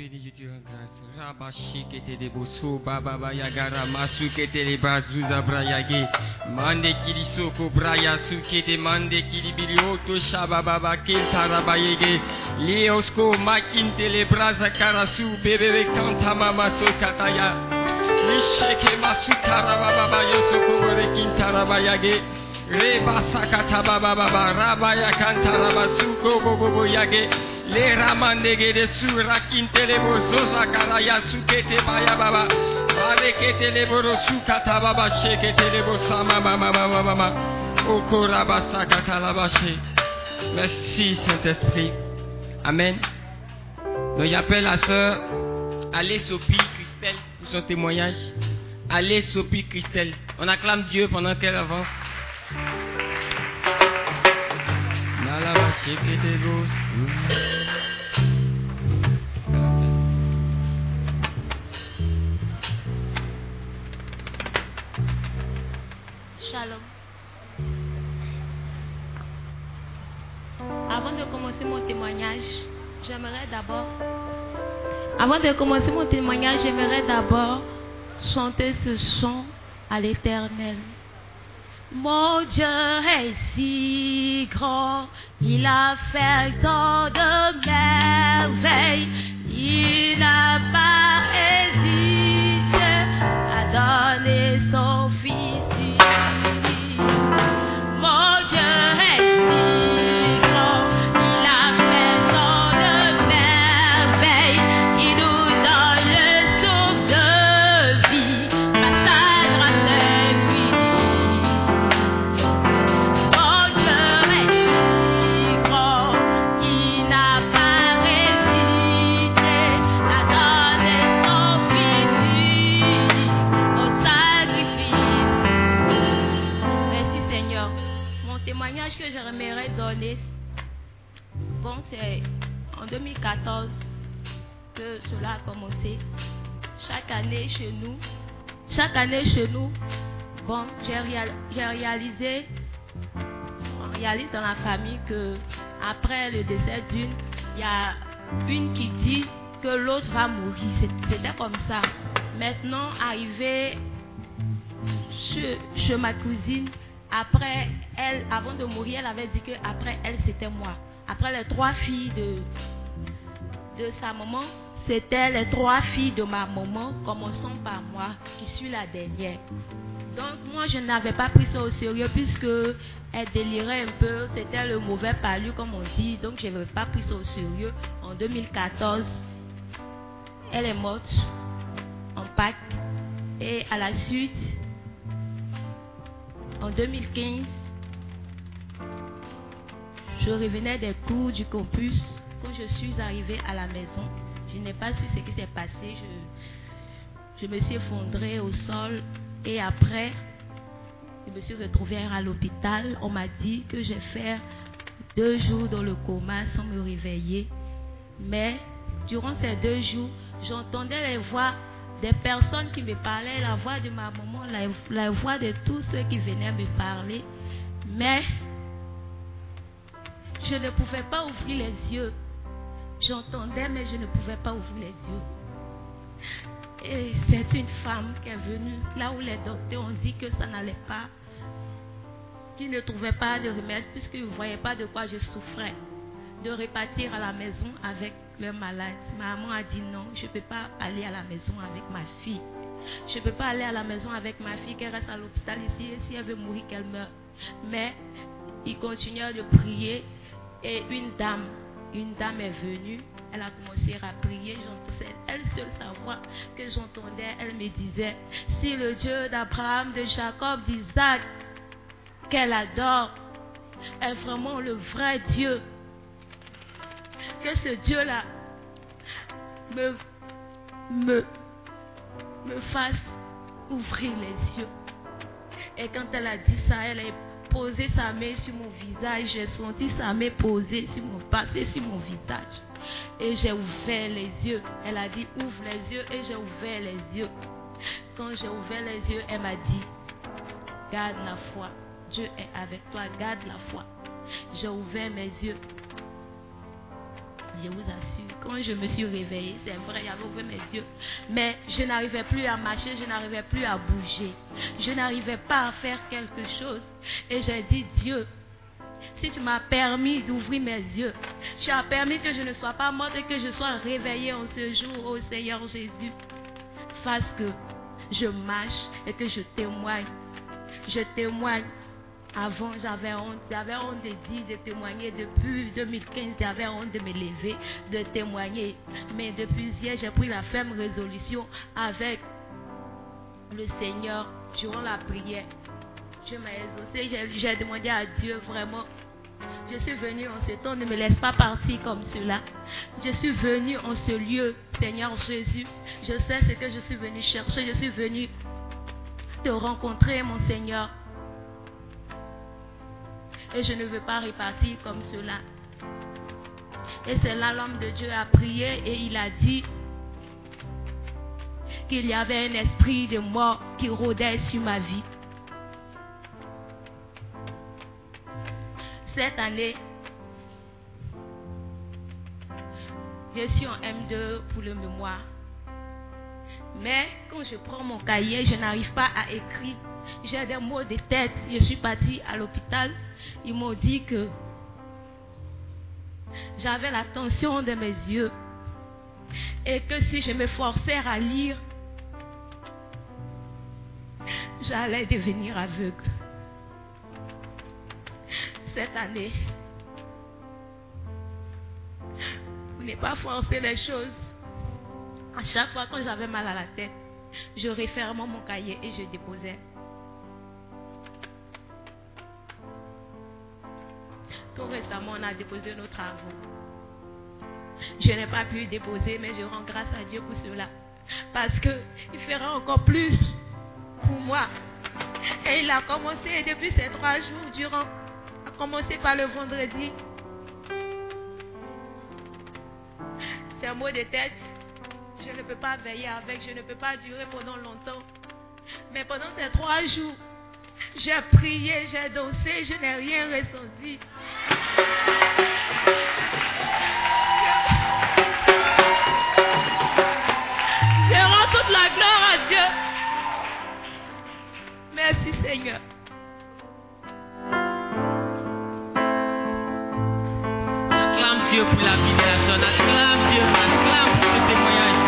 Saint-Esprit, je te rends grâce. Rabashi kete de boso, baba baya gara masu kete zabrayage. Mande kili soko braya su kete mande kili bili oto shaba baba kel tarabayege. Leosko makinte le braza karasu bebebe kanta mama so kataya. Lisheke masu tarababa yosoko bore kintarabayage. Reba sakata baba baba rabaya kantara suko bobo bo yage le ramandege de sura kintele bo zoza kara ya sukete baya baba barekete le boro sukata baba shekete le mama mama mama okora basakata la bache merci Saint-Esprit Amen donc j'appelle la sœur Allez Sophie Christelle pour son témoignage Allez Sophie Christelle on acclame Dieu pendant qu'elle avance Shalom. Avant de commencer mon témoignage, j'aimerais d'abord. Avant de commencer mon témoignage, j'aimerais d'abord chanter ce chant à l'éternel. Mon Dieu est si grand, il a fait tant de merveilles, il n'a pas hésité à donner son fils. Mon Dieu 2014 que cela a commencé. Chaque année chez nous, chaque année chez nous, bon, j'ai réal- j'ai réalisé on réalise dans la famille que après le décès d'une, il y a une qui dit que l'autre va mourir. C'était comme ça. Maintenant, arrivé chez, chez ma cousine, après elle, avant de mourir, elle avait dit que après elle, c'était moi. Après les trois filles de, de sa maman, c'était les trois filles de ma maman, commençant par moi, qui suis la dernière. Donc moi je n'avais pas pris ça au sérieux puisque elle délirait un peu, c'était le mauvais palu comme on dit, donc je n'avais pas pris ça au sérieux. En 2014, elle est morte en Pâques et à la suite, en 2015, je revenais des cours du campus. Quand je suis arrivée à la maison, je n'ai pas su ce qui s'est passé. Je, me suis effondrée au sol et après, je me suis retrouvée à l'hôpital. On m'a dit que j'ai fait deux jours dans le coma sans me réveiller. Mais durant ces deux jours, j'entendais les voix des personnes qui me parlaient, la voix de ma maman, la voix de tous ceux qui venaient me parler. Mais je ne pouvais pas ouvrir les yeux. J'entendais, mais je ne pouvais pas ouvrir les yeux. Et c'est une femme qui est venue là où les docteurs ont dit que ça n'allait pas, qu'ils ne trouvaient pas de remède puisqu'ils ne voyaient pas de quoi je souffrais, de repartir à la maison avec le malade. Ma maman a dit non, je ne peux pas aller à la maison avec ma fille. Je ne peux pas aller à la maison avec ma fille qui reste à l'hôpital ici et si elle veut mourir, qu'elle meure. Mais il continuait de prier et une dame, une dame est venue, elle a commencé à prier, elle seule sa voix que j'entendais, elle me disait, si le Dieu d'Abraham, de Jacob, d'Isaac, qu'elle adore, est vraiment le vrai Dieu, que ce Dieu-là me, me, me fasse ouvrir les yeux. Et quand elle a dit ça, elle est posé sa main sur mon visage. J'ai senti sa main posée sur mon, passer sur mon visage. Et j'ai ouvert les yeux. Elle a dit ouvre les yeux et j'ai ouvert les yeux. Quand j'ai ouvert les yeux, elle m'a dit garde la foi. Dieu est avec toi, garde la foi. J'ai ouvert mes yeux. Je vous assure, quand je me suis réveillée, c'est vrai, j'avais ouvert mes yeux. Mais je n'arrivais plus à marcher, je n'arrivais plus à bouger. Je n'arrivais pas à faire quelque chose. Et j'ai dit, Dieu, si tu m'as permis d'ouvrir mes yeux, tu as permis que je ne sois pas morte et que je sois réveillée en ce jour, au Seigneur Jésus, fasse que je marche et que je témoigne. Je témoigne. Avant, j'avais honte. J'avais honte de dire, de témoigner. Depuis 2015, j'avais honte de me lever, de témoigner. Mais depuis hier, j'ai pris la ferme résolution avec le Seigneur durant la prière. Dieu m'a exaucé. J'ai demandé à Dieu vraiment. Je suis venu en ce temps, ne me laisse pas partir comme cela. Je suis venu en ce lieu, Seigneur Jésus. Je sais ce que je suis venu chercher. Je suis venu te rencontrer, mon Seigneur. Et je ne veux pas repartir comme cela. Et c'est là l'homme de Dieu a prié et il a dit qu'il y avait un esprit de mort qui rôdait sur ma vie. Cette année, je suis en M2 pour le mémoire. Mais quand je prends mon cahier, je n'arrive pas à écrire. J'ai des mots de tête. Je suis partie à l'hôpital. Ils m'ont dit que j'avais la tension de mes yeux. Et que si je me forçais à lire, j'allais devenir aveugle. Cette année, vous n'avez pas forcé les choses. À chaque fois quand j'avais mal à la tête, je refermais mon cahier et je déposais. Tout récemment, on a déposé nos travaux. Je n'ai pas pu déposer, mais je rends grâce à Dieu pour cela. Parce qu'il fera encore plus pour moi. Et il a commencé depuis ces trois jours durant. A commencé par le vendredi. C'est un mot de tête. Je ne peux pas veiller avec, je ne peux pas durer pendant longtemps. Mais pendant ces trois jours, j'ai prié, j'ai dansé, je n'ai rien ressenti. Je rends toute la gloire à Dieu. Merci Seigneur. Acclame Dieu pour la vie de la. Acclame Dieu, acclame pour ce témoignage.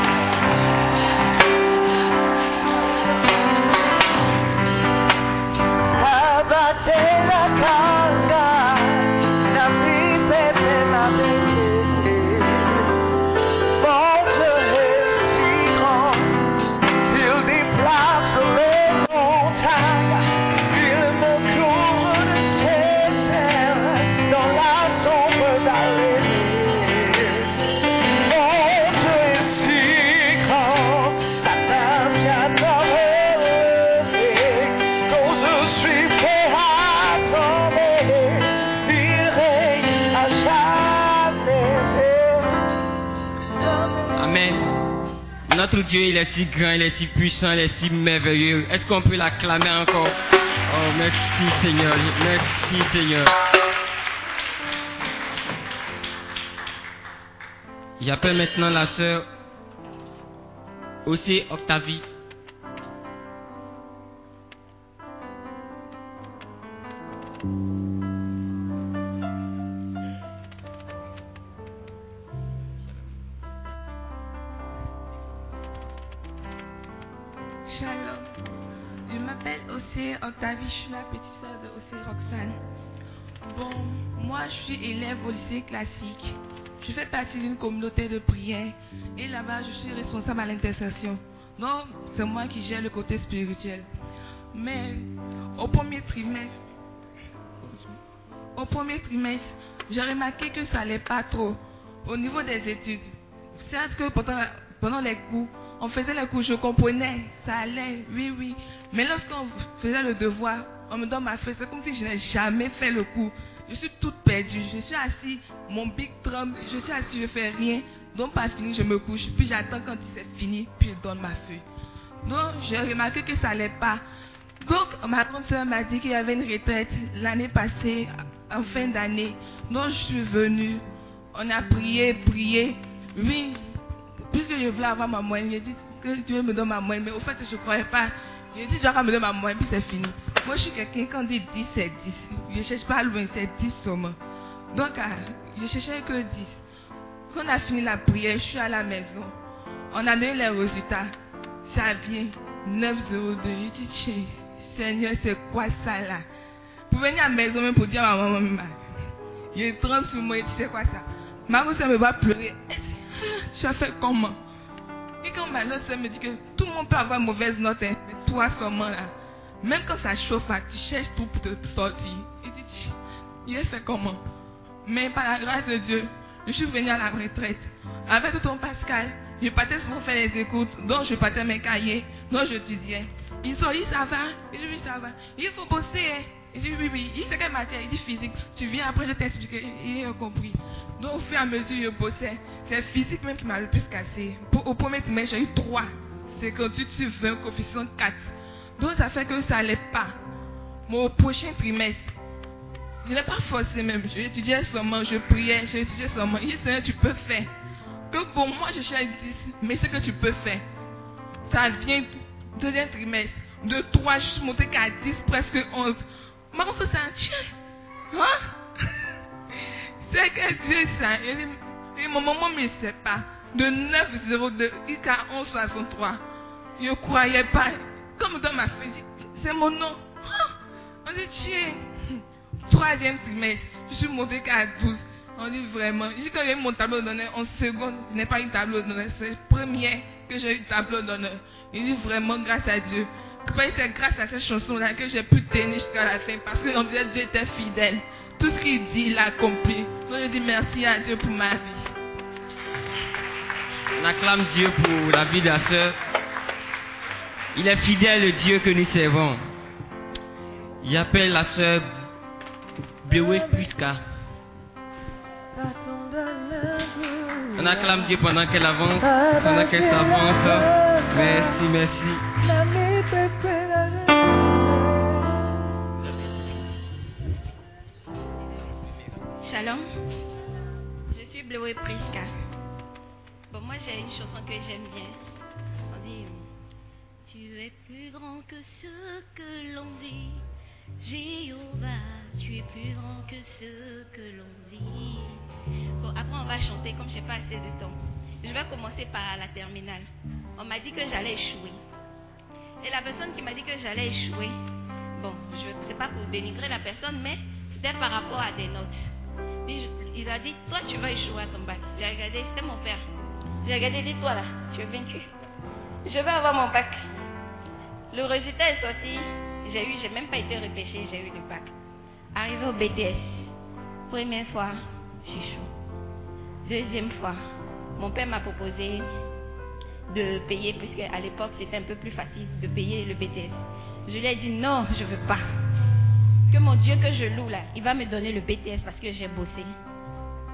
Notre Dieu, il est si grand, il est si puissant, il est si merveilleux. Est-ce qu'on peut l'acclamer encore? Oh, merci Seigneur. Merci Seigneur. J'appelle maintenant la sœur aussi Octavie. Au lycée classique. Je fais partie d'une communauté de prière et là-bas je suis responsable à l'intercession. Donc c'est moi qui gère le côté spirituel. Mais au premier trimestre, au premier trimestre, j'ai remarqué que ça allait pas trop au niveau des études. Certes que pendant, pendant les cours, on faisait les cours, je comprenais, ça allait, oui, oui. Mais lorsqu'on faisait le devoir, On me donne ma feuille. C'est comme si je n'ai jamais fait le cours. Je suis toute perdue. Je suis assis, mon big tremble. Je suis assis, je fais rien. Donc, pas fini, je me couche. Puis j'attends quand c'est fini, puis je donne ma feuille. Donc, j'ai remarqué que ça n'allait pas. Donc, ma grande soeur m'a dit qu'il y avait une retraite l'année passée, en fin d'année. Donc, je suis venue. On a prié, prié. Oui, puisque je voulais avoir ma moyenne, j'ai dit que Dieu me donne ma moyenne. Mais au fait, je ne croyais pas. J'ai dit, Dieu va me donner ma moyenne, puis c'est fini. Moi, je suis quelqu'un, quand on dit 10, c'est 10. Je ne cherche pas loin, c'est 10 seulement. Donc, ah, je cherchais que 10. Quand on a fini la prière, je suis à la maison. On a donné les résultats. Ça vient 9,02. Je dis, Seigneur, c'est quoi ça là? Pour venir à la maison même pour dire à ma maman, maman, je tremble sur moi et tu sais quoi ça? Ma soeur me va pleurer. Ah, Tu as fait comment? Et quand ma l'autre me dit que tout le monde peut avoir mauvaise note, hein, mais toi seulement là. Même quand ça chauffe, tu cherches tout pour te sortir. Et dit, Tiens, il a fait comment? Mais par la grâce de Dieu, je suis venue à la retraite. Avec ton Pascal, je partais souvent faire les écoutes, donc je partais mes cahiers, donc j'étudiais. Il dit, oui, ça va? Il dit, oui, ça va. Il faut bosser. Hein. Il dit, oui, oui. Il c'est quelle matière? Il dit, physique. Tu viens après, je t'explique. Il a compris. Donc, au fur et à mesure, je bossais. C'est physique même qui m'a le plus cassé. Au premier trimestre, j'ai eu 3. 58 sur 20, coefficient 4. Donc, ça fait que ça n'allait pas. Mais au prochain trimestre, je n'ai pas forcé même. Je étudiais seulement, je priais, je étudiais seulement. Il dit, Seigneur, tu peux faire. Que pour moi, je cherche 10, mais c'est que tu peux faire. Ça vient deuxième trimestre. De 3, je suis montée qu'à 10, presque 11. Ma maman, c'est un tien. Hein? C'est que Dieu ça. Et, mon maman ne sait pas. De 9,02 jusqu'à 11,63. Je ne croyais pas. Comme dans ma fille, c'est mon nom. Hein? On dit, tiens. Troisième trimestre, je suis montée qu'à 12. On dit vraiment. Dis que j'ai mon tableau d'honneur en seconde. Je n'ai pas eu tableau d'honneur. C'est la première que j'ai eu tableau d'honneur. Il dit vraiment grâce à Dieu. C'est grâce à cette chanson-là que j'ai pu tenir jusqu'à la fin. Parce que Dieu était fidèle. Tout ce qu'il dit, il a accompli. Donc je dis merci à Dieu pour ma vie. On acclame Dieu pour la vie de la sœur. Il est fidèle, le Dieu que nous servons. J'appelle la sœur Bleué Priska. On acclame Dieu pendant qu'elle avance, pendant qu'elle s'avance. Merci, merci. Shalom. Je suis Bleué Priska. Moi j'ai une chanson que j'aime bien. On dit Tu es plus grand que ce que l'on dit. Jéhovah, tu es plus grand que ce que l'on dit. Bon, après on va chanter comme je n'ai pas assez de temps. Je vais commencer par la terminale. On m'a dit que j'allais échouer. Et la personne qui m'a dit que j'allais échouer, bon, je ne sais pas pour dénigrer la personne, mais c'était par rapport à des notes. Il il a dit, toi tu vas échouer à ton bac. J'ai regardé, c'était mon père. J'ai regardé, dis-toi là, tu es vaincu. Je vais avoir mon bac. Le résultat est sorti. J'ai eu, j'ai même pas été repêché, j'ai eu le bac. Arrivé au BTS. Première fois, j'échoue. Deuxième fois, mon père m'a proposé de payer, puisque à l'époque c'était un peu plus facile de payer le BTS. Je lui ai dit non, je veux pas. Que mon Dieu que je loue là, il va me donner le BTS parce que j'ai bossé.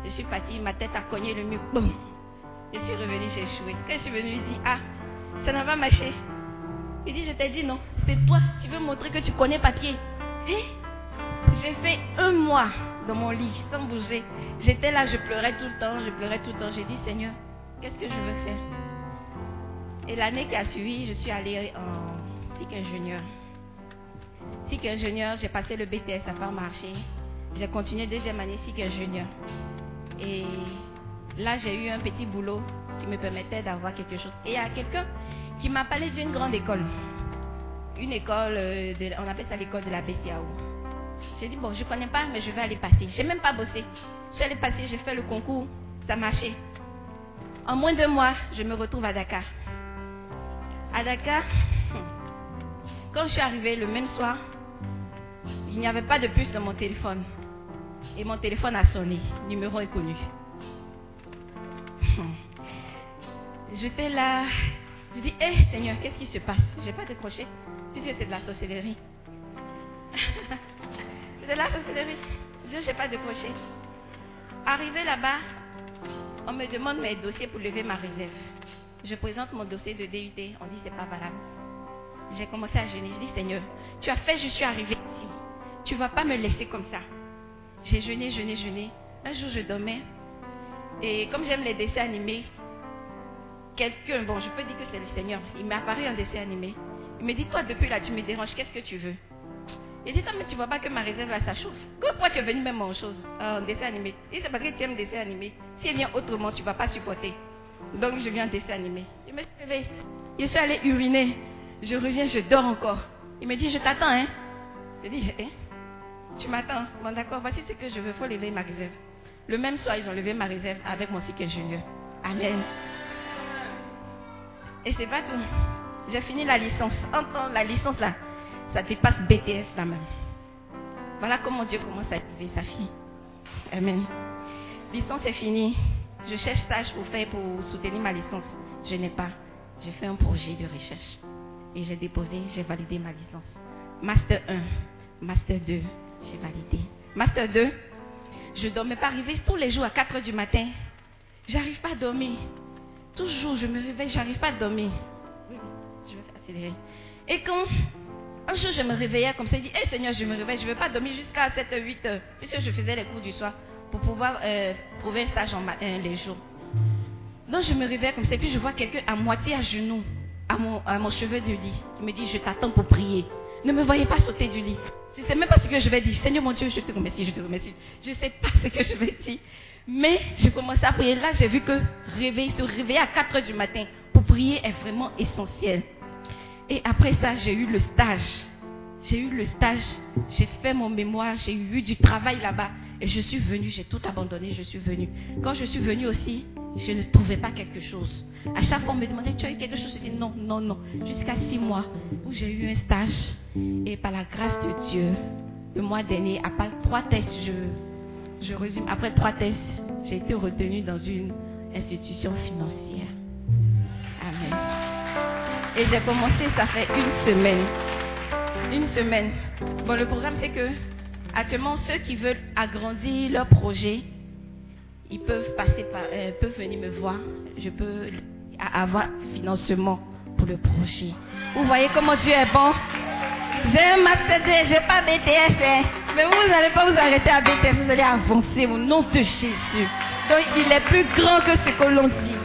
Je suis partie, ma tête a cogné le mur. Boum. Je suis revenue, j'ai échoué. Quand je suis venue, il dit Ah, ça n'a pas marché. Il dit Je t'ai dit non, c'est toi, tu veux montrer que tu connais papier. J'ai fait un mois dans mon lit sans bouger. J'étais là, je pleurais tout le temps, je pleurais tout le temps. J'ai dit Seigneur, qu'est-ce que je veux faire? Et l'année qui a suivi, je suis allée en SIC ingénieur. SIC ingénieur, j'ai passé le BTS, ça n'a pas marché. J'ai continué deuxième année SIC ingénieur. Et là, j'ai eu un petit boulot qui me permettait d'avoir quelque chose. Et il y a quelqu'un qui m'a parlé d'une grande école. Une école, euh, on appelle ça l'école de la BCAO. J'ai dit, bon, je ne connais pas, mais je vais aller passer. Je n'ai même pas bossé. Je suis allée passer, j'ai fait le concours, ça marchait. En moins de mois, je me retrouve à Dakar. À Dakar, quand je suis arrivée le même soir, il n'y avait pas de puce dans mon téléphone. Et mon téléphone a sonné. Numéro inconnu. J'étais là. Je dis, hé Seigneur, qu'est-ce qui se passe? Je n'ai pas décroché. Puisque c'est de la sorcellerie. C'est la sorcellerie. Dieu, j'ai pas décroché. Arrivé là-bas, on me demande mes dossiers pour lever ma réserve. Je présente mon dossier de DUT. On dit c'est pas valable. J'ai commencé à jeûner. Je dis Seigneur, tu as fait, je suis arrivé ici. Tu vas pas me laisser comme ça. J'ai jeûné, jeûné, jeûné. Un jour, je dormais. Et comme j'aime les dessins animés, quelqu'un, bon, je peux dire que c'est le Seigneur, il m'est apparu en dessin animé. Il me dit, toi, depuis là, tu me déranges, qu'est-ce que tu veux? Il dit, mais tu vois pas que ma réserve là, ça chauffe. Pourquoi tu es venu même en chose, en dessin animé Il dit, c'est parce que tu aimes dessin animé. S'il vient autrement, tu vas pas supporter. Donc, je viens en dessin animé. Je me suis réveillée. Je suis allée uriner. Je reviens, je dors encore. Il me dit, je t'attends, hein Je dis, hein? Tu m'attends? Bon, d'accord, voici ce que je veux. Il faut lever ma réserve. Le même soir, ils ont levé ma réserve avec mon cycle junior. Amen. Et c'est pas tout. J'ai fini la licence. Entends la licence là, ça dépasse BTS là même. Voilà comment Dieu commence à élever sa fille. Amen. Licence est finie. Je cherche stage pour faire pour soutenir ma licence. Je n'ai pas. J'ai fait un projet de recherche. Et j'ai déposé, j'ai validé ma licence. Master 1, Master 2, j'ai validé. Master 2, je ne dormais pas arriver tous les jours à 4 heures du matin. J'arrive pas à dormir. Toujours, je me réveille, j'arrive pas à dormir. Oui, je vais accélérer. Et quand un jour je me réveillais comme ça, je dis, hé Seigneur, je me réveille, je ne veux pas dormir jusqu'à 7 h 8 heures, puisque je faisais les cours du soir pour pouvoir euh, trouver un stage en matin les jours. Donc je me réveille comme ça, et puis je vois quelqu'un à moitié à genoux, à mon, à mon cheveu du lit. Il me dit, je t'attends pour prier. Ne me voyez pas sauter du lit. Je ne sais même pas ce que je vais dire. Seigneur mon Dieu, je te remercie, je te remercie. Je ne sais pas ce que je vais dire. Mais je commençais à prier. Là, j'ai vu que réveiller, se réveiller à 4 heures du matin pour prier est vraiment essentiel. Et après ça, j'ai eu le stage. J'ai eu le stage. J'ai fait mon mémoire. J'ai eu du travail là-bas. Et je suis venue. J'ai tout abandonné. Je suis venue. Quand je suis venue aussi, je ne trouvais pas quelque chose. À chaque fois, on me demandait, tu as eu quelque chose? Je dis non, non, non. Jusqu'à six mois où j'ai eu un stage. Et par la grâce de Dieu, le mois dernier, après trois tests, je, je résume, après trois tests, j'ai été retenue dans une institution financière. Amen. Et j'ai commencé, ça fait une semaine. Une semaine. Bon, le programme, c'est que actuellement, ceux qui veulent agrandir leur projet, ils peuvent passer par, euh, venir me voir. Je peux avoir financement pour le projet. Vous voyez comment Dieu est bon. J'ai un master 2, j'ai pas BTS, hein. mais vous n'allez pas vous arrêter à BTS, vous allez avancer au nom de Jésus. Donc il est plus grand que ce que l'on dit.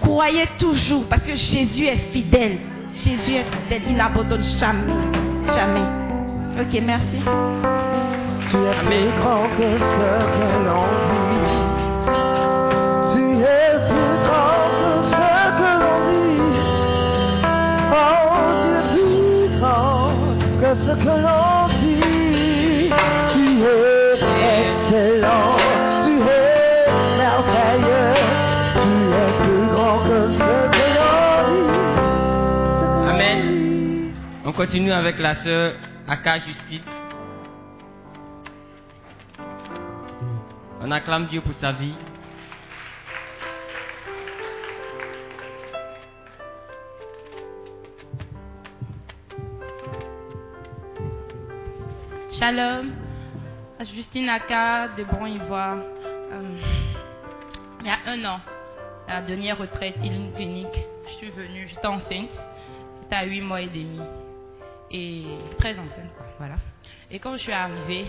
Croyez toujours, parce que Jésus est fidèle. Jésus est fidèle, il n'abandonne jamais. Jamais. Ok, merci. Tu es plus grand que ce que l'on dit. Tu es plus grand que ce que l'on dit. Oh, tu es plus grand que ce que l'on dit. Tu es excellent. Tu es merveilleux. Tu es plus grand que ce que l'on dit. Amen. On continue avec la sœur Aka Justine. On acclame Dieu pour sa vie. Shalom, Justine Aka de Bon-Ivoire. Euh, il y a un an, la dernière retraite, Healing Clinique, je suis venue, j'étais enceinte, j'étais à 8 mois et demi, et très enceinte, quoi, voilà. Et quand je suis arrivée,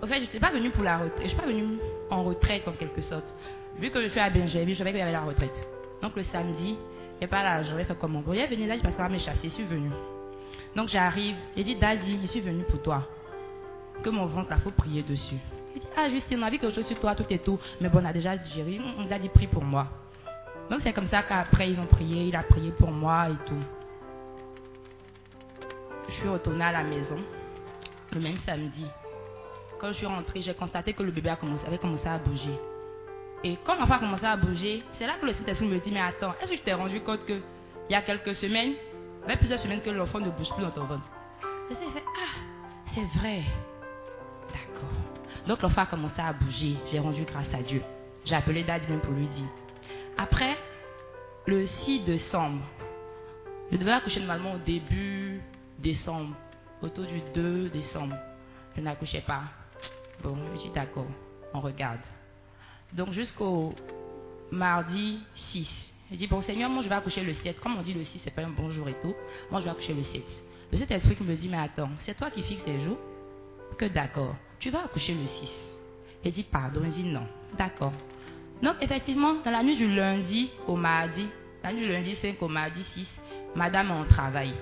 au fait, je n'étais pas venue pour la je suis pas venue en retraite en quelque sorte. Vu que je suis à Benjamin, je savais qu'il y avait la retraite. Donc le samedi, il n'y a pas l'argent, je vais faire comment il est venu là, je à me chasser, je suis venue. Donc j'arrive, j'ai dit, Daddy, je suis venu pour toi. Que mon ventre, il faut prier dessus. Il dit, ah, Justine, on a vu quelque chose sur toi, tout et tout. Mais bon, on a déjà digéré. On Daddy, prie pour moi. Donc c'est comme ça qu'après, ils ont prié, il a prié pour moi et tout. Je suis retournée à la maison, le même samedi. Quand je suis rentrée, j'ai constaté que le bébé avait commencé à bouger. Et quand l'enfant a commencé à bouger, c'est là que le Saint-Esprit me dit, mais attends, est-ce que tu t'es rendu compte que il y a quelques semaines, a plusieurs semaines que l'enfant ne bouge plus dans ton ventre? Et j'ai fait, ah, c'est vrai. D'accord. Donc l'enfant a commencé à bouger. J'ai rendu grâce à Dieu. J'ai appelé Daddy pour lui dire. Après, le 6 décembre, je devais accoucher normalement au début décembre, autour du 2 décembre. je n'accouchais pas. Bon, je dis d'accord, on regarde. Donc jusqu'au mardi 6, je dis, bon Seigneur, moi je vais accoucher le 7. Comme on dit le 6, c'est pas un bon jour et tout. Moi je vais accoucher le 7. Le Saint-Esprit qui me dit, mais attends, c'est toi qui fixes les jours? Que d'accord, tu vas accoucher le 6. Il dit, pardon, il dit non. D'accord. Donc effectivement, dans la nuit du lundi au mardi, la nuit du lundi 5 au mardi 6, madame est en travail.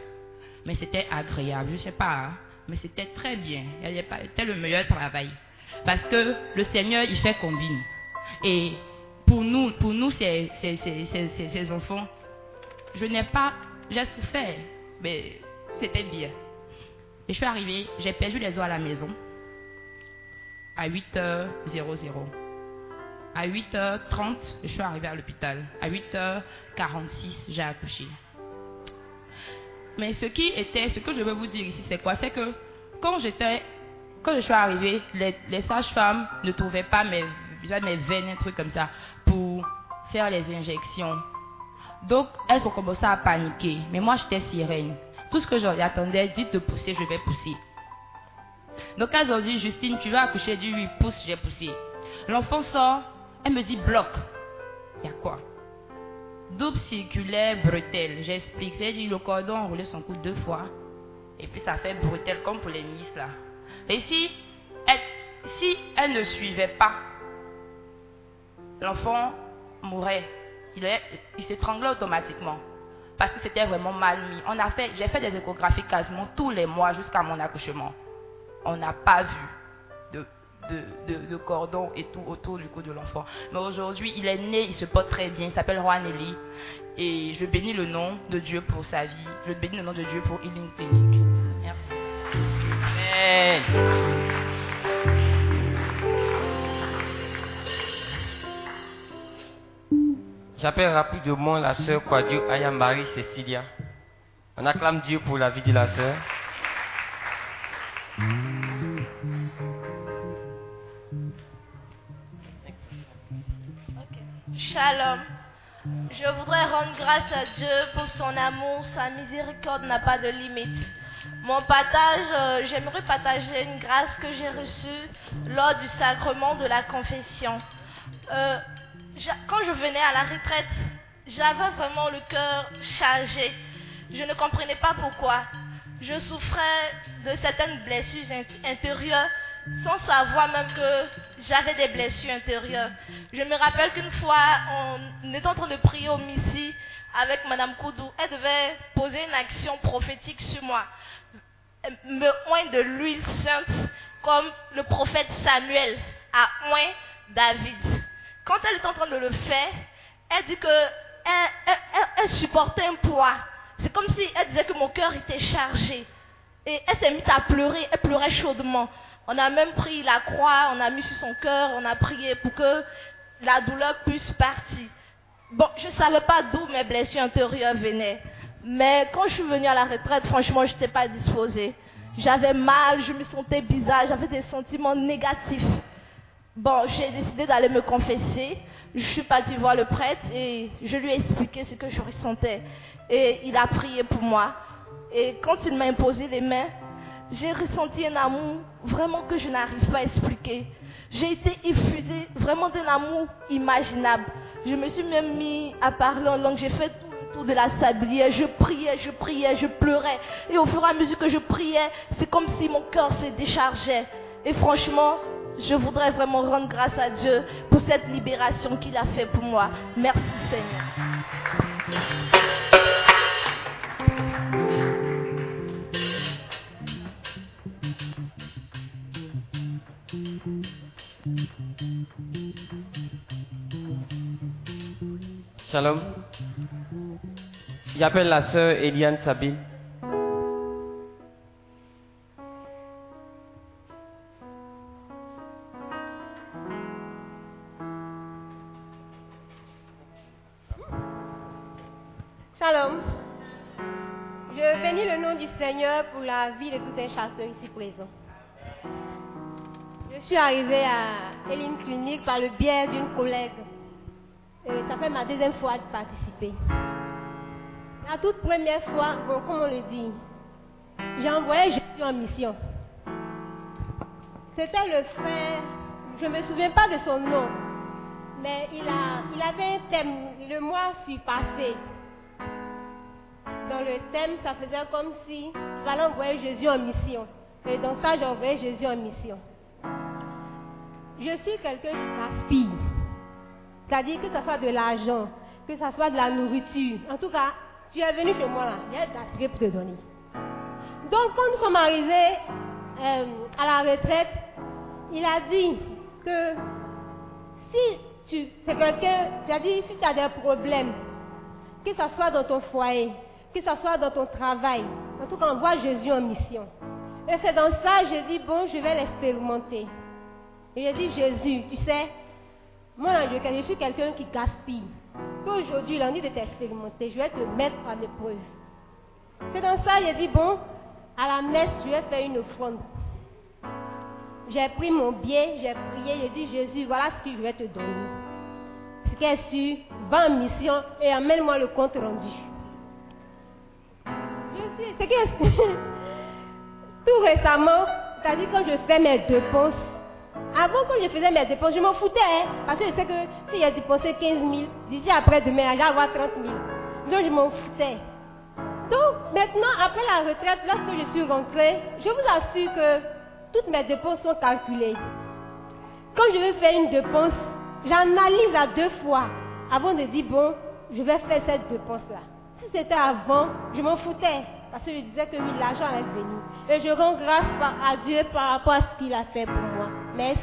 Mais c'était agréable, je sais pas, hein, mais c'était très bien. C'était le meilleur travail. Parce que le Seigneur, il fait combine. Et pour nous, pour nous, ces enfants, je n'ai pas, j'ai souffert, mais c'était bien. Et je suis arrivée, j'ai perdu les os à la maison à 8h00. À 8h30, je suis arrivée à l'hôpital. À 8h46, j'ai accouché. Mais ce qui était, ce que je veux vous dire ici, c'est quoi? C'est que quand j'étais, quand je suis arrivée, les, sages-femmes ne trouvaient pas mes, mes veines, un truc comme ça, pour faire les injections. Donc, elles ont commencé à paniquer. Mais moi, j'étais sirène. Tout ce que j'attendais, dites de pousser, je vais pousser. Donc, elles ont dit, Justine, tu vas accoucher. J'ai dit, oui, pousse, j'ai poussé. L'enfant sort, elle me dit, bloc. Il y a quoi? Double circulaire bretelle. J'explique. C'est dit, le cordon enroulé son cou deux fois. Et puis, ça fait bretelle, comme pour les miss, là. Et si elle, si elle ne suivait pas, l'enfant mourrait. Il, il s'étranglait automatiquement. Parce que c'était vraiment mal mis. On a fait, j'ai fait des échographies quasiment tous les mois jusqu'à mon accouchement. On n'a pas vu de, de, de- cordon et tout autour du cou de l'enfant. Mais aujourd'hui, il est né, il se porte très bien. Il s'appelle Juan Eli. Et je bénis le nom de Dieu pour sa vie. Je bénis le nom de Dieu pour Healing Clinic. Merci. Amen. J'appelle rapidement la sœur Quadio Ayambari Cecilia. On acclame Dieu pour la vie de la sœur. Je voudrais rendre grâce à Dieu pour son amour, sa miséricorde n'a pas de limite. Mon partage, euh, j'aimerais partager une grâce que j'ai reçue lors du sacrement de la confession. Euh, quand je venais à la retraite, j'avais vraiment le cœur chargé. Je ne comprenais pas pourquoi. Je souffrais de certaines blessures int- intérieures sans savoir même que j'avais des blessures intérieures. Je me rappelle qu'une fois, on était en train de prier au Missi avec Madame Koudou. Elle devait poser une action prophétique sur moi. Me oint de l'huile sainte comme le prophète Samuel a oint David. Quand elle est en train de le faire, elle dit que elle, elle- elle- elle supportait un poids. C'est comme si elle disait que mon cœur était chargé. Et elle s'est mise à pleurer, elle pleurait chaudement. On a même pris la croix, on a mis sur son cœur, on a prié pour que la douleur puisse partir. Bon, je ne savais pas d'où mes blessures intérieures venaient. Mais quand je suis venue à la retraite, franchement, je n'étais pas disposée. J'avais mal, je me sentais bizarre, j'avais des sentiments négatifs. Bon, j'ai décidé d'aller me confesser. Je suis partie voir le prêtre et je lui ai expliqué ce que je ressentais. Et il a prié pour moi. Et quand il m'a imposé les mains, j'ai ressenti un amour vraiment que je n'arrive pas à expliquer. J'ai été effusée vraiment d'un amour imaginable. Je me suis même mis à parler en langue. J'ai fait tout le tour de la sablière. Je priais, je priais, je pleurais. Et au fur et à mesure que je priais, c'est comme si mon cœur se déchargeait. Et franchement, je voudrais vraiment rendre grâce à Dieu pour cette libération qu'il a fait pour moi. Merci Seigneur. Shalom. J'appelle la sœur Eliane Sabine. Shalom. Je bénis le nom du Seigneur pour la vie de tout un chacun ici présent. Je suis arrivée à Eline Clinique par le biais d'une collègue. Ça fait ma deuxième fois de participer. La toute première fois, bon, comme on le dit, j'ai envoyé Jésus en mission. C'était le frère, je ne me souviens pas de son nom, mais il, a, il avait un thème, le mois passé. Dans le thème, ça faisait comme si il fallait envoyer Jésus en mission. Et dans ça, j'ai envoyé Jésus en mission. Je suis quelqu'un qui gaspille. C'est-à-dire que ce soit de l'argent, que ce soit de la nourriture. En tout cas, tu es venu chez moi là, j'ai gaspillé pour te donner. Donc, quand nous sommes arrivés euh, à la retraite, il a dit que si tu c'est quelqu'un, si tu as des problèmes, que ce soit dans ton foyer, que ce soit dans ton travail, en tout cas, on voit Jésus en mission. Et c'est dans ça que j'ai dit, bon, je vais l'expérimenter. Et j'ai dit, Jésus, tu sais, moi, je, suis quelqu'un qui gaspille. Aujourd'hui, il a envie de t'expérimenter. Je vais te mettre à l'épreuve. C'est dans ça j'ai dit, bon, à la messe, je vais faire une offrande. J'ai pris mon billet, j'ai prié, j'ai dit, Jésus, voilà ce que je vais te donner. Ce qui est va en mission et amène-moi le compte rendu. Je c'est que tout récemment, c'est-à-dire quand je fais mes dépenses, avant quand je faisais mes dépenses, je m'en foutais, hein, parce que je sais que si j'ai dépensé 15 000, d'ici après demain, j'ai avoir 30 000. Donc je m'en foutais. Donc maintenant, après la retraite, lorsque je suis rentrée, je vous assure que toutes mes dépenses sont calculées. Quand je veux faire une dépense, j'analyse à deux fois avant de dire, bon, je vais faire cette dépense-là. Si c'était avant, je m'en foutais. Parce que je disais que l'argent est venu. Et je rends grâce à Dieu par rapport à ce qu'il a fait pour moi. Merci.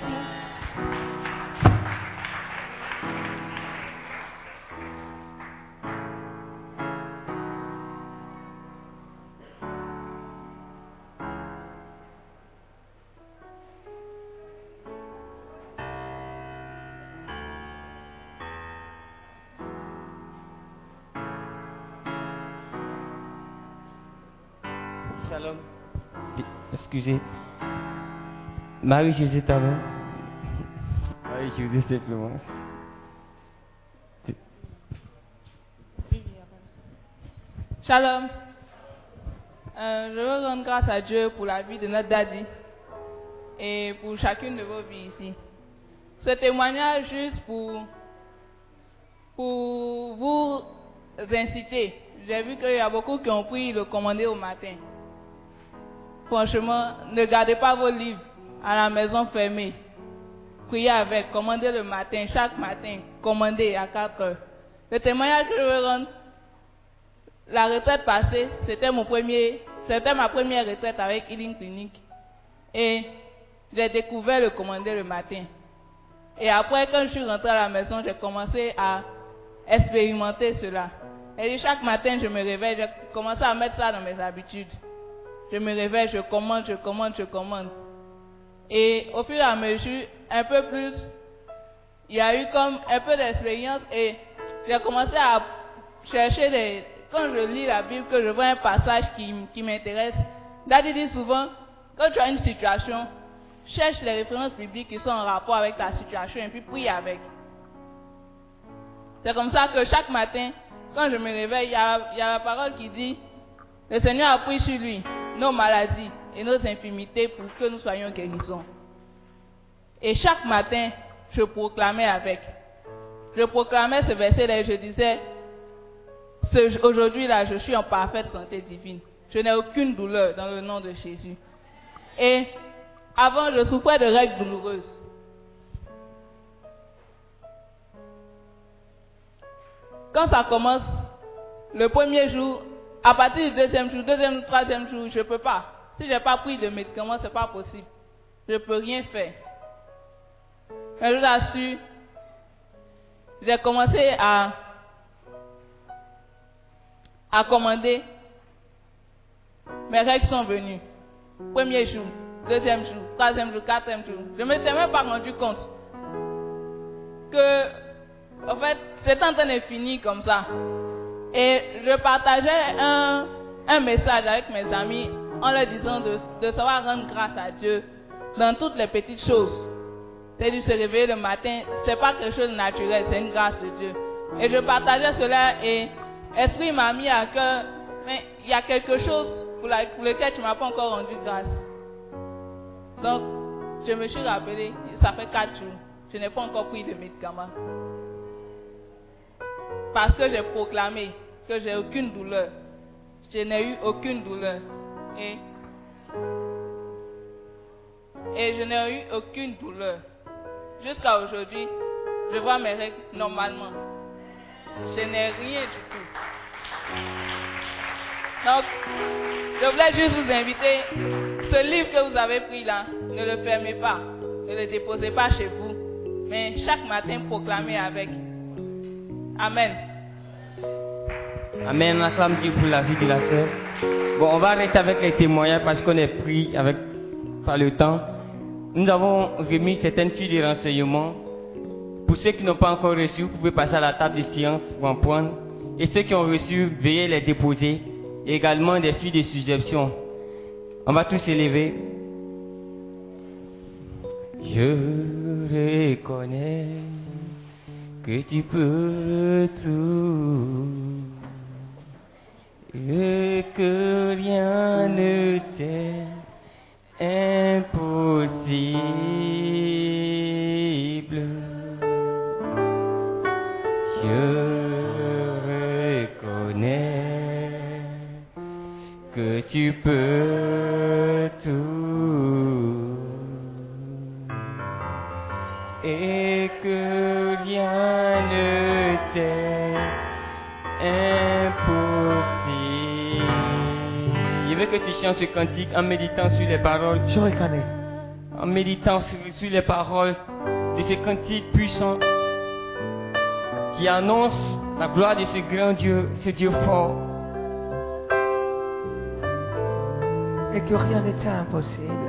Shalom. Excusez. Marie-Josée Tavin. Marie-Josée simplement. Shalom. Euh, je veux rendre grâce à Dieu pour la vie de notre daddy et pour chacune de vos vies ici. Ce témoignage juste pour, pour vous inciter. J'ai vu qu'il y a beaucoup qui ont pris le commander au matin. Franchement, ne gardez pas vos livres à la maison fermée. Priez avec, commandez le matin, chaque matin, commandez à 4 heures. Le témoignage que je veux rendre, la retraite passée, c'était mon premier, c'était ma première retraite avec Healing Clinic. Et j'ai découvert le commander le matin. Et après, quand je suis rentrée à la maison, j'ai commencé à expérimenter cela. Et chaque matin, je me réveille, j'ai commencé à mettre ça dans mes habitudes. Je me réveille, je commande, je commande, je commande. Et au fur et à mesure, un peu plus, il y a eu comme un peu d'expérience et j'ai commencé à chercher des... Quand je lis la Bible, que je vois un passage qui, qui m'intéresse, Daddy dit souvent, quand tu as une situation, cherche les références bibliques qui sont en rapport avec ta situation et puis prie avec. C'est comme ça que chaque matin, quand je me réveille, il y il y a la parole qui dit, le Seigneur a pris sur lui nos maladies et nos infirmités pour que nous soyons guérissons. Et chaque matin, je proclamais avec. Je proclamais ce verset-là et je disais, aujourd'hui là, je suis en parfaite santé divine. Je n'ai aucune douleur dans le nom de Jésus. Et avant, je souffrais de règles douloureuses. Quand ça commence, le premier jour, à partir du deuxième jour, deuxième, troisième jour, je ne peux pas. Si je n'ai pas pris de médicaments, ce n'est pas possible. Je ne peux rien faire. Mais je vous assure, j'ai commencé à, à commander. Mes règles sont venues. Premier jour, deuxième jour, troisième jour, quatrième jour. Je ne m'étais même pas rendu compte que, en fait, c'est en train de finir comme ça. Et je partageais un, un message avec mes amis en leur disant de, savoir rendre grâce à Dieu dans toutes les petites choses. C'est de se réveiller le matin, c'est pas quelque chose de naturel, c'est une grâce de Dieu. Et je partageais cela et Esprit m'a mis à cœur, mais il y a quelque chose pour, pour lequel tu m'as pas encore rendu grâce. Donc, Je me suis rappelé, ça fait quatre jours, je n'ai pas encore pris de médicaments. Parce que j'ai proclamé que j'ai aucune douleur. Je n'ai eu aucune douleur. Et, je n'ai eu aucune douleur. Jusqu'à aujourd'hui, je vois mes règles normalement. Je n'ai rien du tout. Donc, je voulais juste vous inviter, ce livre que vous avez pris là, ne le fermez pas, ne le déposez pas chez vous, mais chaque matin proclamez avec. Amen. Amen. Acclame Dieu pour la vie de la sœur? Bon, on va arrêter avec les témoignages parce qu'on est pris avec, par le temps. Nous avons remis certaines fiches de renseignements. Pour ceux qui n'ont pas encore reçu, vous pouvez passer à la table de science pour en prendre. Et ceux qui ont reçu, veuillez les déposer. Et également des fiches de suggestion. On va tous élever. Je reconnais que tu peux tout et que rien ne t'est impossible. Je reconnais que tu peux tout et que rien ne t'est impossible. Veux que tu chantes ce cantique en méditant sur les paroles. Je reconnais. En méditant sur, sur les paroles de ce cantique puissant qui annonce la gloire de ce grand Dieu, ce Dieu fort. Et que rien n'était impossible.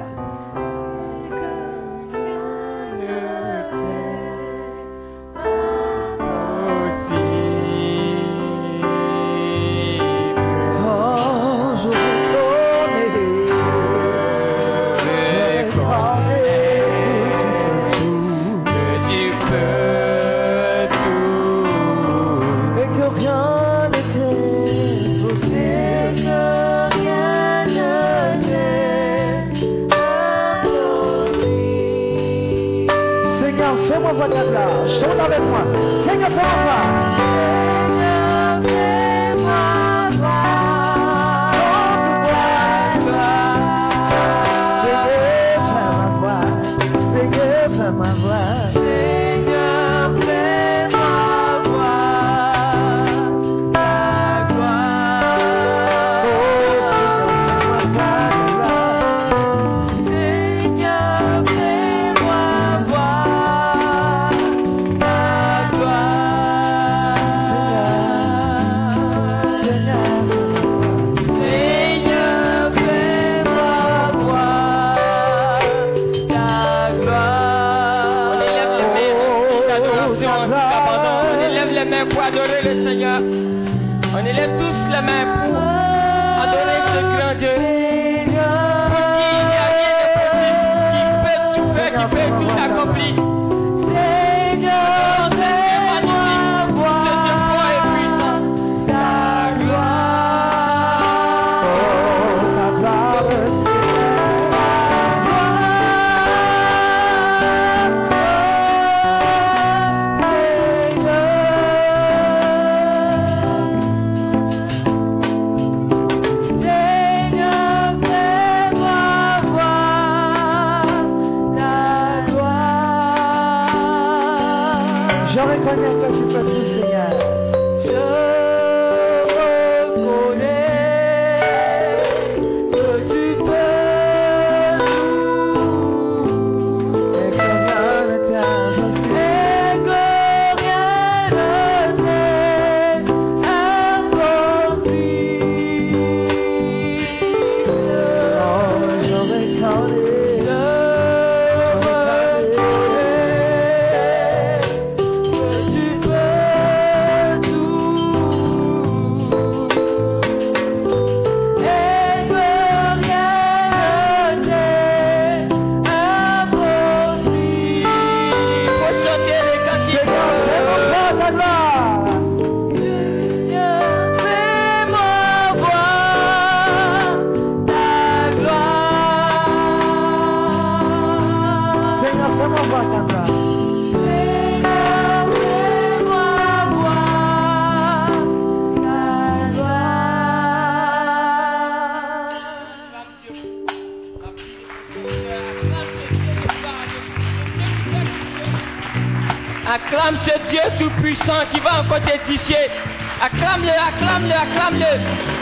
Acclame-le, acclame-le, acclame-le.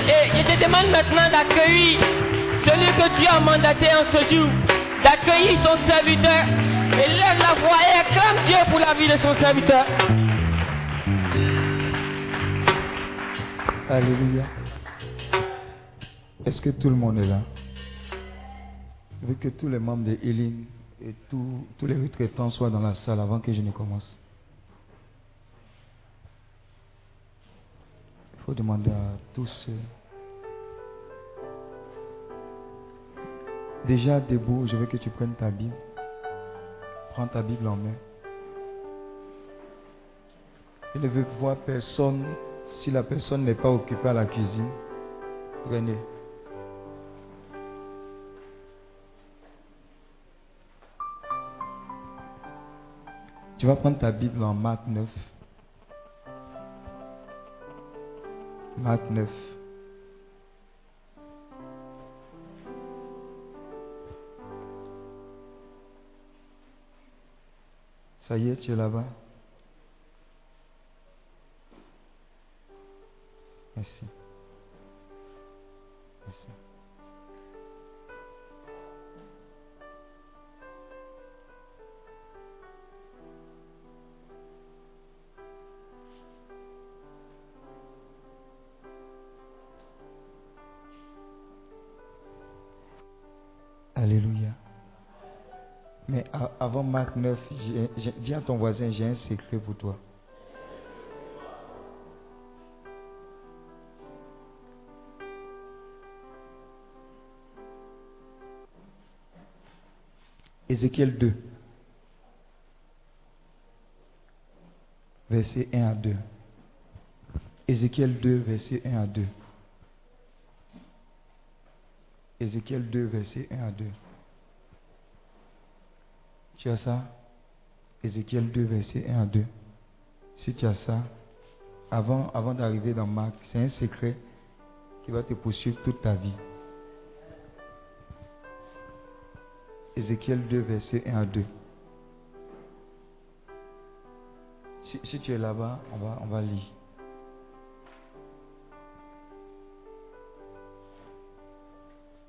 Et je te demande maintenant d'accueillir celui que tu as mandaté en ce jour, d'accueillir son serviteur. Et lève la voix et acclame Dieu pour la vie de son serviteur. Alléluia. Est-ce que tout le monde est là? Je veux que tous les membres de Healing et tous les retraitants soient dans la salle avant que je ne commence. Il faut demander à tous. euh, Déjà debout, je veux que tu prennes ta Bible. Prends ta Bible en main. Je ne veux voir personne si la personne n'est pas occupée à la cuisine. Prenez. Tu vas prendre ta Bible en Marc 9. Marc 9. Ça y est, tu es là-bas. Merci. Avant Marc 9, j'ai- j'ai- dis à ton voisin, j'ai un secret pour toi. Ézéchiel 2, verset 1 à 2. Ézéchiel 2, verset 1 à 2. Ézéchiel 2, verset 1 à 2. Tu as ça Ézéchiel 2, verset 1 à 2. Si tu as ça, avant, d'arriver dans Marc, c'est un secret qui va te poursuivre toute ta vie. Ézéchiel 2, verset 1 à 2. Si, tu es là-bas, on va lire.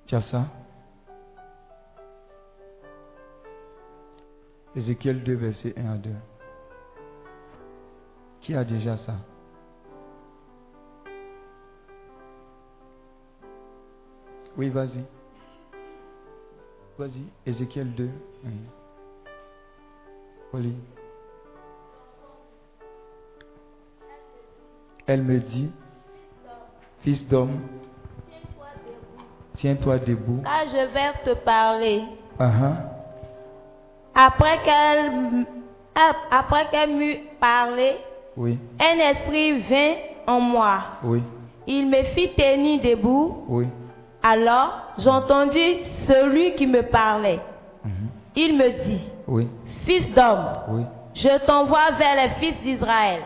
Tu as ça? Ézéchiel 2, verset 1 à 2. Qui a déjà ça? Oui, vas-y. Vas-y, Ézéchiel 2. Mhm. Oli. Elle me dit, fils d'homme, tiens-toi debout. Car je vais te parler. Ah ah. Après qu'elle après qu'elle m'eut parlé, Oui, un esprit vint en moi. oui, Il me fit tenir debout. oui. Alors j'entendis celui qui me parlait. Mhm. Il me dit, Fils d'homme, je t'envoie vers les fils d'Israël,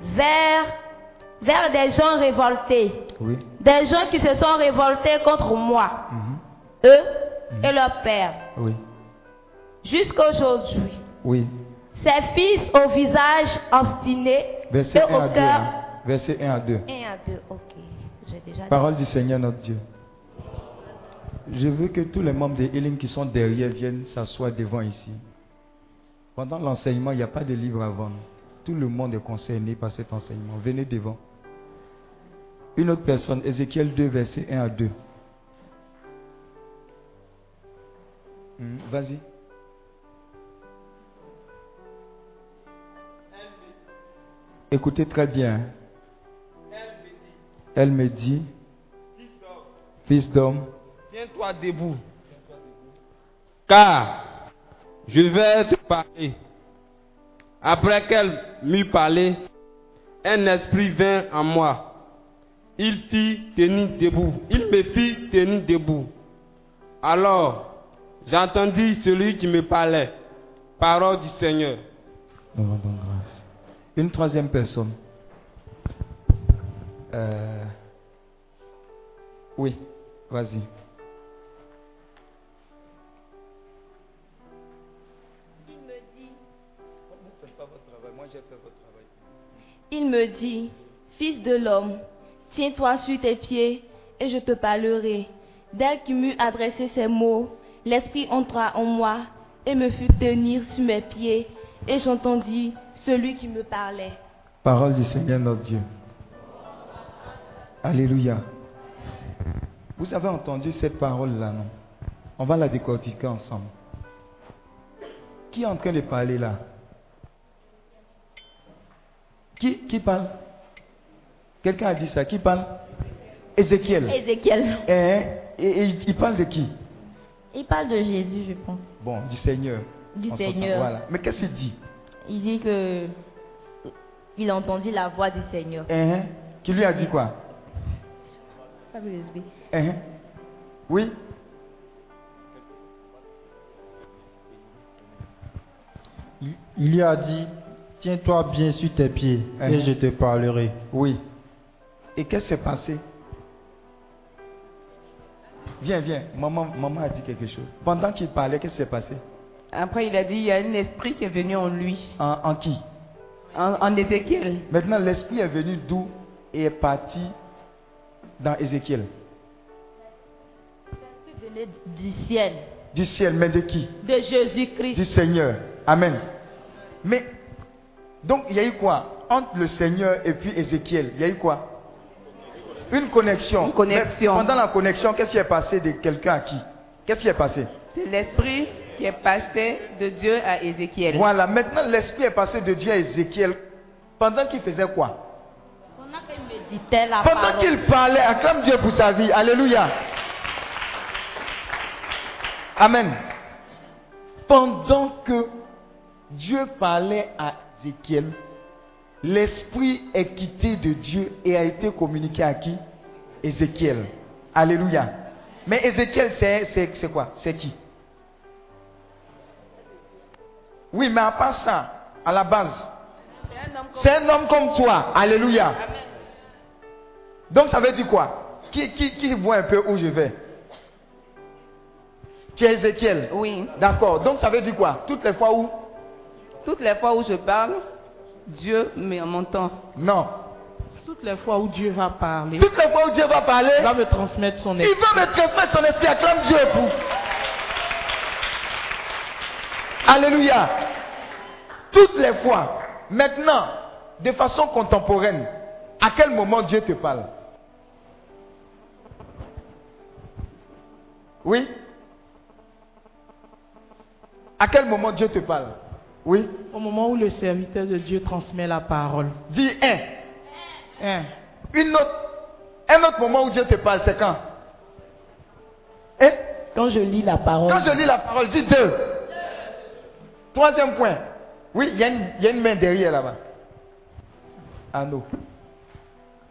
vers, vers des gens révoltés, oui. des gens qui se sont révoltés contre moi, Mhm. eux et leur père, jusqu'aujourd'hui. oui. Ces fils au visage obstiné Verset et 1 à au 2. cœur. hein. Verset 1 à 2. 1 à 2, ok. Déjà dit. Parole du Seigneur notre Dieu. Je veux que tous les membres de Healing qui sont derrière viennent s'asseoir devant ici. Pendant l'enseignement, il n'y a pas de livre à vendre. Tout le monde est concerné par cet enseignement. Venez devant. Une autre personne, Ézéchiel 2, verset 1 à 2. Hmm, Vas-y. Écoutez très bien. Elle me dit, fils d'homme, Tiens-toi debout. Car je vais te parler. Après qu'elle m'eut parlé, un esprit vint en moi. Il fit tenir debout. Il me fit tenir debout. Alors, j'entendis celui qui me parlait. Parole du Seigneur. Une troisième personne. Euh, oui, vas-y. Il me dit, Il me dit, Fils de l'homme, tiens-toi sur tes pieds et je te parlerai. Dès qu'il m'eut adressé ces mots, l'Esprit entra en moi et me fit tenir sur mes pieds et j'entendis celui qui me parlait. Parole du Seigneur notre Dieu. Alléluia. Vous avez entendu cette parole-là, non? On va la décortiquer ensemble. Qui est en train de parler là? Qui, qui parle? Quelqu'un a dit ça. Qui parle? Ézéchiel. Ézéchiel. Eh, et, et il parle de qui? Il parle de Jésus, je pense. Bon, du Seigneur. Du On Seigneur. Voilà. Mais qu'est-ce qu'il dit? Il dit que il a entendu la voix du Seigneur. Eh, Qui lui a dit quoi? Eh, Oui Il- Il lui a dit, tiens-toi bien sur tes pieds et je te parlerai. Oui. Et qu'est-ce qui s'est passé? Viens, viens. Maman, maman a dit quelque chose. Pendant qu'il parlait, qu'est-ce qui s'est passé? Après, il a dit, il y a un esprit qui est venu en lui, en, en qui? En, en Ézéchiel. Maintenant, l'esprit est venu d'où et est parti dans Ézéchiel? Il venait du ciel, Du ciel, mais de qui? De Jésus-Christ. Du Seigneur. Amen. Mais, donc, il y a eu quoi? Entre le Seigneur et puis Ézéchiel, il y a eu quoi? Une connexion. Une connexion. Mais pendant la connexion, qu'est-ce qui est passé de quelqu'un à qui? Qu'est-ce qui est passé? C'est l'esprit qui est passé de Dieu à Ézéchiel. Voilà, maintenant l'esprit est passé de Dieu à Ézéchiel. Pendant qu'il faisait quoi? Pendant qu'il méditait la Pendant parole. qu'il parlait, acclame Dieu pour sa vie. Alléluia. Amen. Pendant que Dieu parlait à Ézéchiel, l'esprit est quitté de Dieu et a été communiqué à qui? Ézéchiel. Alléluia. Mais Ézéchiel, c'est, c'est, c'est quoi? C'est qui? Oui, mais à part ça, à la base, c'est un homme comme toi. Alléluia. Donc ça veut dire quoi? Qui, qui, qui voit un peu où je vais? Tu es Ézéchiel? Oui. D'accord. Donc ça veut dire quoi? Toutes les fois où? Toutes les fois où je parle, Dieu m'entend. Non. Toutes les fois où Dieu va parler, Toutes les fois où Dieu va parler, il va me transmettre son il esprit. va me transmettre son esprit. Acclame Dieu pour. Alléluia. Toutes les fois. Maintenant, de façon contemporaine, à quel moment Dieu te parle? Oui À quel moment Dieu te parle? Oui Au moment où le serviteur de Dieu transmet la parole. Dis un. Un. Une autre, un autre moment où Dieu te parle, c'est quand? Hein Quand je lis la parole. Quand je lis la parole, dis deux. Troisième point. Oui, il y, a une- il y a une main derrière là-bas. Anneau.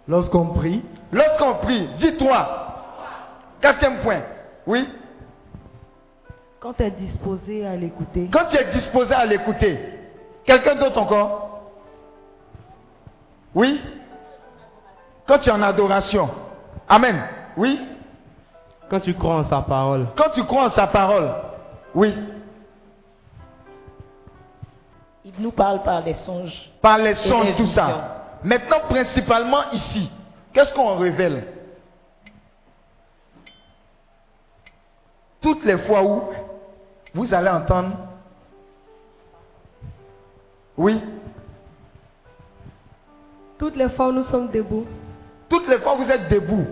Lorsqu'on prie, Lorsqu'on prie, dis trois. Quatrième point. Oui. Quand tu es disposé à l'écouter. Quand tu es disposé à l'écouter. Quelqu'un d'autre encore? Oui. Quand tu es en adoration. Amen. Oui. quand tu crois en sa parole, Quand tu crois en sa parole. Oui. Il nous parle par les songes. Par les les tout visions. ça. Maintenant, principalement ici, qu'est-ce qu'on révèle? Toutes les fois où vous allez entendre, oui, Toutes les fois où nous sommes debout, toutes les fois où vous êtes debout,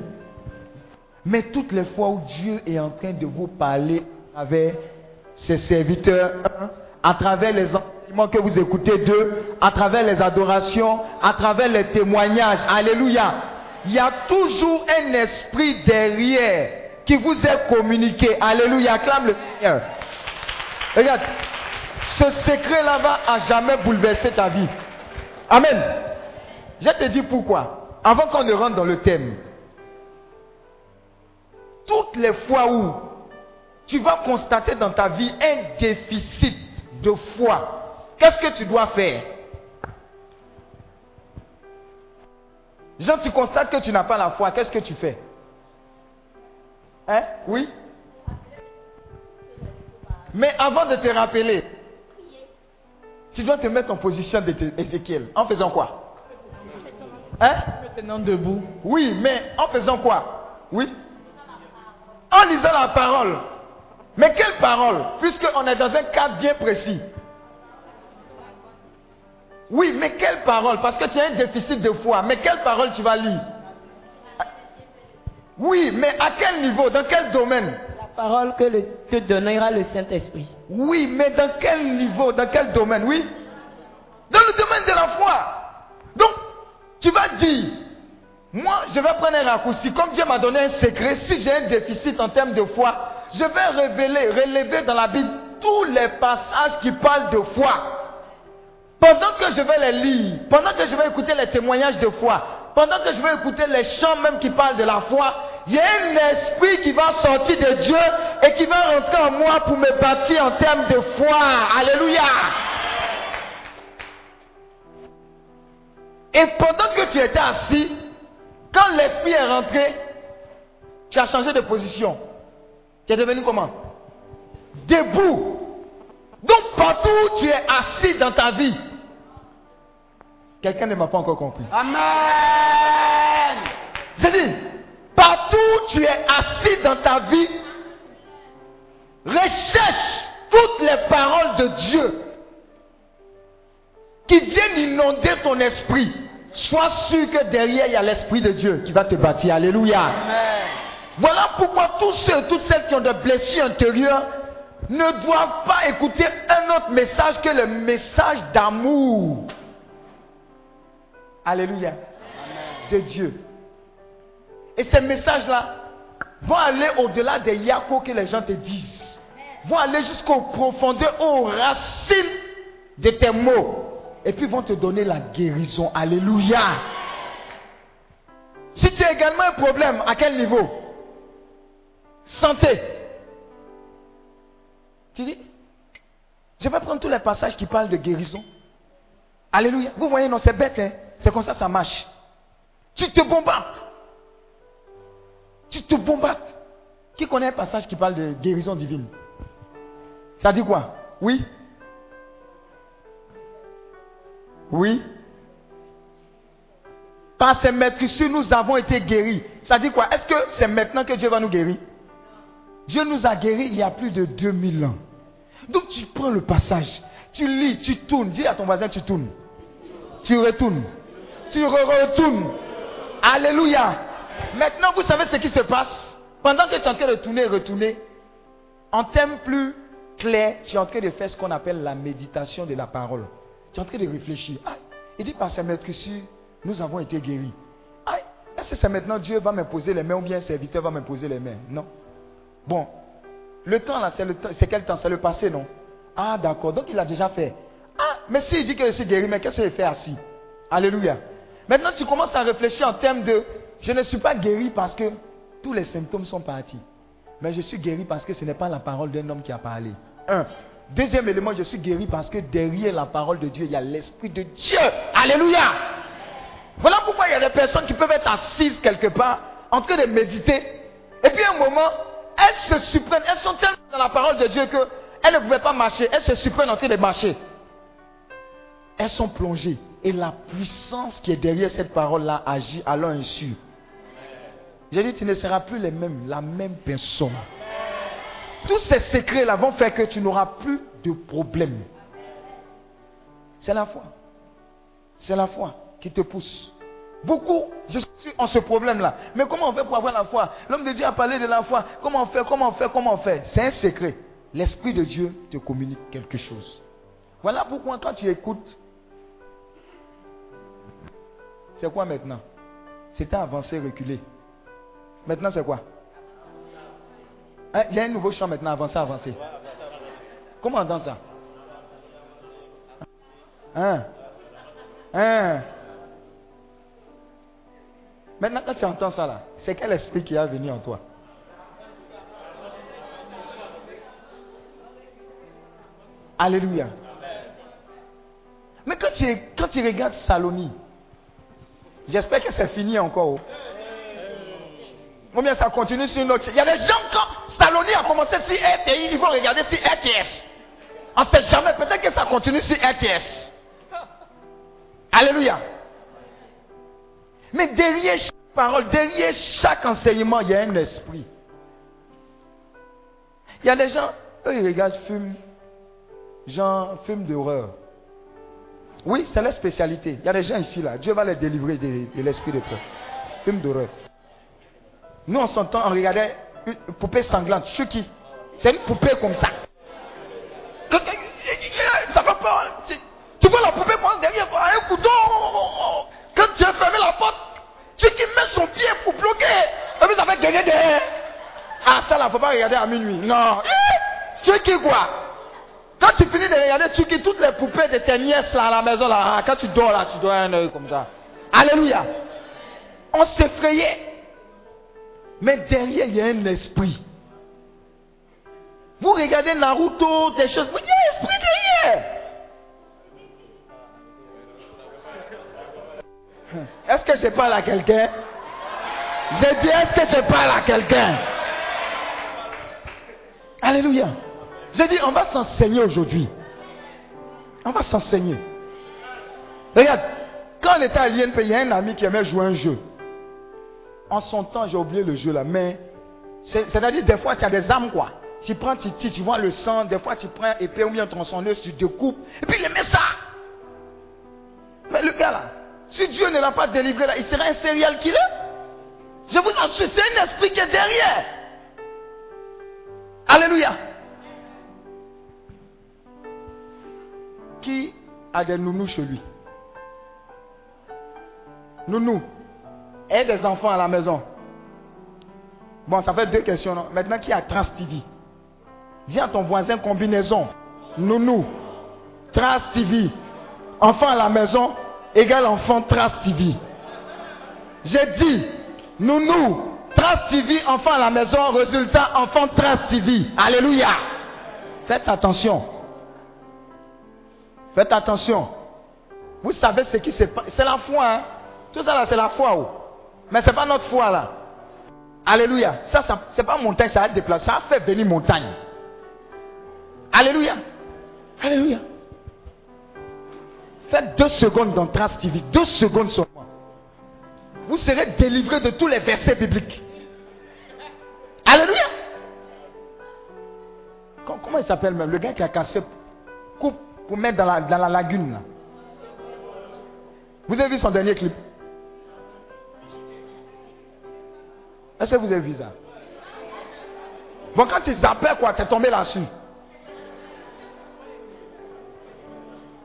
mais toutes les fois où Dieu est en train de vous parler avec ses serviteurs, à travers les que vous écoutez d'eux, à travers les adorations, à travers les témoignages, alléluia. Il y a toujours un esprit derrière qui vous est communiqué, alléluia, acclame le Seigneur. Regarde, ce secret-là va à jamais bouleverser ta vie. Amen. Je te dis pourquoi. Avant qu'on ne rentre dans le thème, toutes les fois où tu vas constater dans ta vie un déficit de foi, qu'est-ce que tu dois faire? Jean, tu constates que tu n'as pas la foi, qu'est-ce que tu fais? Hein? Oui. Mais avant de te rappeler, tu dois te mettre en position d'Ézéchiel. En faisant quoi? Hein? Maintenant debout. Oui, mais en faisant quoi? Oui. En lisant la parole. Mais quelle parole? Puisqu'on est dans un cadre bien précis. Oui, mais quelle parole? Parce que tu as un déficit de foi. Mais quelle parole tu vas lire? Oui, mais à quel niveau? Dans quel domaine? La parole que le- te donnera le Saint-Esprit. Oui, mais dans quel niveau? Dans quel domaine? Oui Dans le domaine de la foi. Donc, tu vas dire, moi, je vais prendre un raccourci. Comme Dieu m'a donné un secret, si j'ai un déficit en termes de foi, je vais révéler, relever dans la Bible tous les passages qui parlent de foi. Pendant que je vais les lire, pendant que je vais écouter les témoignages de foi, pendant que je vais écouter les chants même qui parlent de la foi, il y a un esprit qui va sortir de Dieu et qui va rentrer en moi pour me bâtir en termes de foi. Alléluia. Et pendant que tu étais assis, quand l'esprit est rentré, tu as changé de position. Tu es devenu comment? Debout. Donc partout où tu es assis dans ta vie, quelqu'un ne m'a pas encore compris. Amen. C'est dit, partout où tu es assis dans ta vie, recherche toutes les paroles de Dieu qui viennent inonder ton esprit. Sois sûr que derrière il y a l'esprit de Dieu qui va te bâtir. Alléluia. Voilà pourquoi tous ceux et toutes celles qui ont des blessures intérieures ne doivent pas écouter un autre message que le message d'amour. Alléluia. De Dieu. Et ces messages-là vont aller au-delà des yakos que les gens te disent. Vont aller jusqu'aux profondeurs, aux racines de tes mots. Et puis vont te donner la guérison. Alléluia. Si tu as également un problème, à quel niveau? Santé. Tu dis, je vais prendre tous les passages qui parlent de guérison. Alléluia. Vous voyez, non, c'est bête, hein? C'est comme ça ça marche. Tu te bombardes. Tu te bombardes. Qui connaît un passage qui parle de guérison divine? Ça dit quoi? Oui Oui Par ces maîtresses, nous avons été guéris. Ça dit quoi? Est-ce que c'est maintenant que Dieu va nous guérir? Dieu nous a guéris il y a plus de 2000 ans. Donc tu prends le passage, tu lis, tu tournes. Dis à ton voisin, tu tournes. Tu retournes. Tu re-retournes. Alléluia. Maintenant, vous savez ce qui se passe Pendant que tu es en train de tourner et retourner, en termes plus clairs, tu es en train de faire ce qu'on appelle la méditation de la parole. Tu es en train de réfléchir. Il dit par sa maître nous avons été guéris. Est-ce que c'est maintenant Dieu va m'imposer les mains ou bien un serviteur va m'imposer les mains? Non. Bon, le temps là, c'est, le temps- c'est quel temps? C'est le passé, non? Ah, d'accord. Donc il a déjà fait. Ah, mais s'il dit que je suis guéri, mais qu'est-ce qu'il fait assis? Alléluia. Maintenant, tu commences à réfléchir en termes de je ne suis pas guéri parce que tous les symptômes sont partis. Mais je suis guéri parce que ce n'est pas la parole d'un homme qui a parlé. Un. Deuxième élément, je suis guéri parce que derrière la parole de Dieu, il y a l'Esprit de Dieu. Alléluia. Voilà pourquoi il y a des personnes qui peuvent être assises quelque part, en train de méditer. Et puis à un moment, elles se surprennent. Elles sont tellement dans la parole de Dieu qu'elles ne pouvaient pas marcher. Elles se surprennent en train de marcher. Elles sont plongées. Et la puissance qui est derrière cette parole-là agit à leur insu. J'ai dit, tu ne seras plus les mêmes, la même personne. Tous ces secrets-là vont faire que tu n'auras plus de problème. C'est la foi. C'est la foi qui te pousse. Beaucoup, je suis en ce problème-là. Mais comment on fait pour avoir la foi? L'homme de Dieu a parlé de la foi. Comment on fait Comment on fait Comment on fait? C'est un secret. L'Esprit de Dieu te communique quelque chose. Voilà pourquoi quand tu écoutes, c'est quoi maintenant? C'était avancer, reculer. Maintenant, c'est quoi? Hein, Il y a un nouveau chant maintenant, avancer, avancer. Comment on ça? Hein? Hein? Maintenant, quand tu entends ça là, c'est quel esprit qui est venu en toi? Alléluia. Mais quand tu, quand tu regardes Saloni, j'espère que c'est fini encore. oh. Ou bien ça continue sur une autre. Il y a des gens, quand Saloni a commencé sur RTI, ils vont regarder sur RTS. On ne sait jamais, peut-être que ça continue sur RTS. Alléluia. Mais derrière chaque parole, derrière chaque enseignement, il y a un esprit. Il y a des gens, eux, ils regardent film, genre film d'horreur. Oui, c'est leur spécialité. Il y a des gens ici, là. Dieu va les délivrer de, l'esprit de peur. Film d'horreur. Nous, on s'entend, on regardait une poupée sanglante. Chucky. C'est une poupée comme ça. Ça pas. Tu- Tu vois la poupée prendre derrière un couteau. Quand tu as fermé la porte, Chucky met son pied pour bloquer. Et puis ça fait gagner derrière. Ah, ça là, faut pas regarder à minuit. Non. Eh, Chucky quoi? Quand tu finis de regarder Chucky, toutes les poupées de tes nièces là à la maison là, ah, quand tu dors là, tu dois un œil comme ça. Alléluia. On s'effrayait. Mais derrière, il y a un esprit. Vous regardez Naruto, des choses, il y a un esprit derrière. Est-ce que je parle à quelqu'un? Je dis, est-ce que je parle à quelqu'un? Alléluia. Je dis, on va s'enseigner aujourd'hui. On va s'enseigner. Regarde, quand on était à l'INP, il y a un ami qui aimait jouer un jeu. En son temps, j'ai oublié le jeu là, mais c'est- c'est-à-dire des fois tu as des armes quoi. Tu prends, tu tu vois le sang, des fois tu prends épée ou bien tronçonneuse, tu découpes, et puis il met ça. Mais le gars là, si Dieu ne l'a pas délivré là, il serait un serial killer. Je vous assure, c'est un esprit qui est derrière. Alléluia. Qui a des nounous chez lui? Nounou. Et des enfants à la maison. Bon, ça fait deux questions. Maintenant, qui a Trans TV Dis à ton voisin combinaison. Nounou. Trans TV. Enfant à la maison égale enfant Trans TV. J'ai dit, nounou, Trans TV, enfant à la maison, résultat, enfant Trans TV. Alléluia. Faites attention. Faites attention. Vous savez ce qui se passe. C'est la foi. Hein? Tout ça là, c'est la foi. oh. Mais ce n'est pas notre foi là. Alléluia. Ça, ça c'est pas montagne, ça a déplacé. Ça a fait venir montagne. Alléluia. Alléluia. Faites deux secondes dans Trans TV. Deux secondes seulement. Vous serez délivré de tous les versets bibliques. Alléluia. Com- Comment il s'appelle même? Le gars qui a cassé coupe pour mettre dans la, dans la lagune. là. Vous avez vu son dernier clip? Est-ce que vous avez vu ça? Bon, quand il zappait, quoi, t'es tombé là-dessus.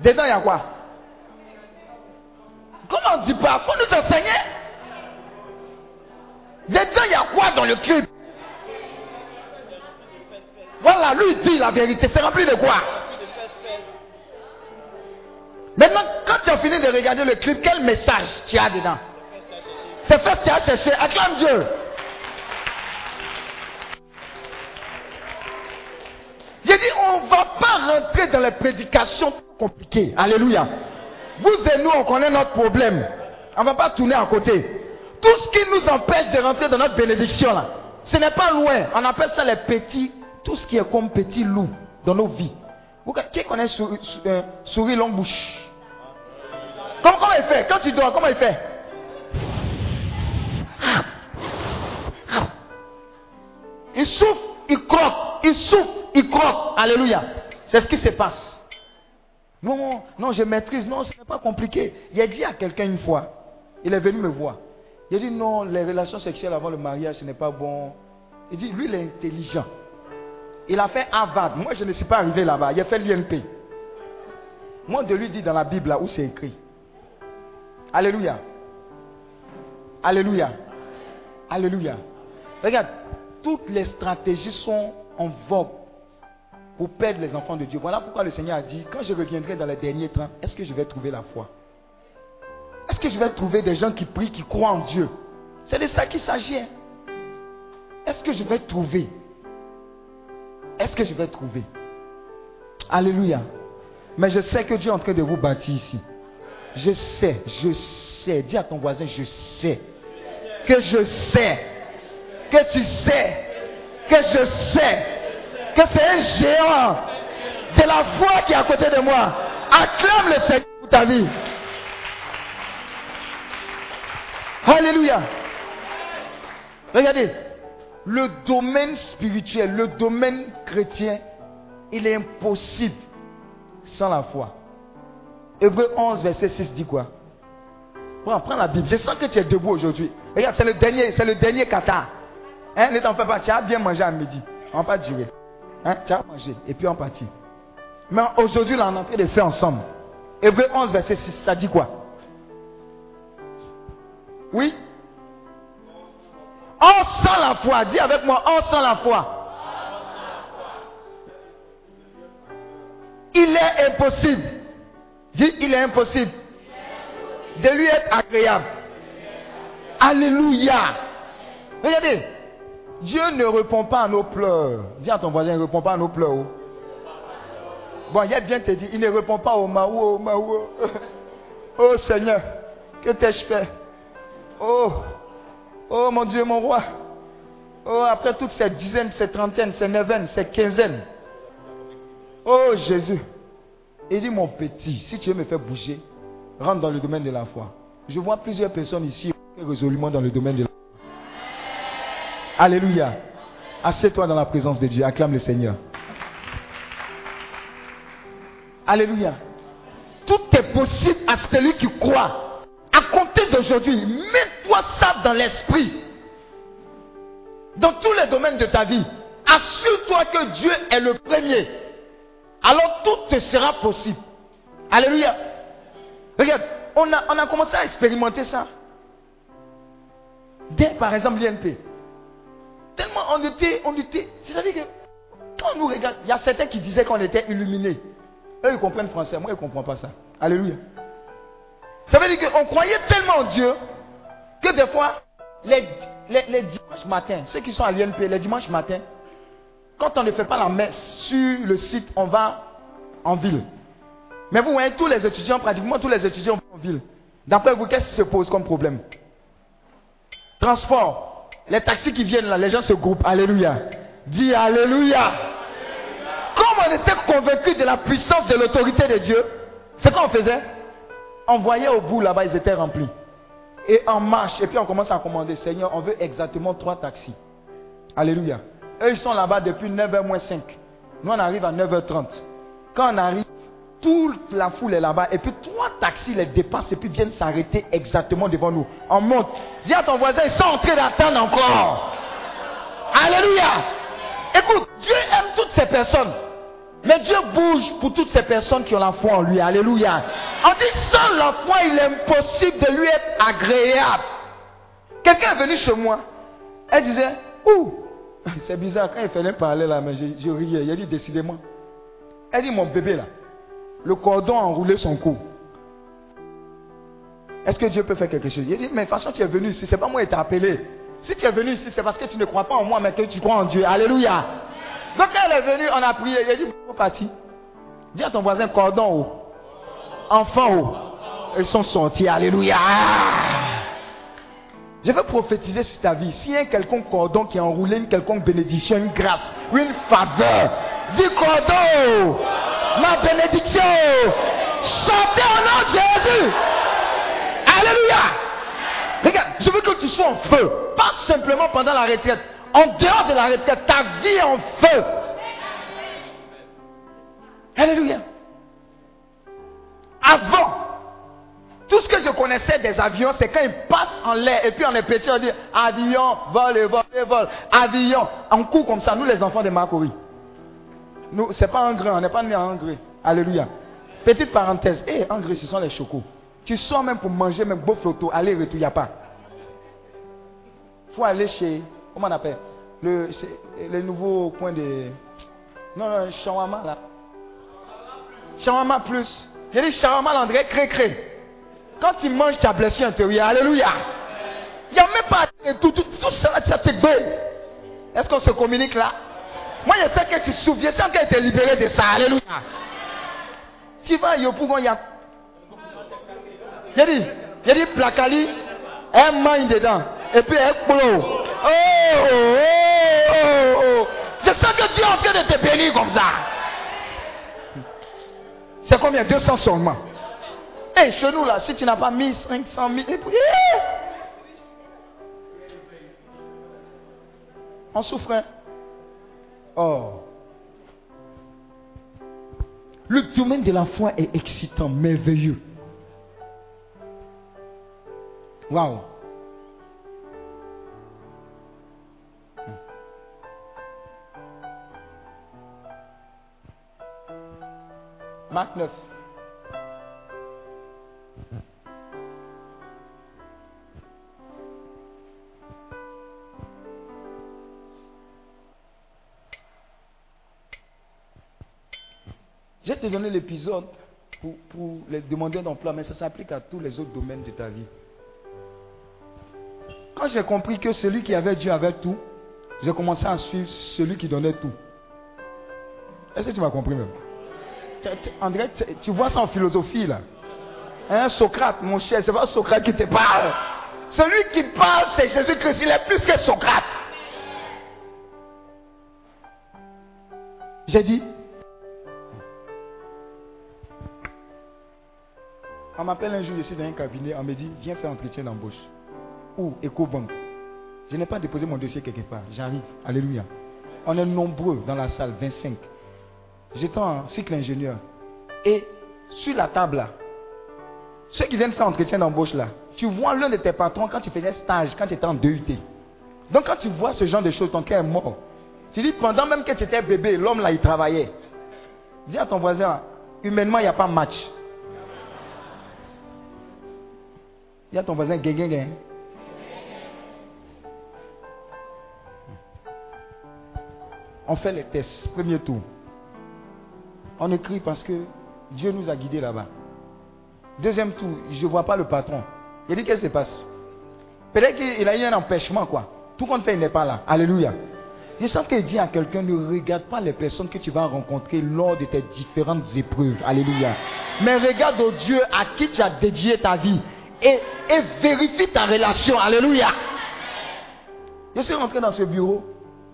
Dedans, il y a quoi? Comment on dit pas faut nous enseigner. Dedans, il y a quoi dans le clip Voilà, lui dit la vérité. C'est rempli de quoi Maintenant, quand tu as fini de regarder le clip, quel message tu as dedans C'est fait tu as cherché. Acclame Dieu. J'ai dit, on ne va pas rentrer dans les prédications compliquées. Alléluia. Vous et nous, on connaît notre problème. On ne va pas tourner à côté. Tout ce qui nous empêche de rentrer dans notre bénédiction, là, ce n'est pas loin. On appelle ça les petits, tout ce qui est comme petit loup dans nos vies. Vous, qui connaît souris, sou- euh, souris longue bouche? Comment, comment il fait? Quand tu dors, comment il fait? Il souffle, il croque, il souffle, il croque. Alléluia. C'est ce qui se passe. Non, non, je maîtrise. Non, ce n'est pas compliqué. Il a dit à quelqu'un une fois, il est venu me voir. Il a dit non, les relations sexuelles avant le mariage, ce n'est pas bon. Il dit, lui, il est intelligent. Il a fait Harvard. Moi, je ne suis pas arrivé là-bas. Il a fait l'INP. Moi, de lui dit dans la Bible, là où c'est écrit. Alléluia. Alléluia. Alléluia. Regarde, toutes les stratégies sont en vogue pour perdre les enfants de Dieu. Voilà pourquoi le Seigneur a dit, quand je reviendrai dans les derniers temps, est-ce que je vais trouver la foi? Est-ce que je vais trouver des gens qui prient, qui croient en Dieu? C'est de ça qu'il s'agit. hein. Est-ce que je vais trouver? Est-ce que je vais trouver? Alléluia. Mais je sais que Dieu est en train de vous bâtir ici. Je sais, je sais. Dis à ton voisin, je sais. Que je sais. Que tu sais. Que je sais. Que c'est un géant de la foi qui est à côté de moi. Acclame le Seigneur pour ta vie. Alléluia. Regardez, le domaine spirituel, le domaine chrétien, il est impossible sans la foi. Hébreu 11, verset 6 dit quoi? Prends, prends la Bible. Je sens que tu es debout aujourd'hui. Regarde, c'est le dernier, c'est le dernier kata. Hein, ne t'en fais pas, tu as bien mangé à midi. On va pas durer. Hein, tu as mangé et puis on partit. Mais aujourd'hui, on est en train de faire ensemble. Hébreu 11, verset 6, ça dit quoi? Oui? Or sans la foi, dis avec moi, or sans la foi. Il est impossible. Dis, il est impossible de lui être agréable. Alléluia. Regardez, Dieu ne répond pas à nos pleurs. Dis à ton voisin, il ne répond pas à nos pleurs. oh. Bon, bien te dit, il ne répond pas au Maou, au Maou. Oh Seigneur, que t'ai-je fait? Oh, oh mon Dieu, mon roi. Oh, après toutes ces dizaines, ces trentaines, ces neuvaines, ces quinzaines. Oh Jésus. Il dit, mon petit, si tu veux me faire bouger, rentre dans le domaine de la foi. Je vois plusieurs personnes ici résolument dans le domaine de la foi. Alléluia. Assieds-toi dans la présence de Dieu. Acclame le Seigneur. Alléluia. Tout est possible à celui qui croit. À compter d'aujourd'hui, mets-toi ça dans l'esprit. Dans tous les domaines de ta vie. Assure-toi que Dieu est le premier. Alors tout te sera possible. Alléluia. Regarde, on a, on a commencé à expérimenter ça. Dès par exemple l'INP. Tellement on était, on était. C'est-à-dire que quand on nous regarde, il y a certains qui disaient qu'on était illuminés. Eux, ils comprennent français. Moi, je ne comprends pas ça. Alléluia. Ça veut dire qu'on croyait tellement en Dieu que des fois, les, les, les dimanches matins, ceux qui sont à l'INP, les dimanches matins, quand on ne fait pas la messe sur le site, on va en ville. Mais vous voyez, tous les étudiants, pratiquement tous les étudiants vont en ville. D'après vous, qu'est-ce qui se pose comme problème? Transport. Les taxis qui viennent là, les gens se groupent. Alléluia. Dis Alléluia. Comme on était convaincus de la puissance de l'autorité de Dieu, c'est qu'on faisait? On voyait au bout là-bas, ils étaient remplis. Et en marche, et puis on commence à commander Seigneur, on veut exactement trois taxis. Alléluia. Eux, ils sont là-bas depuis 9h moins 5. Nous, on arrive à 9h30. Quand on arrive, toute la foule est là-bas. Et puis trois taxis les dépassent et puis viennent s'arrêter exactement devant nous. On monte. Dis à ton voisin, ils sont en train d'attendre encore. Alléluia. Écoute, Dieu aime toutes ces personnes. Mais Dieu bouge pour toutes ces personnes qui ont la foi en lui. Alléluia. On dit sans la foi, il est impossible de lui être agréable. Quelqu'un est venu chez moi. Elle disait, ouh, c'est bizarre, quand il fallait parler là, mais je, je riais. Il a dit, décidément. Elle dit, mon bébé là, le cordon a enroulé son cou. Est-ce que Dieu peut faire quelque chose? Il dit, mais de toute façon, tu es venu ici, c'est pas moi qui t'ai appelé. Si tu es venu ici, c'est parce que tu ne crois pas en moi, mais que tu crois en Dieu. Alléluia. Donc quand elle est venue, on a prié. Il a dit, bon, parti. Dis à ton voisin, cordon haut. Enfant haut. Ils sont sortis. Alléluia. Je veux prophétiser sur ta vie. S'il y a un quelconque cordon qui a enroulé une quelconque bénédiction, une grâce, une faveur, dis cordon. Ma bénédiction. Chantez au nom de Jésus. Alléluia. Regarde, je veux que tu sois en feu. Pas simplement pendant la retraite. En dehors de la retraite, ta vie est en feu. Alléluia. Avant, tout ce que je connaissais des avions, c'est quand ils passent en l'air et puis on est petit, on dit avion, vol et vol et vol. Avion. En cours comme ça, nous les enfants de Macori. Nous, c'est pas Angré, on n'est pas né en Angré. Alléluia. Petite parenthèse, hé, hey, Angré, ce sont les chocos. Tu sors même pour manger, même beau photo, aller, retour, il n'y a pas. Faut aller chez, comment on appelle? Le, nouveau coin de. Non, non, shawarma là. Shawarma plus. J'ai dit shawarma l'André, cré, cré. Quand tu manges ta blessure intérieure, alléluia. Il n'y a même pas tout, tout, tout ça, ça te Est-ce qu'on se communique là? Moi, je sais que tu souffres. Je sens qu'elle es libérée de ça. Alléluia. Tu vas à Yopougon, il y a. J'ai dit, j'ai dit, Plakali, elle mange dedans. Et puis elle pleure. Oh, oh, oh, oh, oh. Je sens que Dieu est en train de te bénir comme ça. C'est combien? 200 seulement. Et chez nous, là, si tu n'as pas mis 500 000. Et puis, yeah. On souffre. Hein. Oh. Le domaine de la foi est excitant, merveilleux. Waouh. Marc 9. Te donner l'épisode pour, pour les demandeurs d'emploi, mais ça s'applique à tous les autres domaines de ta vie. Quand j'ai compris que celui qui avait Dieu avait tout, j'ai commencé à suivre celui qui donnait tout. Est-ce que tu m'as compris même? André, tu vois ça en philosophie là. Hein, Socrate, mon cher, c'est pas Socrate qui te parle. Celui qui parle, c'est Jésus-Christ. Il est plus que Socrate. J'ai dit, On m'appelle un jour, je suis dans un cabinet, on me dit, viens faire entretien d'embauche. Ou EcoBank. Je n'ai pas déposé mon dossier quelque part. J'arrive. Alléluia. On est nombreux dans la salle, 25. J'étais en cycle ingénieur. Et sur la table là, ceux qui viennent faire entretien d'embauche là, tu vois l'un de tes patrons quand tu faisais stage, quand tu étais en DUT. Donc quand tu vois ce genre de choses, ton cœur est mort. Tu dis, pendant même que tu étais bébé, l'homme là, il travaillait. Dis à ton voisin, humainement, il n'y a pas match. Dis à ton voisin, gain, gain. On fait les tests, premier tour. On écrit parce que Dieu nous a guidés là-bas. Deuxième tour, je ne vois pas le patron. Il dit qu'est-ce qui se passe? Peut-être qu'il a eu un empêchement, quoi. Tout compte fait, il n'est pas là. Alléluia. Je sens qu'il dit à quelqu'un, ne regarde pas les personnes que tu vas rencontrer lors de tes différentes épreuves. Alléluia. Mais regarde au Dieu à qui tu as dédié ta vie. Et, vérifie ta relation. Alléluia. Je suis rentré dans ce bureau.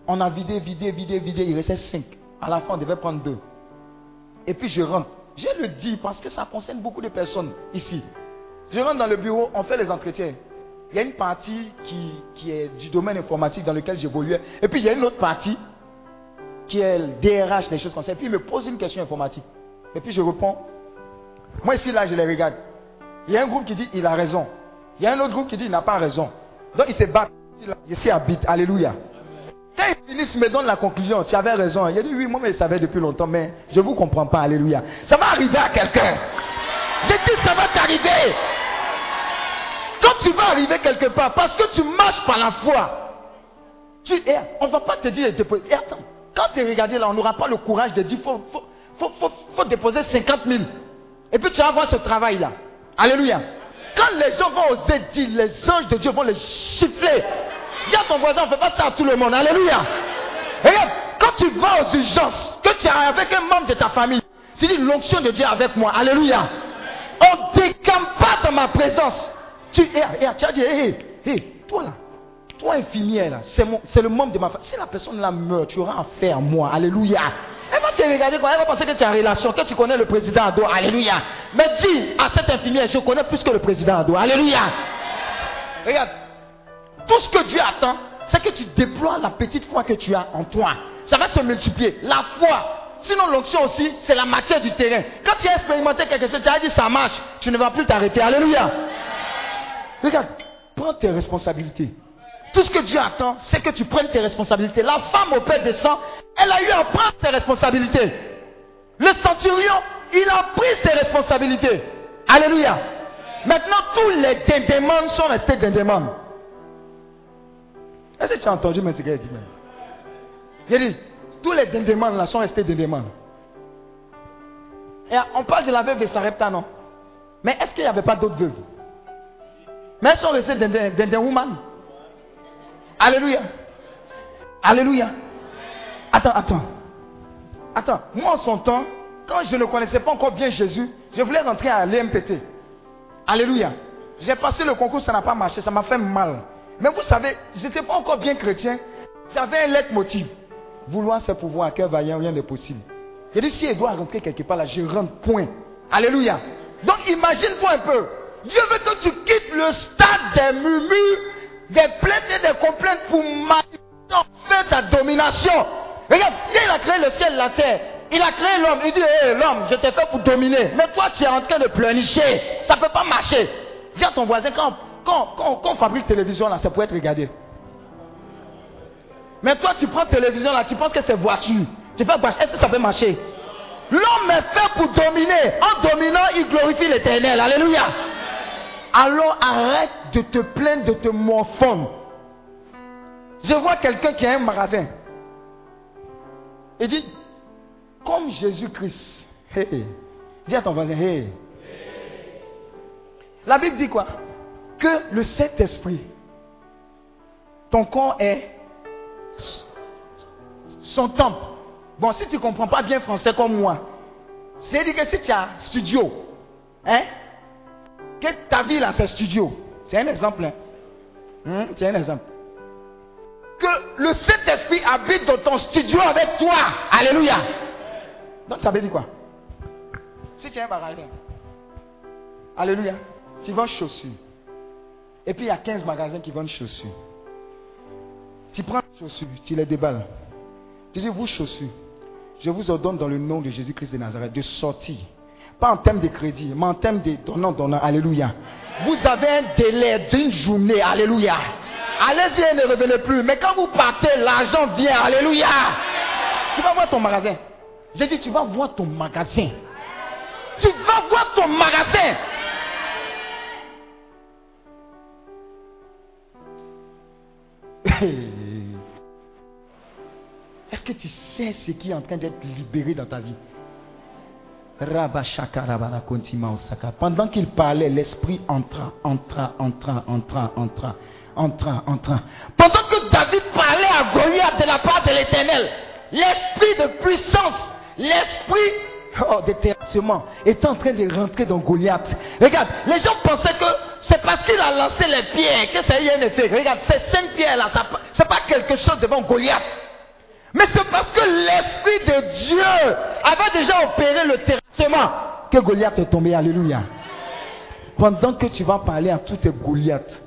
On a vidé, vidé, vidé, vidé. Il restait cinq. À la fin, on devait prendre deux. Et puis je rentre. Je le dis parce que ça concerne beaucoup de personnes ici. Je rentre dans le bureau, on fait les entretiens. Il y a une partie qui, qui est du domaine informatique dans lequel j'évoluais. Et puis il y a une autre partie qui est le DRH, des choses comme ça. Et puis il me pose une question informatique. Et puis je réponds. Moi ici, là, je les regarde. Il y a un groupe qui dit il a raison. Il y a un autre groupe qui dit il n'a pas raison. Donc ils se battent. Ici habite. Alléluia. Quand ils finissent, me donnent la conclusion. Tu avais raison. Il a dit oui, moi, mais je savais depuis longtemps, mais je ne vous comprends pas. Alléluia. Ça va arriver à quelqu'un. J'ai dit ça va t'arriver. Quand tu vas arriver quelque part, parce que tu marches par la foi, tu, on ne va pas te dire, attends, quand tu es regardé là, on n'aura pas le courage de dire, faut, faut, faut, faut, déposer 50 000. Et puis tu vas voir ce travail-là. Alléluia. Quand les gens vont oser dire, les anges de Dieu vont les chiffler. Dis à ton voisin, on ne fait pas ça à tout le monde. Alléluia. Regarde, quand tu vas aux urgences, que tu es avec un membre de ta famille, tu dis l'onction de Dieu avec moi. Alléluia. On ne décampe pas dans ma présence. Tu, eh, eh, as dit, hé, hé, hé, toi là, toi infirmière là, c'est le membre de ma famille. Si la personne là meurt, tu auras affaire à moi. Alléluia. Elle va te regarder quand elle va penser que tu es en relation, que tu connais le président Ado. Alléluia. Mais dis à cette infirmière, je connais plus que le président Ado. Alléluia. Regarde, tout ce que Dieu attend, c'est que tu déploies la petite foi que tu as en toi. Ça va se multiplier. La foi. Sinon, l'onction aussi, c'est la matière du terrain. Quand tu as expérimenté quelque chose, tu as dit ça marche, tu ne vas plus t'arrêter. Alléluia. Regarde, prends tes responsabilités. Tout ce que Dieu attend, c'est que tu prennes tes responsabilités. La femme au père des sang, elle a eu à prendre ses responsabilités. Le centurion, il a pris ses responsabilités. Alléluia. Maintenant, tous les dindémons sont restés dindémons. Est-ce que tu as entendu qu'il a dit J'ai dit, tous les dindémons là sont restés dindémons. Et on parle de la veuve de Sarepta, non? Mais est-ce qu'il n'y avait pas d'autres veuves? Mais elles sont restées dindéwoman. Alléluia. Alléluia. Attends, attends. Attends, moi en son temps, quand je ne connaissais pas encore bien Jésus, je voulais rentrer à l'EMPT. Alléluia. J'ai passé le concours, ça n'a pas marché, ça m'a fait mal. Mais vous savez, je n'étais pas encore bien chrétien. J'avais un leitmotiv. Vouloir c'est pouvoir, cœur vaillant, rien n'est possible. J'ai dit, si elle doit rentrer quelque part là, je rentre, point. Alléluia. Donc imagine-toi un peu. Dieu veut que tu quittes le stade des murmures, des plaintes et des complaintes pour manifester ta domination. Regarde, il a créé le ciel, la terre, il a créé l'homme. Il dit, hé, l'homme, je t'ai fait pour dominer. Mais toi, tu es en train de pleurnicher. Ça ne peut pas marcher. Dis à ton voisin, quand, quand, quand, on fabrique télévision, là, c'est pour être regardé. Mais toi, tu prends télévision, là, tu penses que c'est voiture. Tu fais, est-ce que ça peut marcher? L'homme est fait pour dominer. En dominant, il glorifie l'éternel. Alléluia. Alors arrête de te plaindre de te morfondre. Je vois quelqu'un qui a un magasin. Il dit, comme Jésus-Christ. Hey. Dis à ton voisin, hey. La Bible dit quoi? Que le Saint-Esprit, ton corps est son temple. Bon, si tu ne comprends pas bien français comme moi, c'est-à-dire que si tu as studio, hein, que ta vie là c'est studio, c'est un exemple. Hein? Hein, C'est un exemple. Que le Saint-Esprit habite dans ton studio avec toi. Alléluia. Donc ça veut dire quoi? Si tu es un magasin, Alléluia, tu vends chaussures. Et puis il y a 15 magasins qui vendent chaussures. Tu prends les chaussures, tu les déballes. Tu dis, vous chaussures, je vous ordonne dans le nom de Jésus-Christ de Nazareth de sortir. Pas en termes de crédit, mais en termes de donnant, donnant. Alléluia. Vous avez un délai d'une journée. Alléluia. Allez-y et ne revenez plus. Mais quand vous partez, l'argent vient. Alléluia. Tu vas voir ton magasin. J'ai dit, tu vas voir ton magasin. Tu vas voir ton magasin. Est-ce que tu sais ce qui est en train d'être libéré dans ta vie? Pendant qu'il parlait, l'esprit entra, entra, entra, entra, entra, entra, entra. Pendant que David parlait à Goliath de la part de l'éternel, l'esprit de puissance, l'esprit oh, de terrassement est en train de rentrer dans Goliath. Regarde, les gens pensaient que c'est parce qu'il a lancé les pierres que ça a eu un effet. Regarde, ces cinq pierres-là, c'est pas quelque chose devant Goliath. Mais c'est parce que l'Esprit de Dieu avait déjà opéré le terrassement que Goliath est tombé. Alléluia. Pendant que tu vas parler à tous tes Goliaths,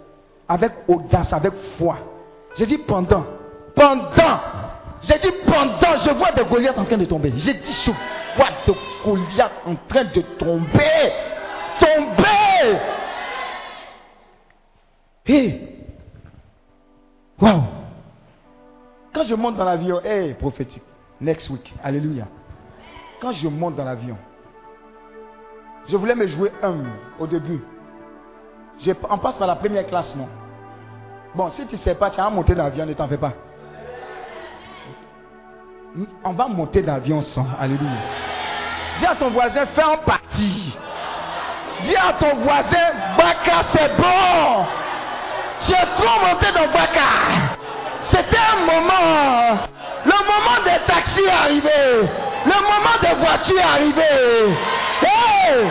avec audace, avec foi. J'ai dit pendant. Pendant. J'ai dit pendant, je vois des Goliaths en train de tomber. J'ai dit je vois des Goliaths en train de tomber. Tomber. Hé. Wow. Quand je monte dans l'avion, hé, prophétique, next week, alléluia. Quand je monte dans l'avion, je voulais me jouer un au début. On passe par la première classe, non? Bon, si tu ne sais pas, tu as monté dans l'avion, ne t'en fais pas. On va monter dans l'avion sans. Alléluia. Dis à ton voisin, fais un parti. Dis à ton voisin, Baka, c'est bon. Tu es trop monté dans Baka. C'était un moment. Le moment des taxis est arrivé. Le moment des voitures est arrivé. Hey!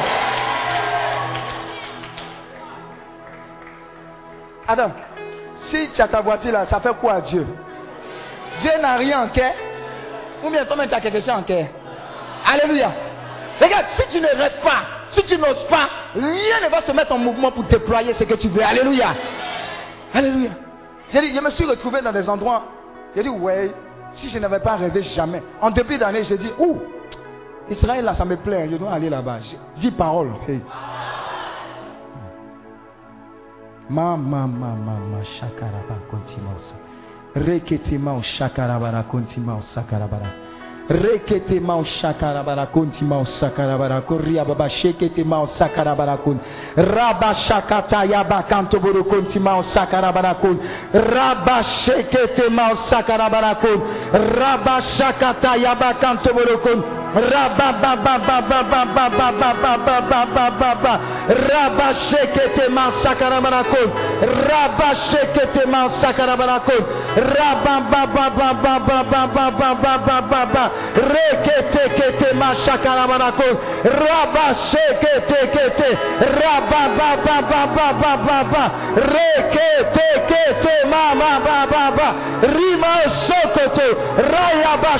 Adam, si tu as ta voiture là, ça fait quoi à Dieu? Dieu n'a rien en cœur. Ou bien toi-même tu as quelque chose en cœur? Alléluia. Regarde, si tu ne rêves pas, si tu n'oses pas, rien ne va se mettre en mouvement pour déployer ce que tu veux. Alléluia. Alléluia. J'ai dit, je me suis retrouvé dans des endroits. J'ai dit, ouais, si je n'avais pas rêvé jamais. En début d'année, j'ai dit, ouh, Israël là, ça me plaît, je dois aller là-bas. Dis parole. Hey. Ma, ma, ma, ma, ma, shakaraba, kontimausa. Rekete mao shakarabara, kontimao sakarabara. Rekete mao shakarabara, kontimao sakarabara. Koria baba, shekete mao sakarabara kun. Raba shakata yaba kantoboro kontimao sakarabara kun. Raba shekete mao sakarabara kun. Raba shakata yaba kantoboro kun. Raba ba ba ba ba ba ba ba ba ba ba ba ba ba ba Raba shekete ma sakarabarakon Raba shekete ma sakarabarakon Raba ba ba ba ba ba ba ba ba ba ba ba ba Rekete kete ma sakarabarakon Raba shekete kete Raba ba ba ba ba ba ba ba Rekete kete ma ma ba ba ba Rima sokoto Raya ba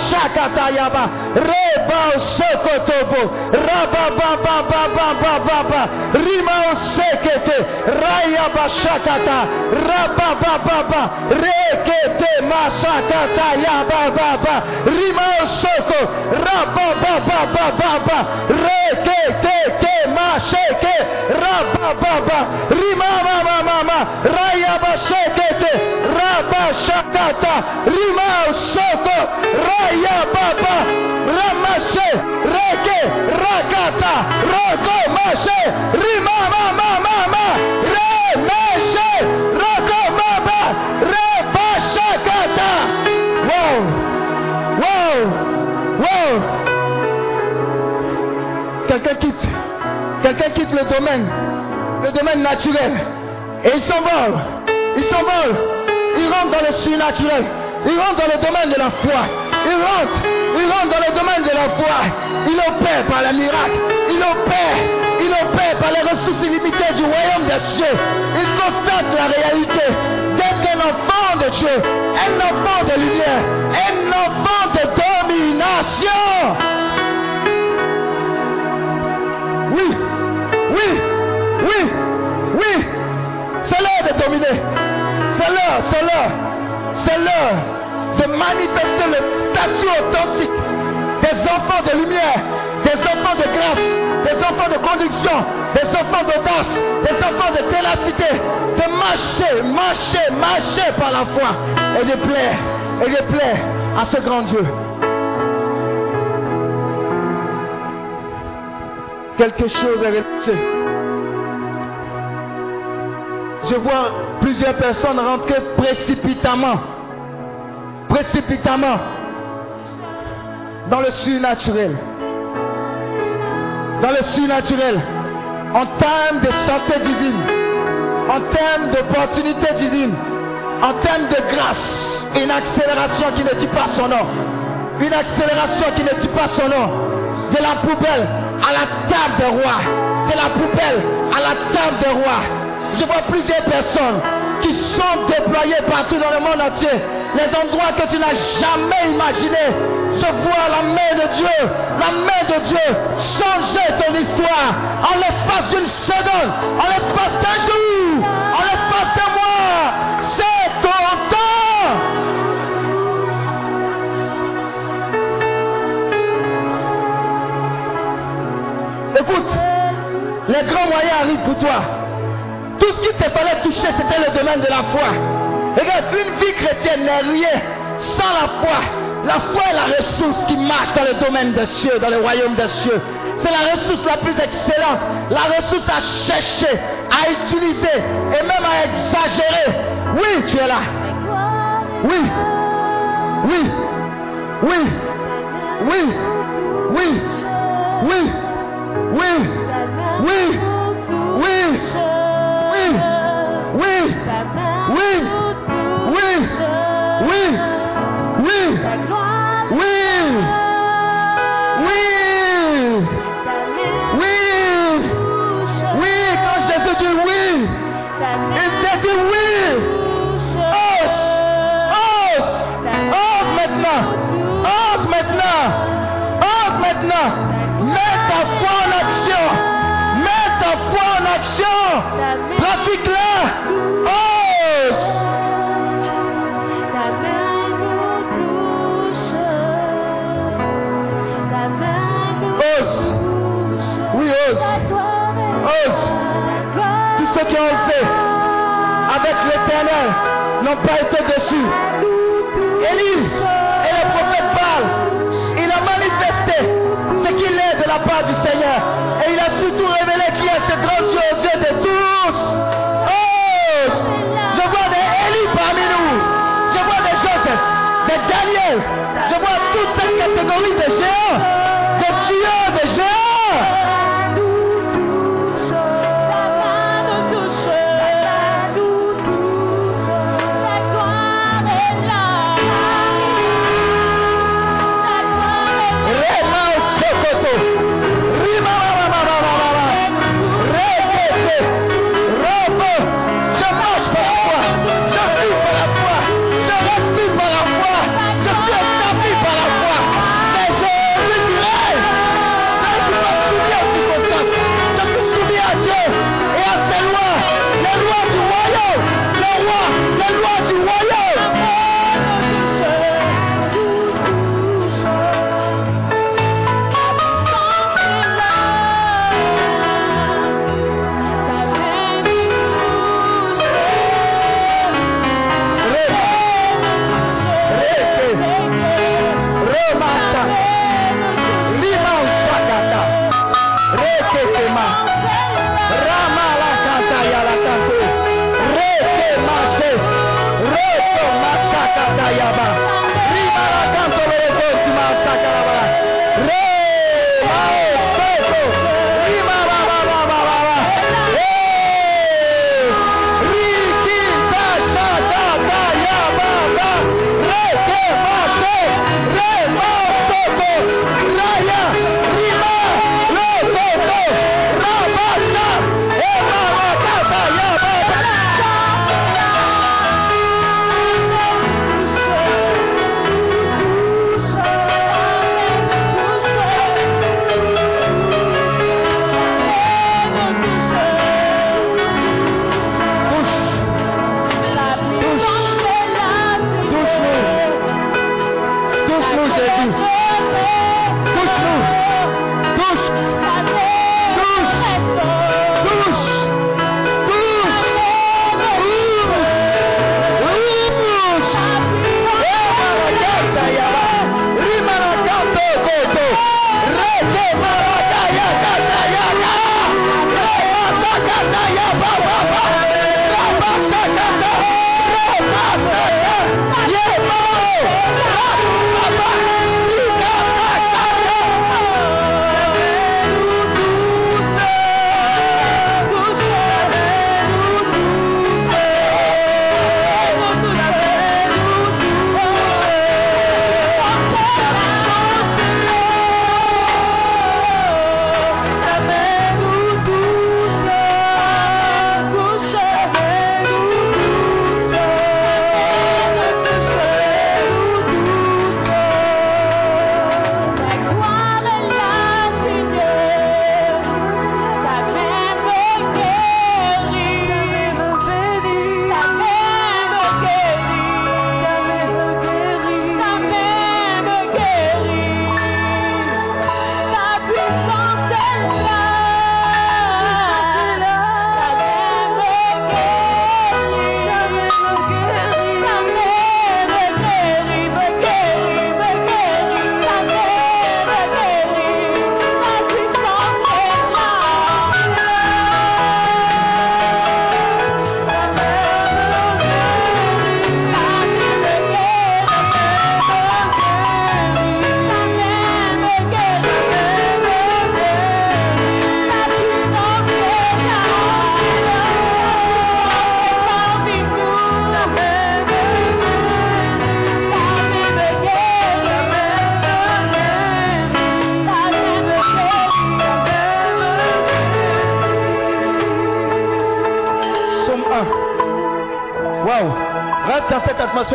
Rimao Sokotobo, Rabababababababa, Rimao Sekete, Raya Bashakata, Rababababa, Rekete Masakata, Yabababa, Rimao Soko, Rabababababa, Rekete Maseke, Rabababa, Rimama Mama, Raya Bashakete, Rabashakata, Rimao Soko, Raya Baba, Ramas ramashe, reke, rakata, roko mashe, rima mama, remeshe, roko rebashakata. Wow, wow, wow. Quelqu'un quitte, quelqu'un quitte le domaine, le domaine naturel, et il s'envole, il s'envole, il rentre dans le surnaturel, il rentre dans le domaine de la foi, il rentre, il rentre dans le domaine de la foi, il opère par le miracle, il opère, il opère par les ressources illimitées du royaume des cieux, il constate la réalité d'être un enfant de Dieu, un enfant de lumière, un enfant de domination. Oui, oui, oui, oui. C'est l'heure de dominer. C'est l'heure, c'est l'heure. C'est l'heure de manifester le statut authentique des enfants de lumière, des enfants de grâce, des enfants de conduction, des enfants d'audace, des enfants de ténacité, de marcher, marcher, marcher par la foi et de plaire, et de plaire à ce grand Dieu. quelque chose est relâché. Je vois plusieurs personnes rentrer précipitamment, précipitamment dans le surnaturel. Dans le surnaturel, en termes de santé divine, en termes d'opportunité divine, en termes de grâce, une accélération qui ne dit pas son nom, une accélération qui ne dit pas son nom, de la poubelle à la table des rois, de la poubelle à la table des rois. Je vois plusieurs personnes qui sont déployées partout dans le monde entier, les endroits que tu n'as jamais imaginés. Je vois la main de Dieu, la main de Dieu changer ton histoire en l'espace d'une seconde, en l'espace d'un jour, en l'espace d'un mois. C'est ton temps. Écoute, les grands moyens arrivent pour toi. Tout ce qui te fallait toucher, c'était le domaine de la foi. Regarde, une vie chrétienne n'est rien sans la foi. La foi est la ressource qui marche dans le domaine des cieux, dans le royaume des cieux. C'est la ressource la plus excellente, la ressource à chercher, à utiliser et même à exagérer. Oui, tu es là. Oui. Oui. Oui. Oui. Oui. Oui. Oui. Oui. Oui. Oui. Oui. Oui. Oui. We pas été déçus. Élie et le prophète parlent. Il a manifesté ce qu'il est de la part du Seigneur.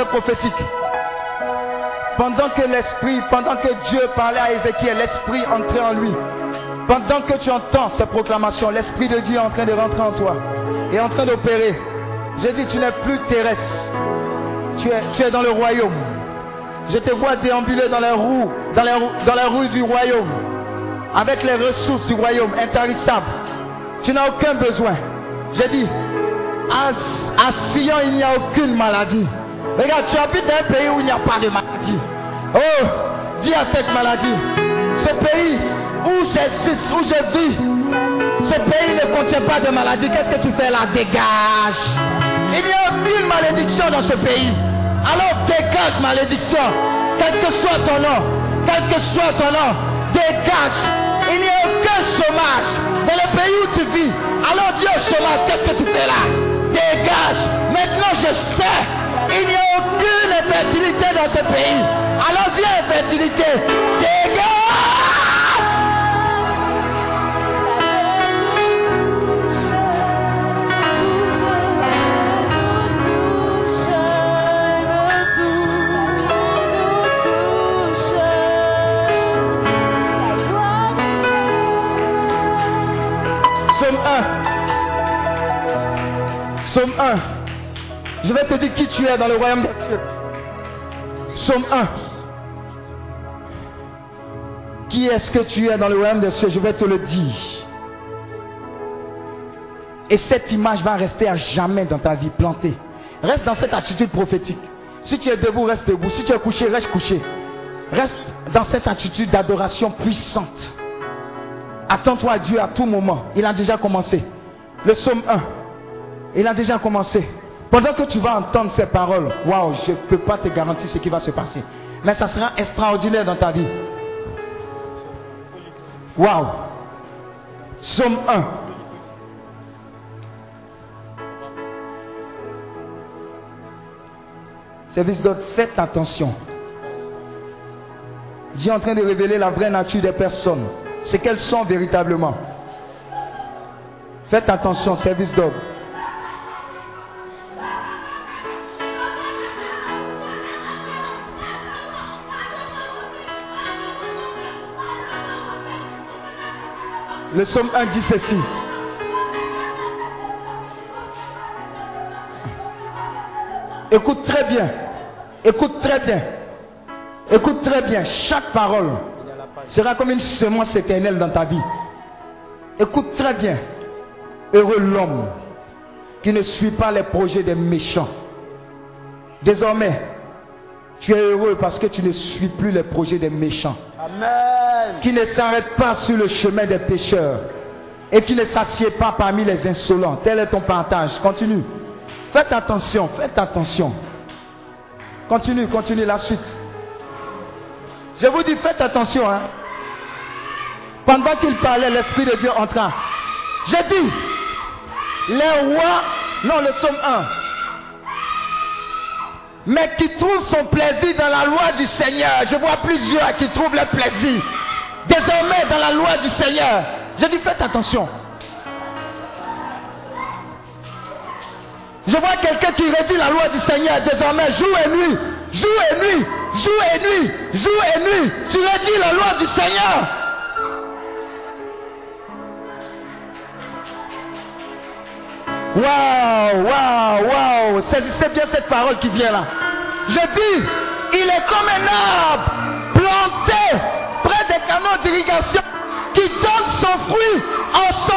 Prophétique. Pendant que l'esprit, pendant que Dieu parlait à Ézéchiel, l'esprit entrait en lui. Pendant que tu entends ces proclamations, l'esprit de Dieu est en train de rentrer en toi et en train d'opérer. Je dis, tu n'es plus terrestre. Tu es, dans le royaume. Je te vois déambuler dans les roues, dans roues- dans rues du royaume, avec les ressources du royaume, intarissables. Tu n'as aucun besoin. Je dis, à Sion, il n'y a aucune maladie. Regarde, tu habites dans un pays où il n'y a pas de maladie. Oh, dis à cette maladie, ce pays où j'existe, où je vis, ce pays ne contient pas de maladie. Qu'est-ce que tu fais là? Dégage. Il n'y a aucune malédiction dans ce pays. Alors dégage malédiction. Quel que soit ton nom, quel que soit ton nom, dégage. Il n'y a aucun chômage dans le pays où tu vis. Alors dis au chômage, qu'est-ce que tu fais là? Dégage. Maintenant je sais, il n'y aucune infertilité dans ce pays. Alors dis infertilité, dégage. Je vais te dire qui tu es dans le royaume des cieux. Somme 1. Qui est-ce que tu es dans le royaume des cieux? Je vais te le dire. Et cette image va rester à jamais dans ta vie plantée. Reste dans cette attitude prophétique. Si tu es debout, reste debout. Si tu es couché, reste couché. Reste dans cette attitude d'adoration puissante. Attends-toi à Dieu à tout moment. Il a déjà commencé. Le psaume 1. Il a déjà commencé. Pendant que tu vas entendre ces paroles, waouh, je ne peux pas te garantir ce qui va se passer. Mais ça sera extraordinaire dans ta vie. Waouh. Psaume 1. Service d'ordre, faites attention. Dieu est en train de révéler la vraie nature des personnes. Ce qu'elles sont véritablement. Faites attention, service d'ordre. Le psaume 1 dit ceci. Écoute très bien. Écoute très bien. Écoute très bien. Chaque parole sera comme une semence éternelle dans ta vie. Écoute très bien. Heureux l'homme qui ne suit pas les projets des méchants. Désormais, tu es heureux parce que tu ne suis plus les projets des méchants. Amen. Qui ne s'arrête pas sur le chemin des pécheurs et qui ne s'assied pas parmi les insolents. Tel est ton partage. Continue. Faites attention, faites attention. Continue, continue la suite. Je vous dis, faites attention. Hein. Pendant qu'il parlait, l'Esprit de Dieu entra. J'ai dit, les rois, non, le psaume 1, mais qui trouvent son plaisir dans la loi du Seigneur. Je vois plusieurs qui trouvent le plaisir désormais dans la loi du Seigneur. Je dis, faites attention. Je vois quelqu'un qui redit la loi du Seigneur désormais, jour et nuit, jour et nuit, jour et nuit, jour et nuit. Tu redis la loi du Seigneur. Waouh, waouh, waouh. Saisissez bien cette parole qui vient là. Je dis, il est comme un arbre planté près des canaux d'irrigation qui donne son fruit en son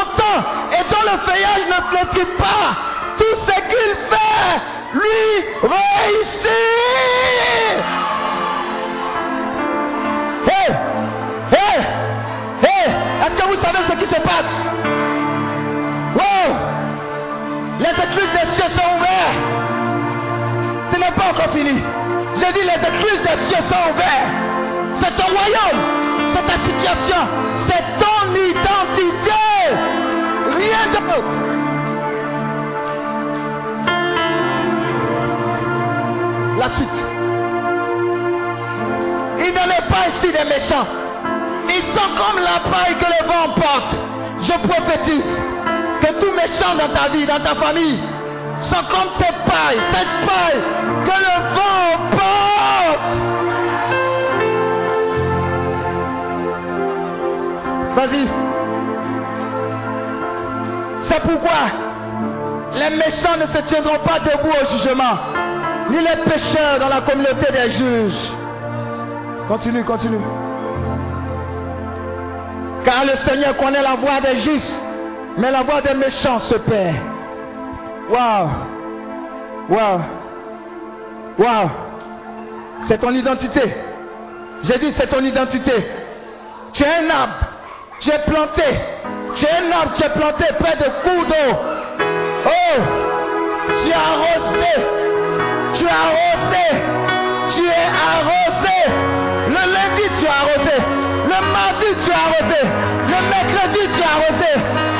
et dont le feuillage ne flétrit pas. Tout ce qu'il fait, lui réussit. Hé, hé, hé, est-ce que vous savez ce qui se passe? Wow! Les écluses des cieux sont ouvertes. Ce n'est pas encore fini. J'ai dit les écluses des cieux sont ouvertes. C'est ton royaume. C'est ta situation. C'est ton identité. Rien d'autre. La suite. Il n'en est pas ici des méchants. Ils sont comme la paille que le vent emporte. Je prophétise que tout méchant dans ta vie, dans ta famille, sont comme ces pailles, cette paille que le vent porte. Vas-y. C'est pourquoi les méchants ne se tiendront pas debout au jugement, ni les pécheurs dans la communauté des juges. Continue, continue. Car le Seigneur connaît la voix des justes, mais la voix des méchants se perd. Waouh! Waouh! Waouh! C'est ton identité. J'ai dit c'est ton identité. Tu es un arbre. Tu es planté. Tu es un arbre, tu es planté près de cours d'eau. Oh! Tu es arrosé. Tu es arrosé. Tu es arrosé. Le lundi, tu es arrosé. Le mardi, tu es arrosé. Le mercredi, tu es arrosé.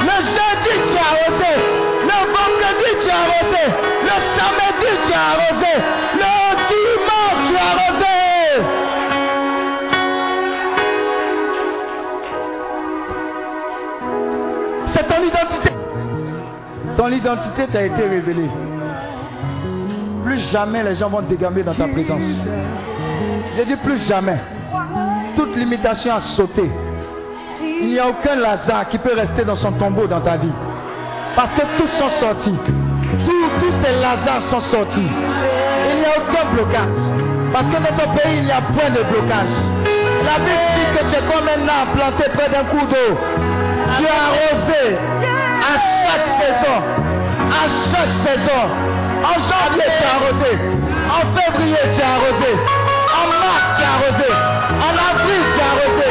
Le jeudi, tu es arrosé. Le vendredi, tu es arrosé. Le samedi, tu es arrosé. Le dimanche, tu es arrosé. C'est ton identité. Ton identité t'a été révélée. Plus jamais les gens vont te dégamer dans ta présence. J'ai dit plus jamais. Toute limitation a sauté. Il n'y a aucun Lazare qui peut rester dans son tombeau dans ta vie. Parce que tous sont sortis. Tous, tous ces Lazars sont sortis. Il n'y a aucun blocage. Parce que dans ton pays, il n'y a point de blocage. La Bible dit que tu es comme un arbre planté près d'un cours d'eau. Tu es arrosé à chaque saison. À chaque saison. En janvier, tu es arrosé. En février, tu es arrosé. En mars, tu es arrosé. En avril, tu es arrosé.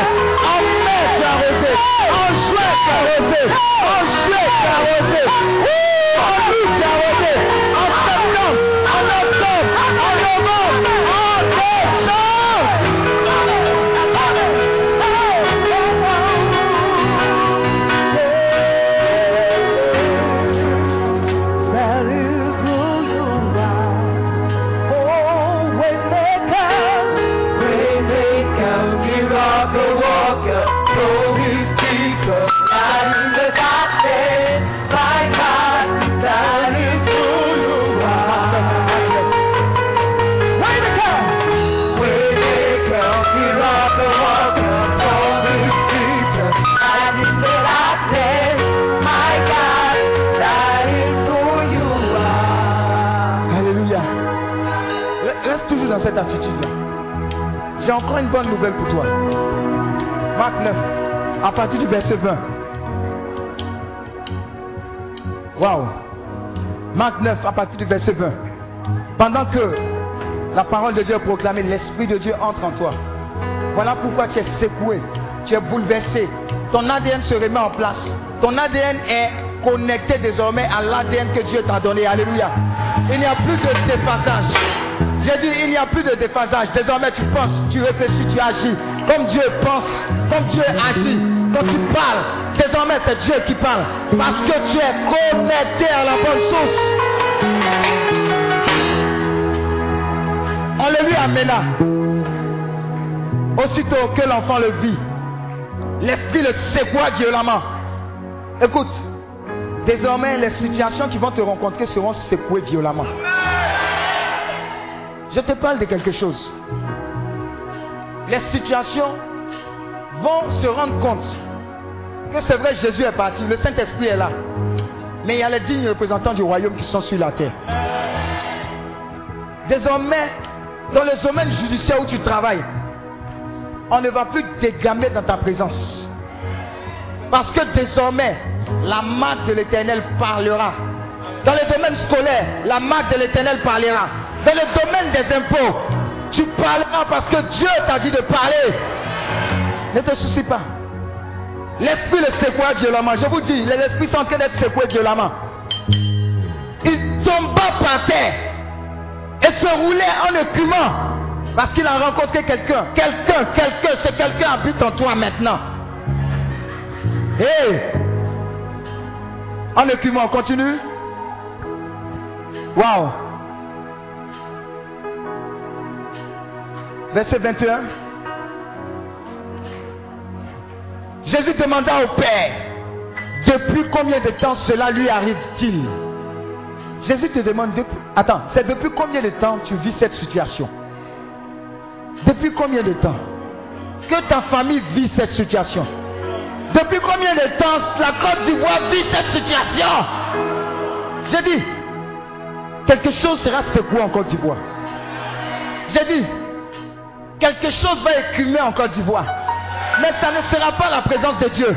En mai, tu es arrosé. En juin, tu es arrosé. En juillet, tu es arrosé. En août, tu es cette attitude-là. J'ai encore une bonne nouvelle pour toi. Marc 9, à partir du verset 20. Waouh. Marc 9, à partir du verset 20. Pendant que la parole de Dieu est proclamée, l'Esprit de Dieu entre en toi. Voilà pourquoi tu es secoué, tu es bouleversé. Ton ADN se remet en place. Ton ADN est connecté désormais à l'ADN que Dieu t'a donné. Alléluia. Il n'y a plus de déphasage. J'ai dit, il n'y a plus de déphasage. Désormais, tu penses, tu réfléchis, tu agis. Comme Dieu pense, comme Dieu agit. Quand tu parles, désormais, c'est Dieu qui parle. Parce que tu es connecté à la bonne source. On le lui amena. Aussitôt que l'enfant le vit, l'esprit le secoua violemment. Écoute, désormais les situations qui vont te rencontrer seront secouées violemment. Je te parle de quelque chose. Les situations vont se rendre compte que c'est vrai Jésus est parti, le Saint-Esprit est là. Mais il y a les dignes représentants du royaume qui sont sur la terre. Désormais, dans le domaine judiciaire où tu travailles, on ne va plus dégamer dans ta présence. Parce que désormais, la marque de l'éternel parlera. Dans le domaine scolaire, la marque de l'éternel parlera. Dans le domaine des impôts, tu parleras parce que Dieu t'a dit de parler. Ne te soucie pas. L'esprit le secoua violemment. Je vous dis, les esprits sont en train d'être secoués violemment. Il tomba par terre et se roulait en écumant parce qu'il a rencontré quelqu'un. Quelqu'un, quelqu'un, ce quelqu'un habite en toi maintenant. Hé En écumant, on continue. Waouh Verset 21. Jésus demanda au Père, depuis combien de temps cela lui arrive-t-il? Jésus te demande, depuis- attends, c'est depuis combien de temps tu vis cette situation? Depuis combien de temps? Que ta famille vit cette situation? Depuis combien de temps la Côte d'Ivoire vit cette situation? J'ai dit, quelque chose sera secoué en Côte d'Ivoire. J'ai dit, quelque chose va écumer en Côte d'Ivoire. Mais ça ne sera pas la présence de Dieu.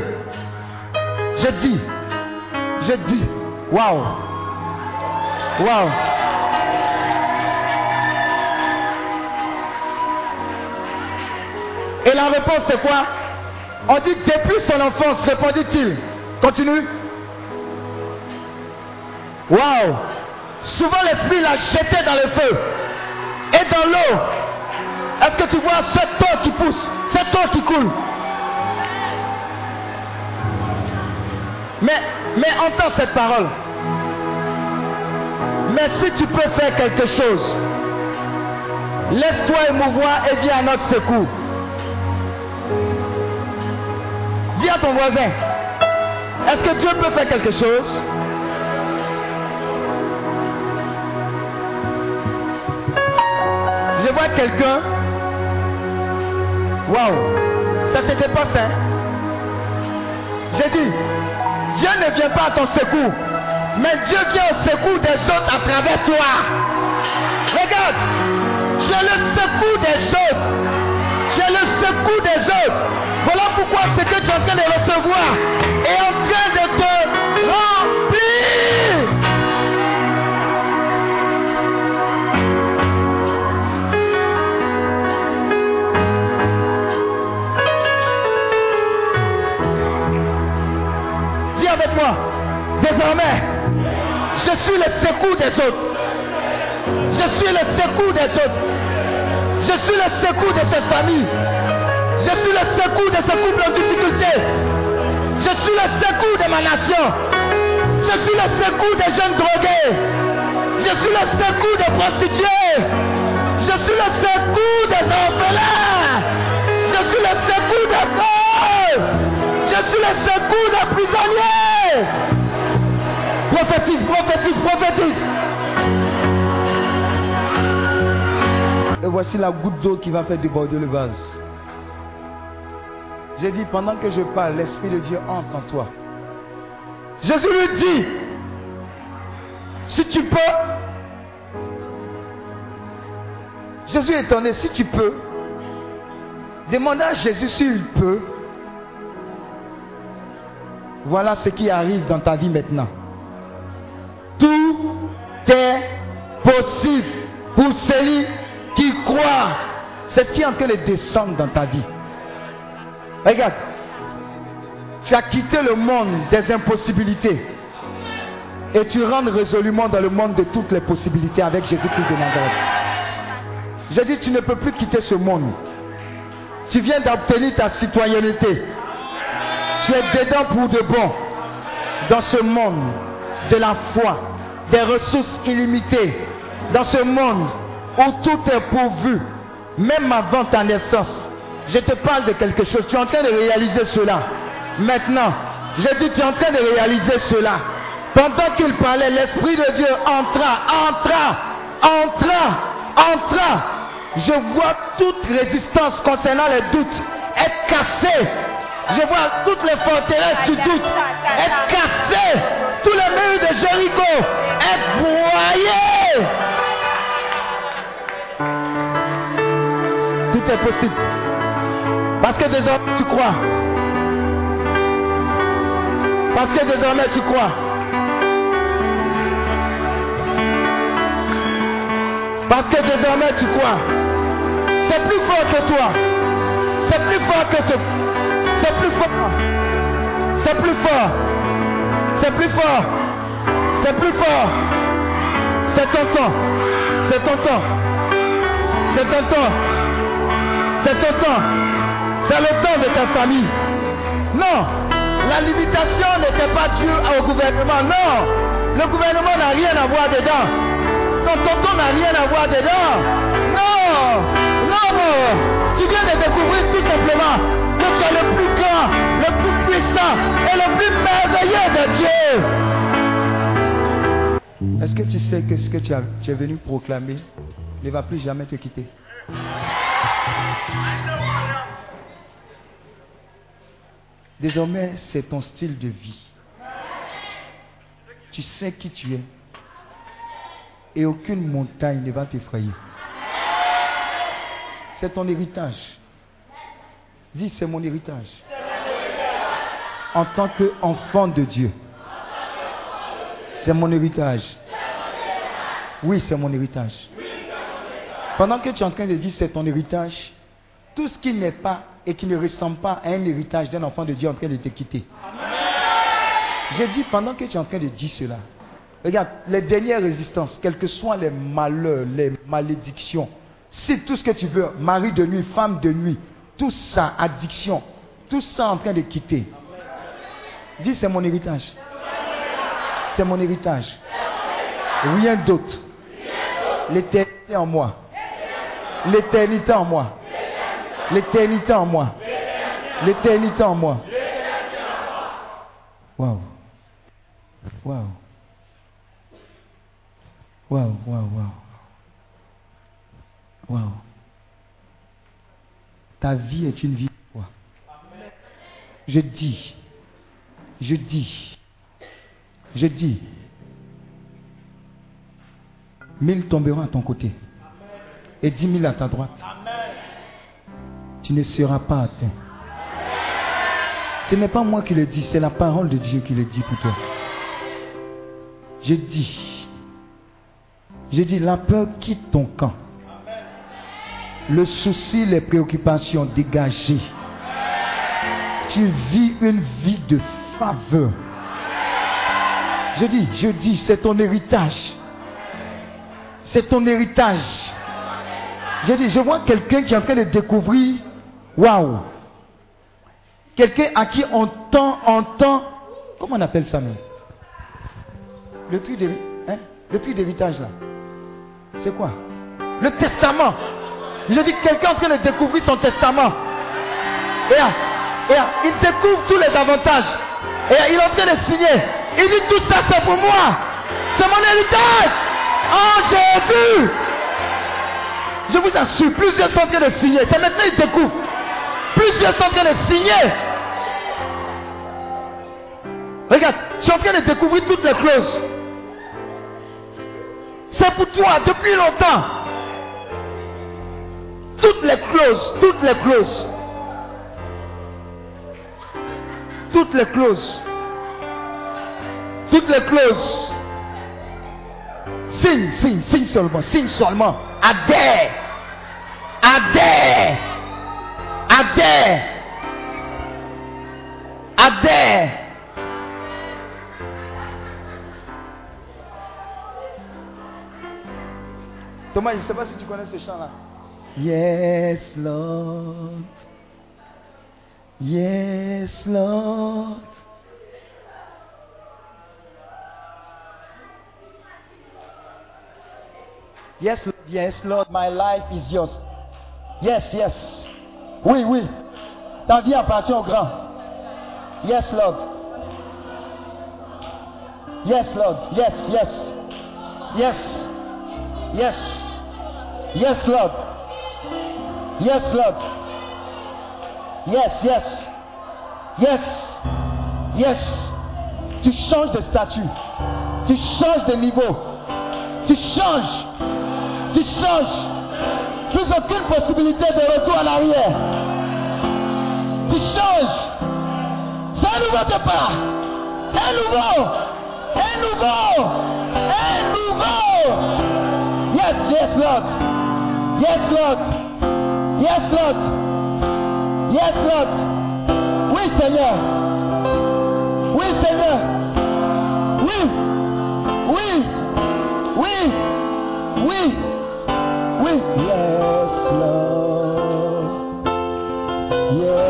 Je dis, je dis, waouh, waouh. Et la réponse c'est quoi? On dit depuis son enfance, répondit-il. Continue. Waouh. Souvent l'esprit l'a jeté dans le feu et dans l'eau. Est-ce que tu vois cette eau qui pousse, cette eau qui coule? Mais, mais entends cette parole. Mais si tu peux faire quelque chose, laisse-toi émouvoir et viens à notre secours. Dis à ton voisin, est-ce que Dieu peut faire quelque chose? Je vois quelqu'un. Waouh, ça t'était pas fait. J'ai dit, Dieu ne vient pas à ton secours, mais Dieu vient au secours des autres à travers toi. Regarde, tu es le secours des autres. Tu es le secours des autres. Voilà pourquoi ce que tu es en train de recevoir est en train de te remplir. Avec moi, désormais, je suis le secours des autres. Je suis le secours des autres. Je suis le secours de cette famille. Je suis le secours de ce couple en difficulté. Je suis le secours de ma nation. Je suis le secours des jeunes drogués. Je suis le secours des prostituées. Je suis le secours des orphelins. Je suis le secours des pauvres. Je suis le secours des prisonniers. Prophétise, prophétise, prophétise. Et voici la goutte d'eau qui va faire déborder le vase. J'ai dit, pendant que je parle, l'Esprit de Dieu entre en toi. Jésus lui dit, si tu peux, Jésus est étonné, si tu peux, demande à Jésus s'il peut. Voilà ce qui arrive dans ta vie maintenant. Tout est possible pour celui qui croit. C'est ce qui est en train de descendre dans ta vie. Regarde, tu as quitté le monde des impossibilités et tu rentres résolument dans le monde de toutes les possibilités avec Jésus-Christ de Nazareth. J'ai dit, tu ne peux plus quitter ce monde. Tu viens d'obtenir ta citoyenneté. Tu es dedans pour de bon. Dans ce monde de la foi, des ressources illimitées. Dans ce monde où tout est pourvu, même avant ta naissance. Je te parle de quelque chose. Tu es en train de réaliser cela. Maintenant, j'ai dit, tu es en train de réaliser cela. Pendant qu'il parlait, l'Esprit de Dieu entra, entra, entra, entra. Je vois toute résistance concernant les doutes être cassée. Je vois toutes les forteresses du doute être cassées. Tous les murs de Jéricho être broyés. Tout est possible. Parce que désormais tu crois. Parce que désormais tu crois. Parce que désormais tu crois. C'est plus fort que toi. C'est plus fort que toi. C'est plus fort. C'est plus fort. C'est plus fort. C'est plus fort. C'est ton temps. C'est ton temps. C'est ton temps. C'est ton temps. C'est le temps de ta famille. Non. La limitation n'était pas due au gouvernement. Non. Le gouvernement n'a rien à voir dedans. Ton tonton n'a rien à voir dedans. Non. Non. Tu viens de découvrir tout simplement que tu es le plus grand, le plus puissant et le plus merveilleux de Dieu. Est-ce que tu sais que ce que tu, tu es venu proclamer ne va plus jamais te quitter? Désormais, c'est ton style de vie. Tu sais qui tu es. Et aucune montagne ne va t'effrayer. C'est ton héritage. Dis, c'est mon héritage. En tant qu'enfant de Dieu. C'est mon héritage. Oui, c'est mon héritage. Pendant que tu es en train de dire c'est ton héritage, tout ce qui n'est pas et qui ne ressemble pas à un héritage d'un enfant de Dieu est en train de te quitter. J'ai dit pendant que tu es en train de dire cela, regarde, les dernières résistances, quels que soient les malheurs, les malédictions, si tout ce que tu veux, mari de nuit, femme de nuit, tout ça, addiction, tout ça en train de quitter. Dis c'est mon héritage. C'est mon héritage. Rien d'autre. L'éternité en moi. L'éternité en moi. L'éternité en moi. L'éternité en moi. Waouh. Waouh. Waouh, waouh, waouh. Waouh. Ta vie est une vie de foi. Je dis, je dis, je dis, mille tomberont à ton côté et dix mille à ta droite. Tu ne seras pas atteint. Ce n'est pas moi qui le dis, c'est la parole de Dieu qui le dit pour toi. Je dis, je dis, la peur quitte ton camp. Le souci, les préoccupations dégagées. Tu vis une vie de faveur. Je dis, je dis, c'est ton héritage. C'est ton héritage. Je dis, je vois quelqu'un qui est en train de découvrir, waouh, quelqu'un à qui on tend, on tend, comment on appelle ça même Le truc d'héri- hein? Le truc d'héritage là. C'est quoi? Le testament. Je dis quelqu'un en train de découvrir son testament. Et, il découvre tous les avantages. Et il est en train de signer. Il dit tout ça c'est pour moi. C'est mon héritage. Oh Jésus. Je vous assure, plusieurs sont en train de signer. C'est maintenant qu'ils découvrent. Plusieurs sont en train de signer. Regarde, je suis en train de découvrir toutes les clauses. C'est pour toi depuis longtemps. Toutes les clauses, toutes les clauses. Toutes les clauses. Toutes les clauses. Signe, signe, signe seulement, signe seulement. Adhère. Adhère. Adhère. Adhère. Thomas, je ne sais pas si tu connais ce chant-là. Yes, Lord. Yes, Lord. Yes, yes, Lord, my life is yours. Yes, yes. Oui, oui. Ta vie appartient au grand. Yes, Lord. Yes, Lord. Yes, yes. Yes. Yes. Yes, Lord. Yes, Lord. Yes, yes. Yes. Yes. Tu changes de statut. Tu changes de niveau. Tu changes. Tu changes. Plus aucune possibilité de retour en arrière. Tu changes. C'est un nouveau départ. Un nouveau. Un nouveau. Un nouveau. Yes, yes, Lord. Yes, Lord. Yes, Lord. Yes, Lord. Oui, Seigneur. Oui, Seigneur. Oui. Oui. Oui. Oui. Oui. Yes, Lord. Yes,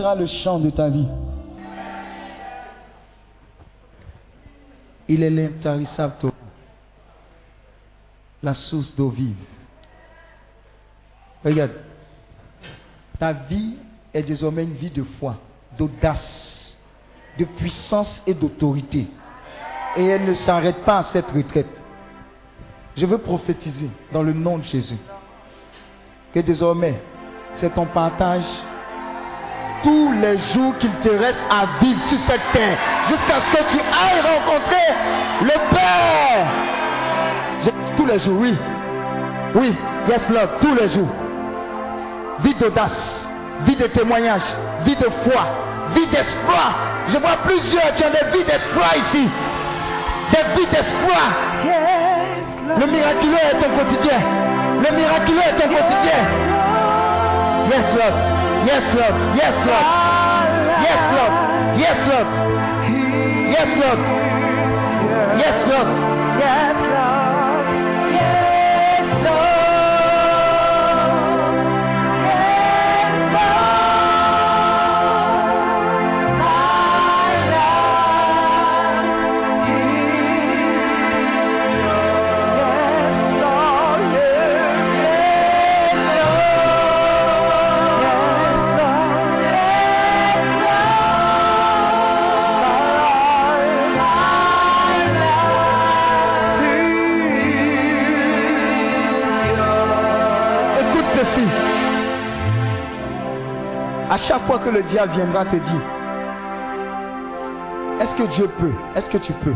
le chant de ta vie. Il est l'intarissable la source d'eau vive. Regarde, ta vie est désormais une vie de foi, d'audace, de puissance et d'autorité. Et elle ne s'arrête pas à cette retraite. Je veux prophétiser dans le nom de Jésus que désormais, c'est ton partage tous les jours qu'il te reste à vivre sur cette terre, jusqu'à ce que tu ailles rencontrer le Père. Tous les jours, oui. Oui, yes Lord, tous les jours. Vie d'audace, vie de témoignage, vie de foi, vie d'espoir. Je vois plusieurs qui ont des vies d'espoir ici. Des vies d'espoir. Le miraculeux est ton quotidien. Le miraculeux est ton quotidien. Yes, Lord. Yes, Lord. Yes, Lord. Yes, Lord. Yes, Lord. Yes, Lord. Yes, Lord. Yes, Lord. Que le diable viendra te dire, est-ce que Dieu peut? Est-ce que tu peux?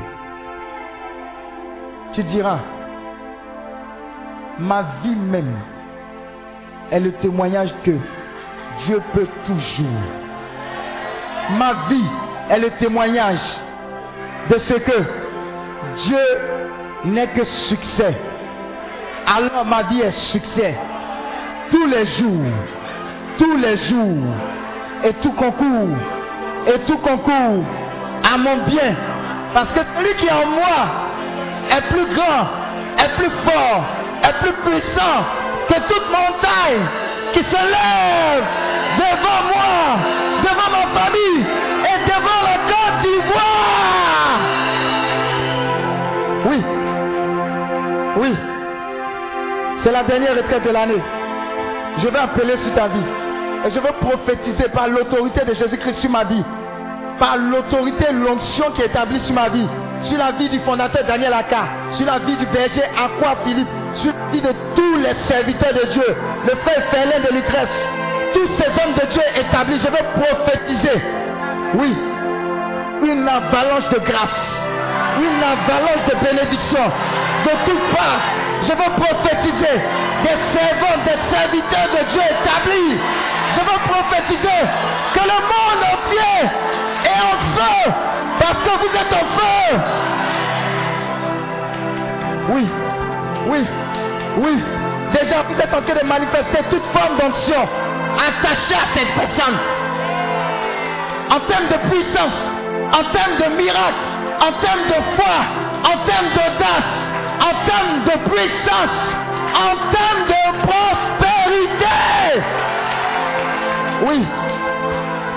Tu diras, ma vie même est le témoignage que Dieu peut toujours. Ma vie est le témoignage de ce que Dieu n'est que succès. Alors ma vie est succès. Tous les jours, tous les jours, et tout concourt, et tout concourt à mon bien. Parce que celui qui est en moi est plus grand, est plus fort, est plus puissant que toute montagne qui se lève devant moi, devant ma famille et devant la Côte d'Ivoire. Oui, oui, c'est la dernière retraite de l'année. Je vais appeler sur ta vie. Et je veux prophétiser par l'autorité de Jésus-Christ sur ma vie. Par l'autorité, l'onction qui est établie sur ma vie. Sur la vie du fondateur Daniel Aka. Sur la vie du berger Aqua Philippe. Sur la vie de tous les serviteurs de Dieu. Le frère Félin de Lutresse. Tous ces hommes de Dieu établis. Je veux prophétiser. Oui. Une avalanche de grâce. Une avalanche de bénédiction. De toutes parts. Je veux prophétiser des servants, des serviteurs de Dieu établis. Je veux prophétiser que le monde entier est en feu parce que vous êtes en feu. Oui, oui, oui. Déjà, vous êtes en train de manifester toute forme d'onction attachée à cette personne. En termes de puissance, en termes de miracle, en termes de foi, en termes d'audace, en termes de puissance, en termes de prospérité. Oui,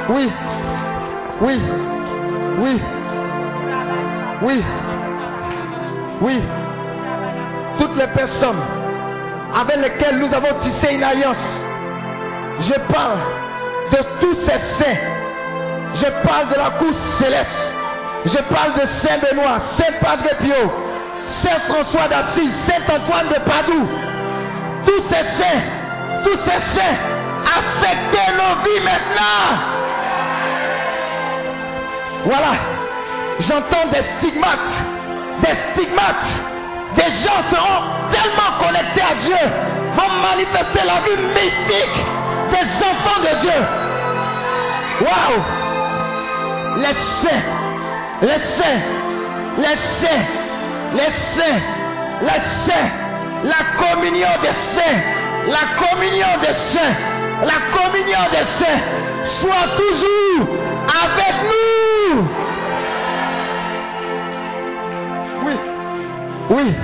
oui, oui, oui, oui, oui. Toutes les personnes avec lesquelles nous avons tissé une alliance, je parle de tous ces saints. Je parle de la cour céleste. Je parle de Saint Benoît, Saint Padre Pio, Saint François d'Assise, Saint Antoine de Padoue. Tous ces saints, tous ces saints, affectez nos vies maintenant. Voilà. J'entends des stigmates, des stigmates. Des gens seront tellement connectés à Dieu, vont manifester la vie mystique des enfants de Dieu. Waouh! Les saints, les saints, les saints, les saints, les saints, la communion des saints, la communion des saints, la communion des saints soit toujours avec nous. Oui, oui,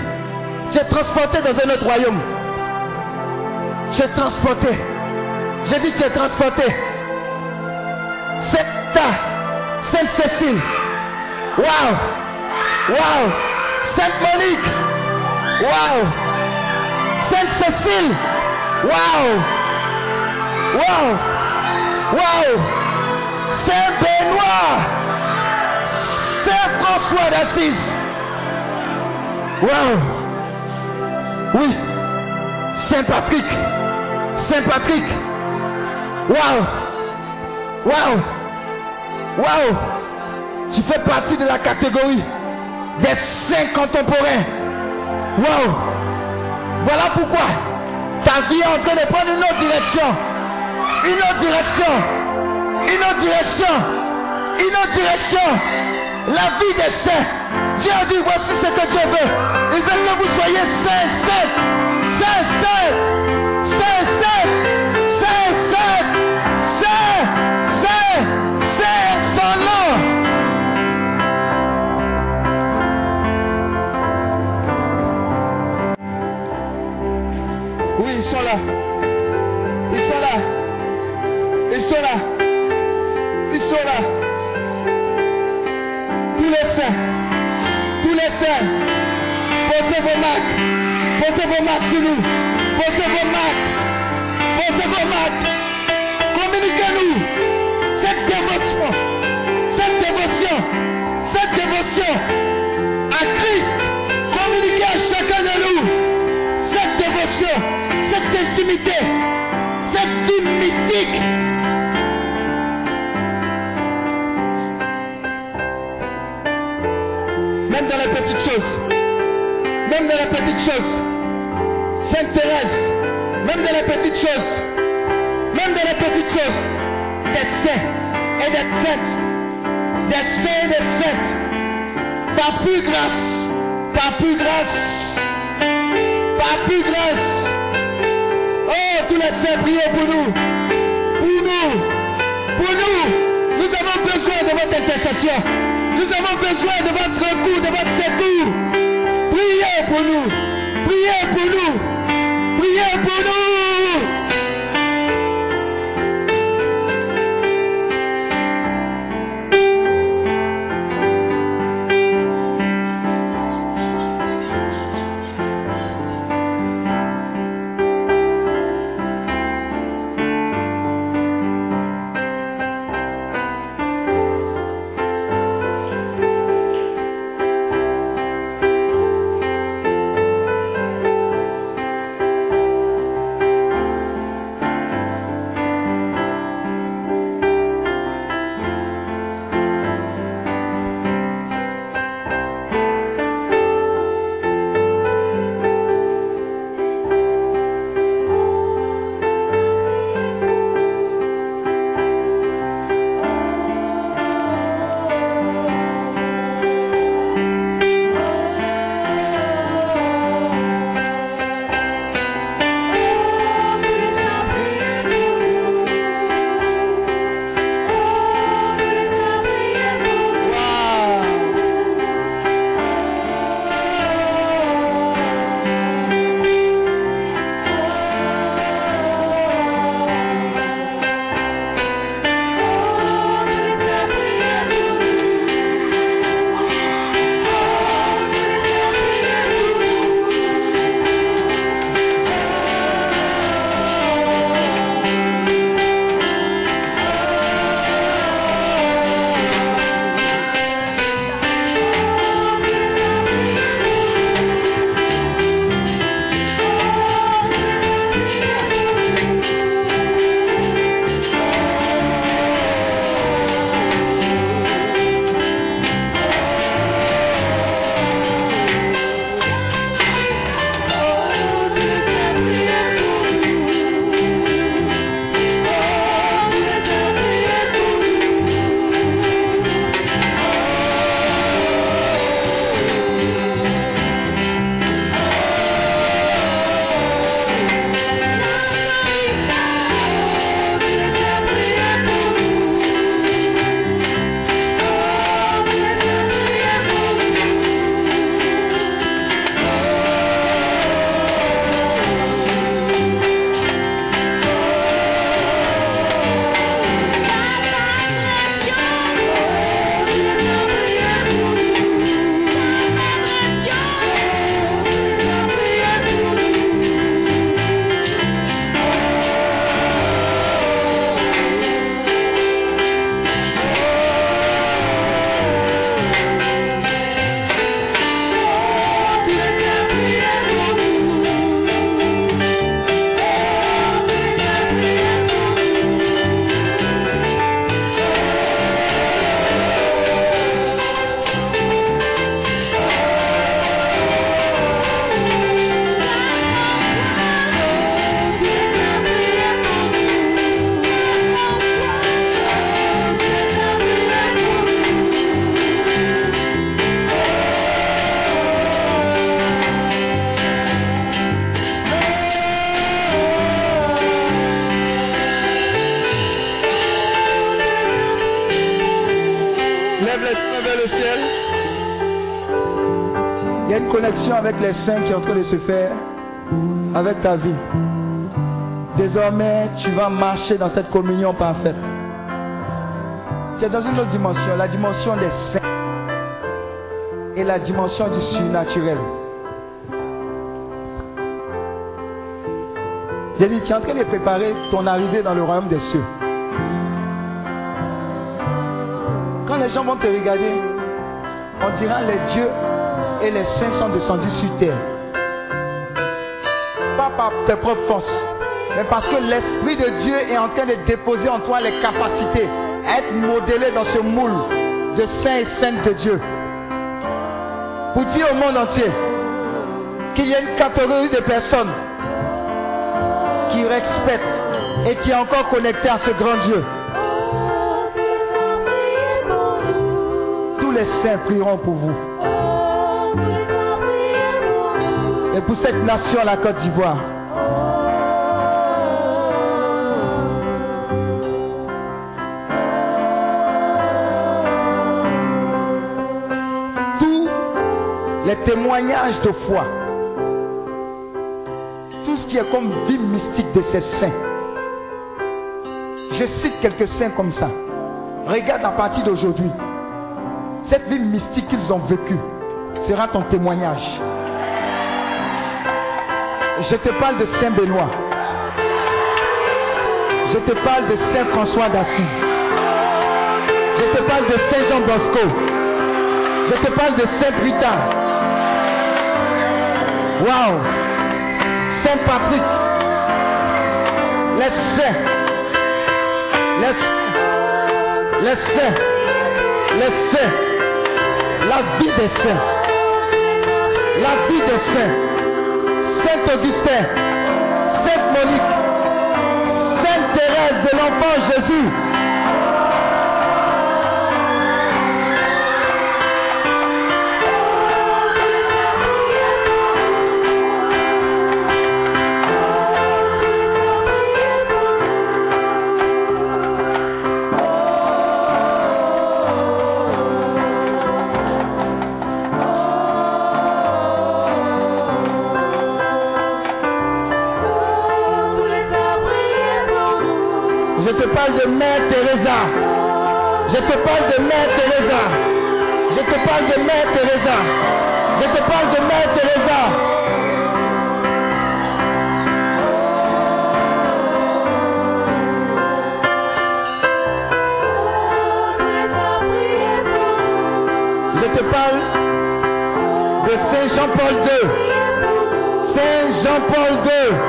es transporté dans un autre royaume. Es transporté. J'ai dit es transporté. Sainte, Sainte Cécile. Waouh. Waouh. Sainte Monique. Waouh. Sainte Cécile. Waouh. Waouh. Waouh. Saint Benoît. Saint François d'Assise. Waouh. Oui. Saint Patrick. Saint Patrick. Waouh. Waouh. Waouh. Tu fais partie de la catégorie des saints contemporains. Waouh. Voilà pourquoi ta vie est en train de prendre une autre direction. Une autre direction. Une autre direction. Une autre direction. La vie des saints. Dieu a dit, voici ce que Dieu veut. Il veut que vous soyez saints, saints. Saints, saints. Saints, saints. Sont là. Ils. Tous les saints. Tous les saints. Posez vos marques. Posez vos marques sur nous. Posez vos marques. Posez vos marques. Communiquez-nous cette dévotion. Cette dévotion. Cette dévotion à Christ. Communiquez à chacun de nous cette dévotion, cette intimité, cette vie Même dans les petites choses, même dans les petites choses, Sainte Thérèse, même dans les petites choses, même dans les petites choses, des saints et des saintes, des saints et des saintes, par plus grâce, par plus grâce, par plus grâce. Oh, tous les saints, priez pour nous. Pour nous. Pour nous. Nous avons besoin de votre intercession. Nous avons besoin de votre recours, de votre secours. Priez pour nous. Priez pour nous. Priez pour nous. Saints qui est en train de se faire avec ta vie. Désormais, tu vas marcher dans cette communion parfaite. Tu es dans une autre dimension, la dimension des saints et la dimension du surnaturel. Dit, tu es en train de préparer ton arrivée dans le royaume des cieux. Quand les gens vont te regarder, on dira les dieux et les saints sont descendus sur terre. Pas par tes propres forces, mais parce que l'Esprit de Dieu est en train de déposer en toi les capacités à être modelé dans ce moule de saints et saintes de Dieu. Pour dire au monde entier qu'il y a une catégorie de personnes qui respectent et qui est encore connectée à ce grand Dieu. Tous les saints prieront pour vous. Et pour cette nation, la Côte d'Ivoire. Tous les témoignages de foi, tout ce qui est comme vie mystique de ces saints. Je cite quelques saints comme ça. Regarde à partir d'aujourd'hui. Cette vie mystique qu'ils ont vécue sera ton témoignage. Je te parle de Saint Benoît. Je te parle de Saint François d'Assise. Je te parle de Saint Jean Bosco. Je te parle de Saint Rita. Waouh! Saint Patrick. Les saints. Les saints. Les saints. Les saints. La vie des saints. La vie des saints. Saint Augustin, Sainte Monique, Sainte Thérèse de l'Enfant Jésus. Je te parle de Mère Teresa. Je te parle de Mère Teresa. Je te parle de Mère Teresa. Je te parle de Saint Jean-Paul II. Saint Jean-Paul II.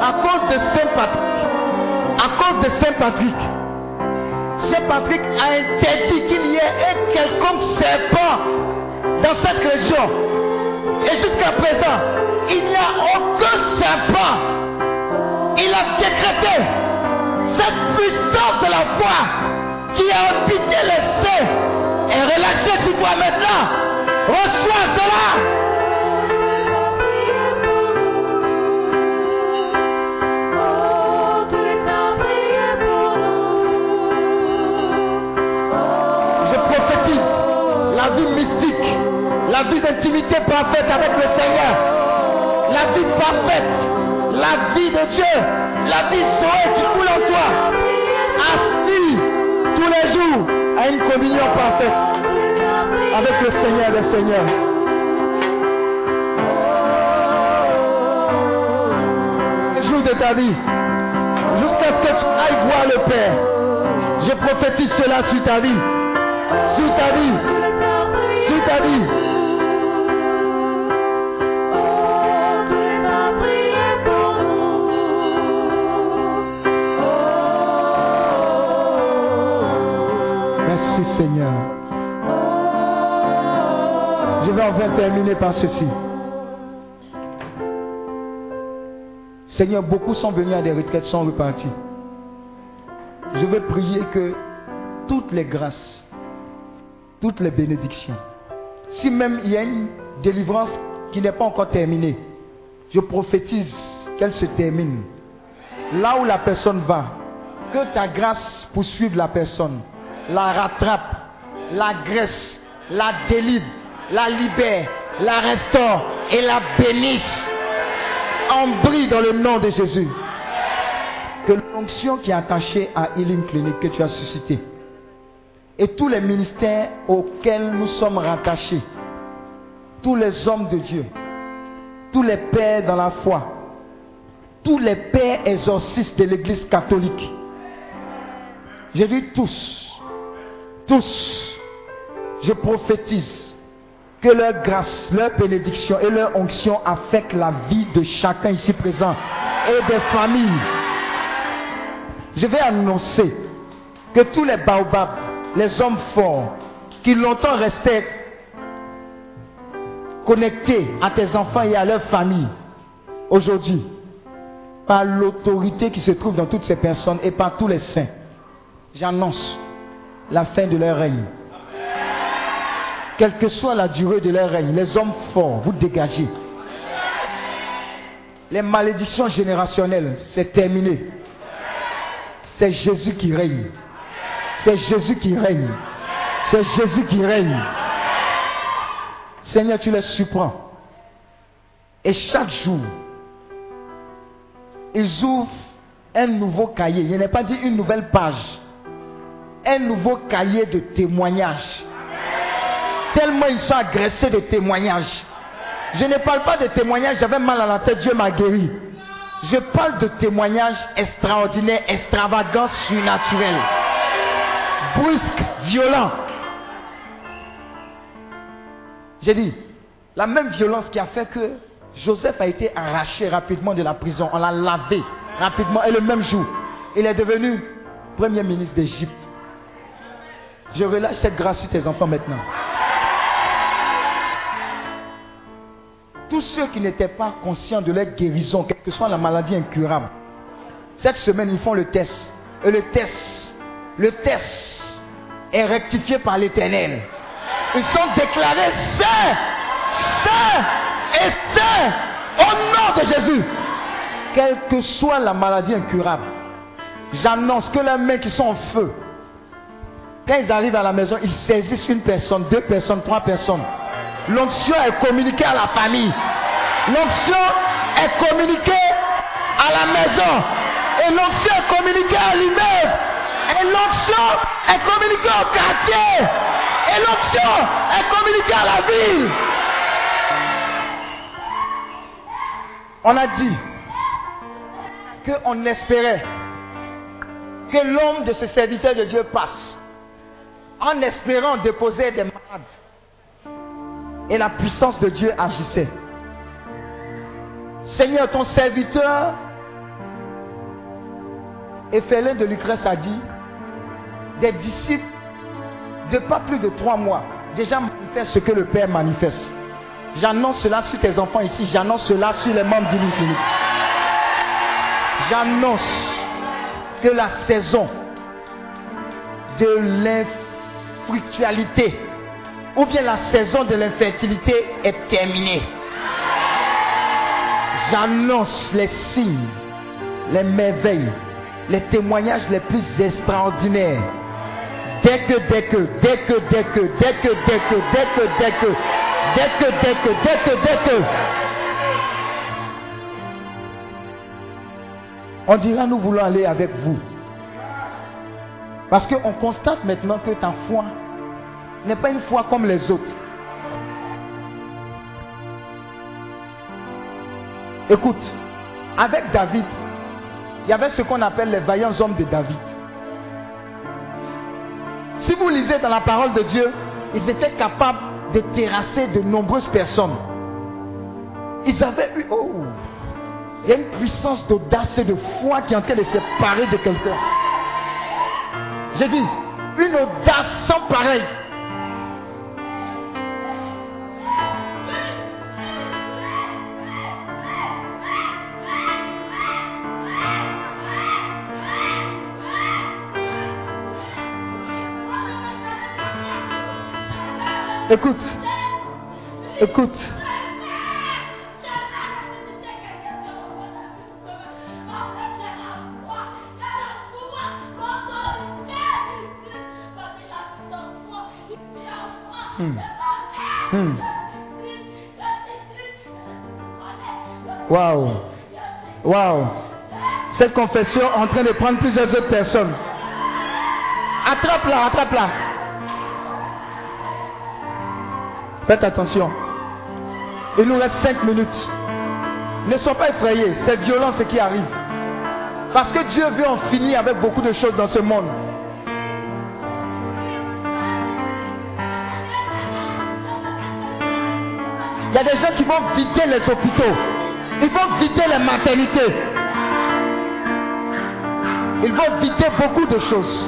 À cause de Saint Patrick, à cause de Saint Patrick, Saint Patrick a interdit qu'il y ait un quelconque serpent dans cette région. Et jusqu'à présent, il n'y a aucun serpent. Il a décrété cette puissance de la foi qui a habité les saints est relâchée sur toi maintenant. Reçois cela. D'intimité parfaite avec le Seigneur, la vie parfaite, la vie de Dieu, la vie soée qui coule en toi. Aspire tous les jours à une communion parfaite avec le Seigneur des Seigneurs. Les jours de ta vie, jusqu'à ce que tu ailles voir le Père, je prophétise cela sur ta vie, sur ta vie, sur ta vie. Vais terminer par ceci. Seigneur, beaucoup sont venus à des retraites, sont repartis. Je veux prier que toutes les grâces, toutes les bénédictions, si même il y a une délivrance qui n'est pas encore terminée, je prophétise qu'elle se termine. Là où la personne va, que ta grâce poursuive la personne, la rattrape, la graisse, la délivre, la libère, la restaure et la bénisse. En brille dans le nom de Jésus. Que l'onction qui est attachée à Healing Clinic que tu as suscité et tous les ministères auxquels nous sommes rattachés, tous les hommes de Dieu, tous les pères dans la foi, tous les pères exorcistes de l'Église catholique. J'ai dit tous, tous, je prophétise que leur grâce, leur bénédiction et leur onction affectent la vie de chacun ici présent et des familles. Je vais annoncer que tous les baobabs, les hommes forts, qui longtemps restaient connectés à tes enfants et à leur famille, aujourd'hui, par l'autorité qui se trouve dans toutes ces personnes et par tous les saints, j'annonce la fin de leur règne. Quelle que soit la durée de leur règne, les hommes forts, vous dégagez. Les malédictions générationnelles, c'est terminé. C'est Jésus qui règne. C'est Jésus qui règne. C'est Jésus qui règne. Seigneur, tu les surprends. Et chaque jour, ils ouvrent un nouveau cahier. Je n'ai pas dit une nouvelle page. Un nouveau cahier de témoignages. Tellement ils sont agressés de témoignages. Je ne parle pas de témoignages, j'avais mal à la tête, Dieu m'a guéri. Je parle de témoignages extraordinaires, extravagants, surnaturels. Brusques, violents. J'ai dit, la même violence qui a fait que Joseph a été arraché rapidement de la prison, on l'a lavé rapidement, et le même jour, il est devenu premier ministre d'Égypte. Je relâche cette grâce sur tes enfants maintenant. Tous ceux qui n'étaient pas conscients de leur guérison, quelle que soit la maladie incurable, cette semaine, ils font le test. Et le test, le test est rectifié par l'éternel. Ils sont déclarés saints, saints et saints au nom de Jésus. Quelle que soit la maladie incurable, j'annonce que les mains qui sont en feu, quand ils arrivent à la maison, ils saisissent une personne, deux personnes, trois personnes. L'onction est communiquée à la famille. L'onction est communiquée à la maison. Et l'onction est communiquée à l'immeuble. Et l'onction est communiquée au quartier. Et l'onction est communiquée à la ville. On a dit qu'on espérait que l'homme de ce serviteur de Dieu passe en espérant déposer des malades. Et la puissance de Dieu agissait. Seigneur, ton serviteur, Éphelin de Lucrèce a dit, des disciples de pas plus de trois mois, déjà manifestent ce que le Père manifeste. J'annonce cela sur tes enfants ici, j'annonce cela sur les membres du. J'annonce que la saison de l'infructualité ou bien la saison de l'infertilité est terminée. J'annonce les signes, les merveilles, les témoignages les plus extraordinaires. Dès que, dès que, dès que, dès que, dès que, dès que, dès que, dès que, dès que, dès que, dès que, dès que. On dira nous voulons aller avec vous. Parce qu'on constate maintenant que ta foi n'est pas une foi comme les autres. Écoute, avec David, il y avait ce qu'on appelle les vaillants hommes de David. Si vous lisez dans la parole de Dieu, ils étaient capables de terrasser de nombreuses personnes. Ils avaient eu, oh, il y a une puissance d'audace et de foi qui est en train de séparer de quelqu'un. J'ai dit, une audace sans pareil. Écoute. Écoute. Hmm. Hmm. Waouh. Waouh. Cette confession est en train de prendre plusieurs autres personnes. Attrape-la, attrape-la. Faites attention. Il nous reste cinq minutes. Ne sois pas effrayés. C'est violent ce qui arrive. Parce que Dieu veut en finir avec beaucoup de choses dans ce monde. Il y a des gens qui vont vider les hôpitaux. Ils vont vider les maternités. Ils vont vider beaucoup de choses.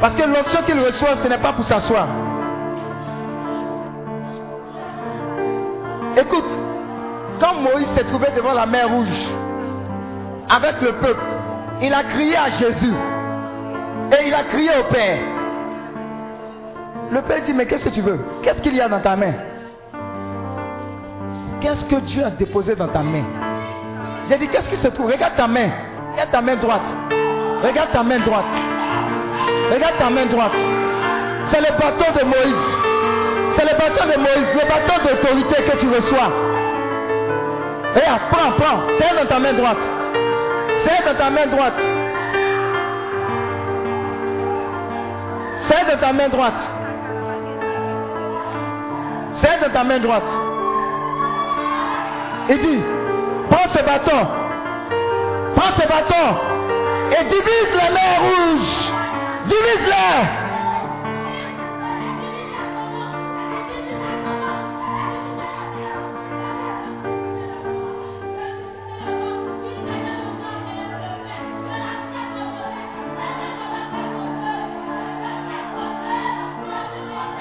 Parce que l'onction qu'ils reçoivent, ce n'est pas pour s'asseoir. Écoute, quand Moïse s'est trouvé devant la mer rouge, avec le peuple, il a crié à Jésus. Et il a crié au Père. Le Père dit, mais qu'est-ce que tu veux? Qu'est-ce qu'il y a dans ta main? Qu'est-ce que Dieu a déposé dans ta main? J'ai dit, qu'est-ce qui se trouve? Regarde ta main. Regarde ta main droite. Regarde ta main droite. Regarde ta main droite. C'est le bâton de Moïse. C'est le bâton de Moïse, le bâton d'autorité que tu reçois. Regarde, prends, prends. C'est dans ta main droite. C'est dans ta main droite. C'est dans ta main droite. C'est dans ta main droite. Il dit, prends ce bâton. Prends ce bâton. Et divise la mer rouge. Divise-la.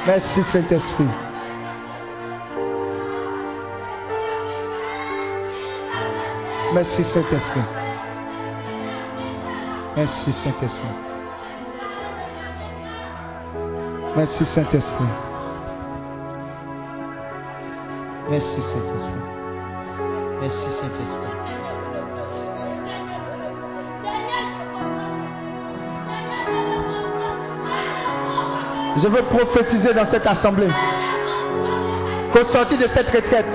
Merci Saint-Esprit. Merci Saint-Esprit. Merci Saint-Esprit. Merci Saint-Esprit. Merci Saint-Esprit. Merci Saint-Esprit. Je veux prophétiser dans cette assemblée. Qu'au sortir de cette retraite,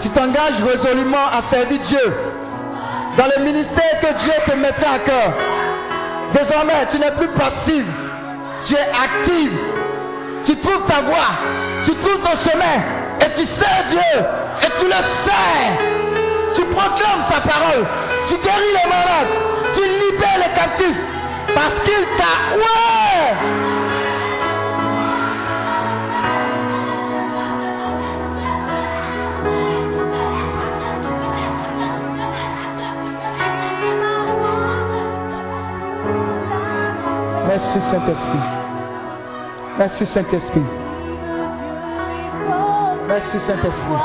tu t'engages résolument à servir Dieu dans le ministère que Dieu te mettra à cœur. Désormais, tu n'es plus passive, tu es active. Tu trouves ta voie, tu trouves ton chemin. Et tu sers Dieu. Et tu le sers. Tu proclames sa parole, tu guéris les malades, tu libères les captifs. Parce qu'il t'a... Ouais Saint-Esprit. Merci Saint-Esprit. Merci Saint-Esprit.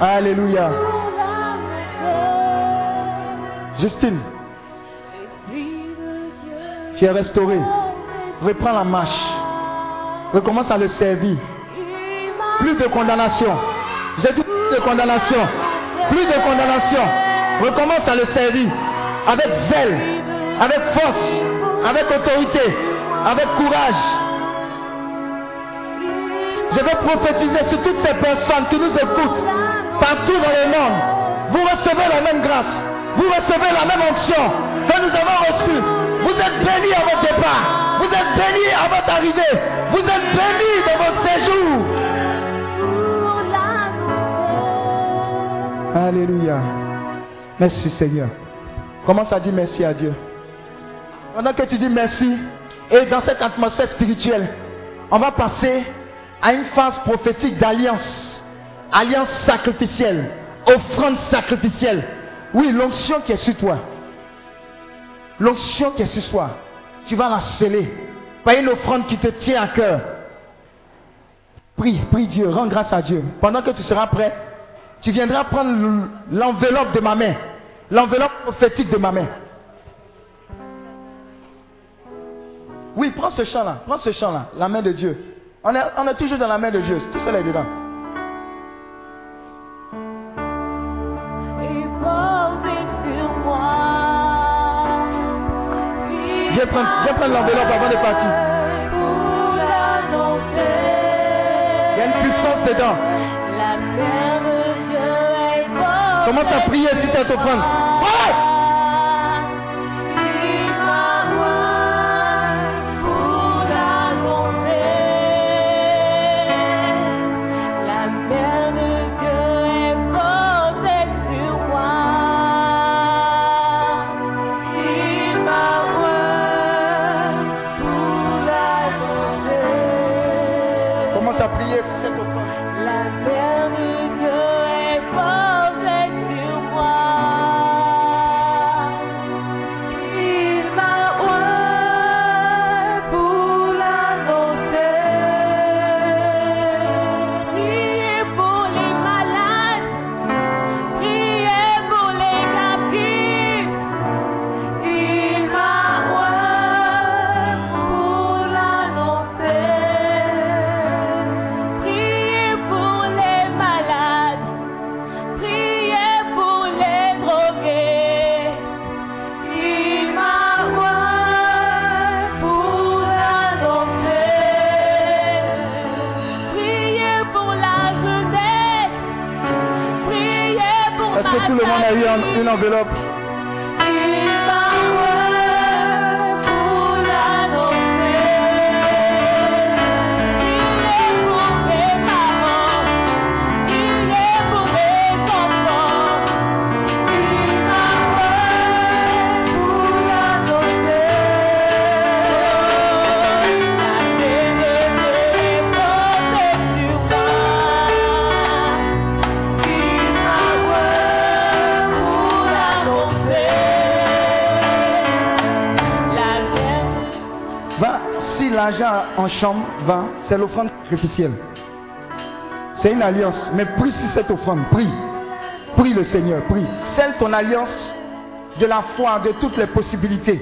Alléluia. Justine, tu es restauré. Reprends la marche. Recommence à le servir. Plus de condamnation. J'ai plus de condamnation. Plus de condamnation. Recommence à le servir avec zèle, avec force, avec autorité, avec courage. Je vais prophétiser sur toutes ces personnes qui nous écoutent partout dans le monde. Vous recevez la même grâce, vous recevez la même onction que nous avons reçue. Vous êtes bénis à votre départ, vous êtes bénis à votre arrivée, vous êtes bénis dans vos séjours. Alléluia. Merci Seigneur. Commence à dire merci à Dieu? Pendant que tu dis merci, et dans cette atmosphère spirituelle, on va passer à une phase prophétique d'alliance. Alliance sacrificielle. Offrande sacrificielle. Oui, l'onction qui est sur toi. L'onction qui est sur toi. Tu vas la sceller par une offrande qui te tient à cœur. Prie, prie Dieu, rends grâce à Dieu. Pendant que tu seras prêt, tu viendras prendre l'enveloppe de ma main. L'enveloppe prophétique de ma main. Oui, prends ce chant-là. Prends ce chant-là. La main de Dieu. On est, on est toujours dans la main de Dieu. Tout cela est dedans. Je vais prendre, prendre l'enveloppe avant de partir. Il y a une puissance dedans. Commence à prier si tu as offrande. Ouais! Eu un- une chambre, va, c'est l'offrande sacrificielle. C'est une alliance. Mais prie si cette offrande, prie. Prie le Seigneur, prie. Scelle ton alliance de la foi, de toutes les possibilités.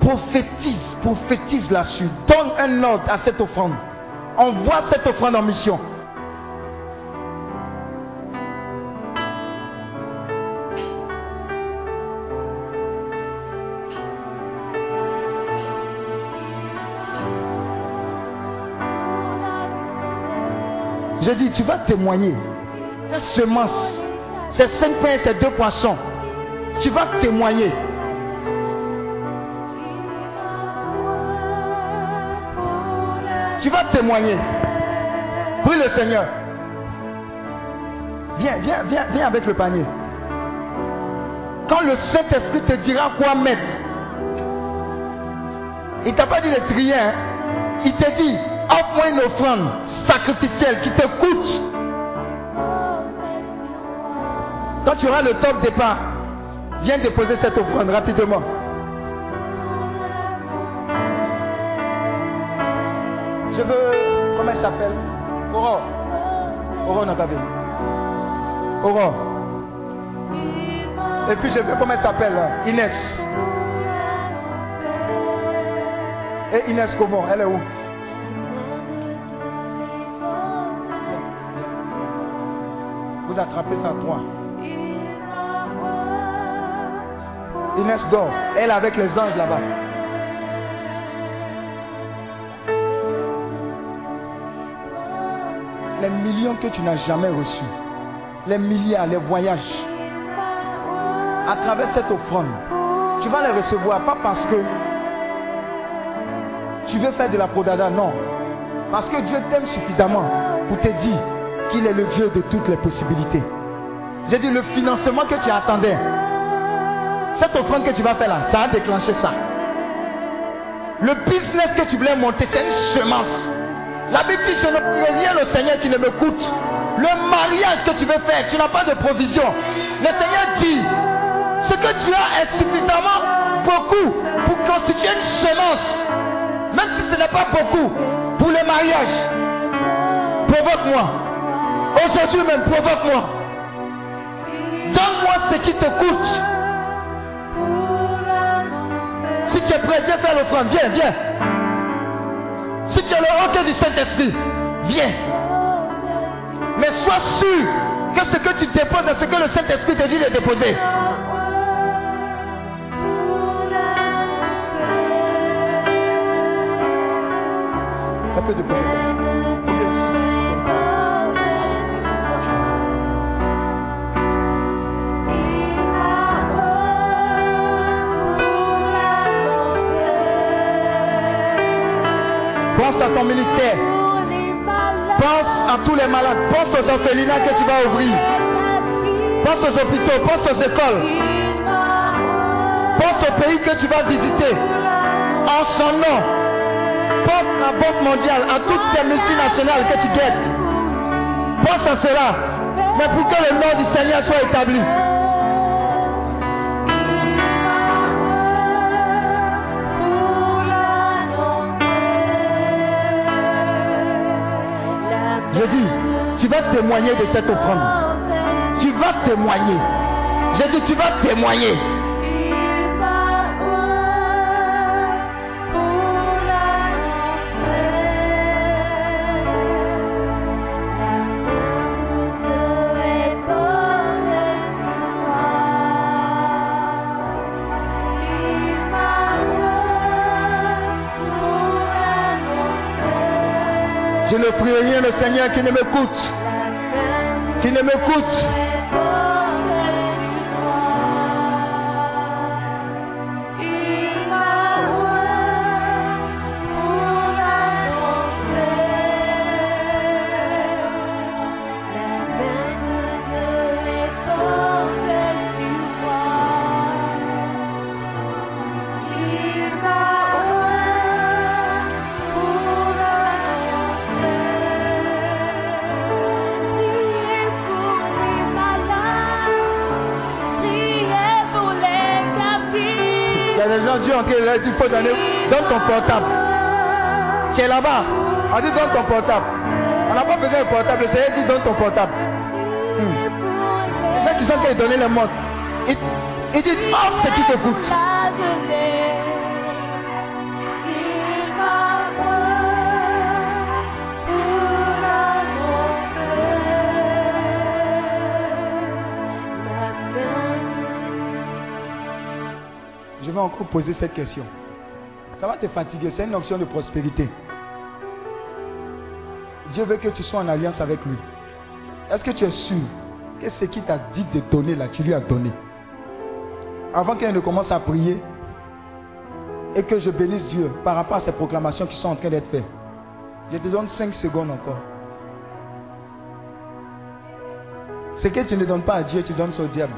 Prophétise, prophétise là-dessus. Donne un ordre à cette offrande. Envoie cette offrande en mission. Je dis, tu vas témoigner. Cette semence, ces cinq pains et ces deux poissons, tu vas témoigner. Tu vas témoigner. Prie le Seigneur. Viens, viens, viens, viens avec le panier. Quand le Saint-Esprit te dira quoi mettre, il t'a pas dit de trier, hein. il te dit, offre-moi une offrande sacrificielle qui te coûte. Quand tu auras le top départ, viens déposer cette offrande rapidement. Je veux. Comment elle s'appelle? Aurore. Aurore Nakabe. Aurore. Et puis je veux. Comment elle s'appelle? Inès. Et Inès comment Elle est où? Vous attrapez ça à trois. Inès dort. Elle avec les anges là-bas. Les millions que tu n'as jamais reçus. Les milliards, les voyages. À travers cette offrande, tu vas les recevoir pas parce que tu veux faire de la prodada, non. Parce que Dieu t'aime suffisamment pour te dire qu'il est le Dieu de toutes les possibilités. J'ai dit le financement que tu attendais, cette offrande que tu vas faire là, ça a déclenché ça. Le business que tu voulais monter, c'est une semence. La Bible dit, je ne prie rien au Seigneur qui ne me coûte. Le mariage que tu veux faire, tu n'as pas de provision. Le Seigneur dit, ce que tu as est suffisamment beaucoup pour constituer une semence. Même si ce n'est pas beaucoup pour le mariage. Provoque-moi. Aujourd'hui même, provoque-moi. Donne-moi ce qui te coûte. Si tu es prêt, viens faire l'offrande. Viens, viens. Si tu as le hockey du Saint-Esprit, viens. Mais sois sûr que ce que tu déposes est ce que le Saint-Esprit te dit de déposer. Ça peut déposer. Pense à ton ministère. Pense à tous les malades. Pense aux orphelinats que tu vas ouvrir. Pense aux hôpitaux. Pense aux écoles. Pense au pays que tu vas visiter. En son nom. Pense à la Banque mondiale, à toutes ces multinationales que tu guettes. Pense à cela. Mais pour que le nom du Seigneur soit établi. Témoigner de cette offrande. Tu vas témoigner. Je dis, tu vas témoigner. Je ne prie rien le Seigneur qui ne m'écoute. Qui Dire, il faut donner, donne ton portable. Tu es là-bas. On dit, donne ton portable. On n'a pas besoin de portable. Le Seigneur dit, donne ton portable. Hmm. Les qui sont en train de donner le mot. Il, il dit, offre ce qui t'écoute? Encore poser cette question. Ça va te fatiguer, c'est une option de prospérité. Dieu veut que tu sois en alliance avec lui. Est-ce que tu es sûr que ce qu'il t'a dit de donner là, tu lui as donné? Avant qu'elle ne commence à prier et que je bénisse Dieu par rapport à ces proclamations qui sont en train d'être faites, je te donne 5 secondes encore. Ce que tu ne donnes pas à Dieu, tu donnes au diable.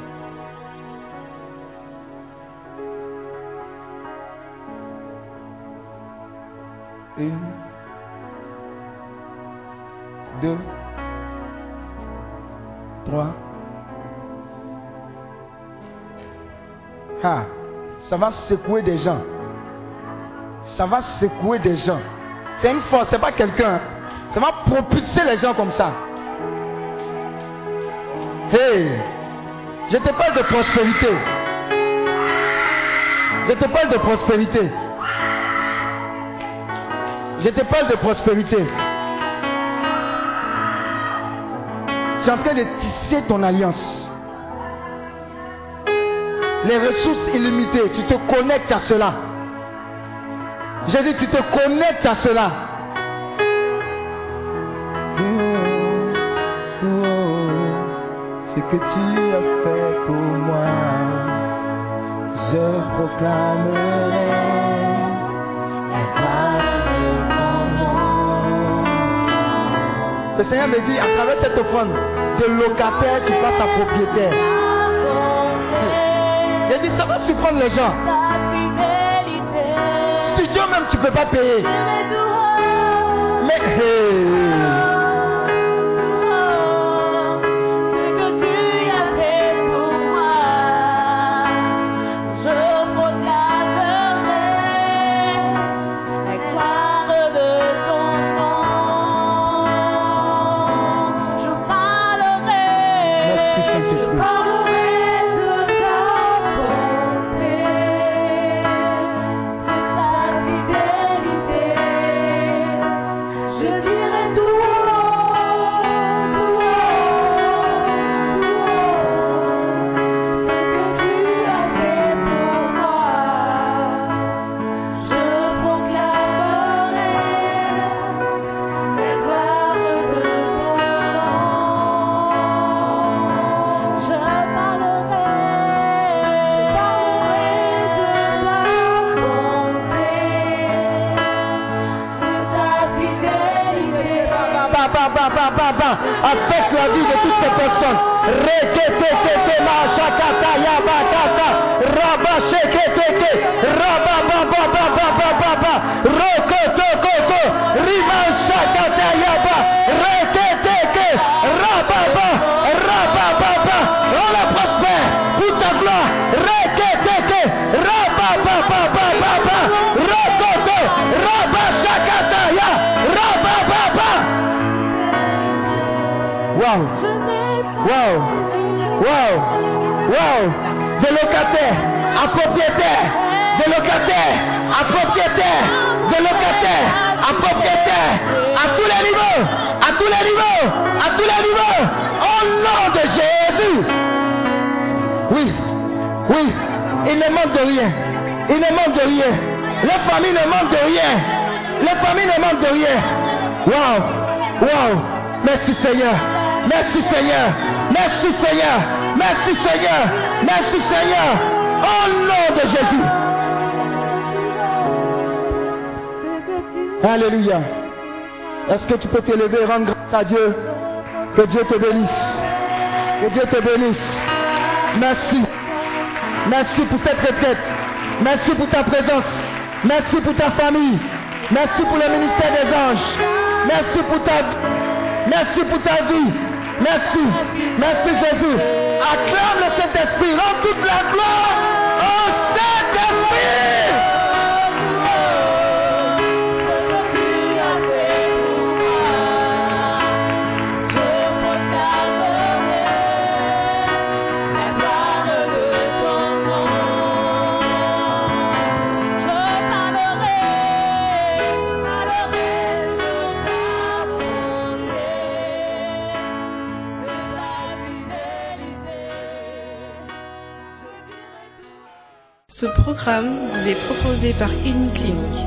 Une, deux, trois. Ah, ça va secouer des gens. Ça va secouer des gens. C'est une force, c'est pas quelqu'un. Ça va propulser les gens comme ça. Hey, je te parle de prospérité. Je te parle de prospérité. Je te parle de prospérité. Tu es en train de tisser ton alliance. Les ressources illimitées, tu te connectes à cela. J'ai dit, tu te connectes à cela. Ce que tu as fait pour moi, je proclamerai Le Seigneur me dit, à travers cette offrande, de locataire, tu passes à propriétaire. J'ai dit, ça va surprendre les gens. Studio même, tu ne peux pas payer. Mais, hey. Que tu peux t'élever et rendre grâce à Dieu Que Dieu te bénisse. Que Dieu te bénisse. Merci. Merci pour cette retraite. Merci pour ta présence. Merci pour ta famille. Merci pour le ministère des anges. Merci pour ta Merci pour ta vie. Merci. Merci Jésus. Acclame le Saint-Esprit. Rends toute la gloire par une clinique,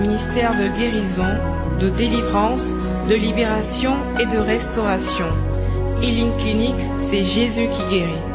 ministère de guérison, de délivrance, de libération et de restauration. Healing Clinic, c'est Jésus qui guérit.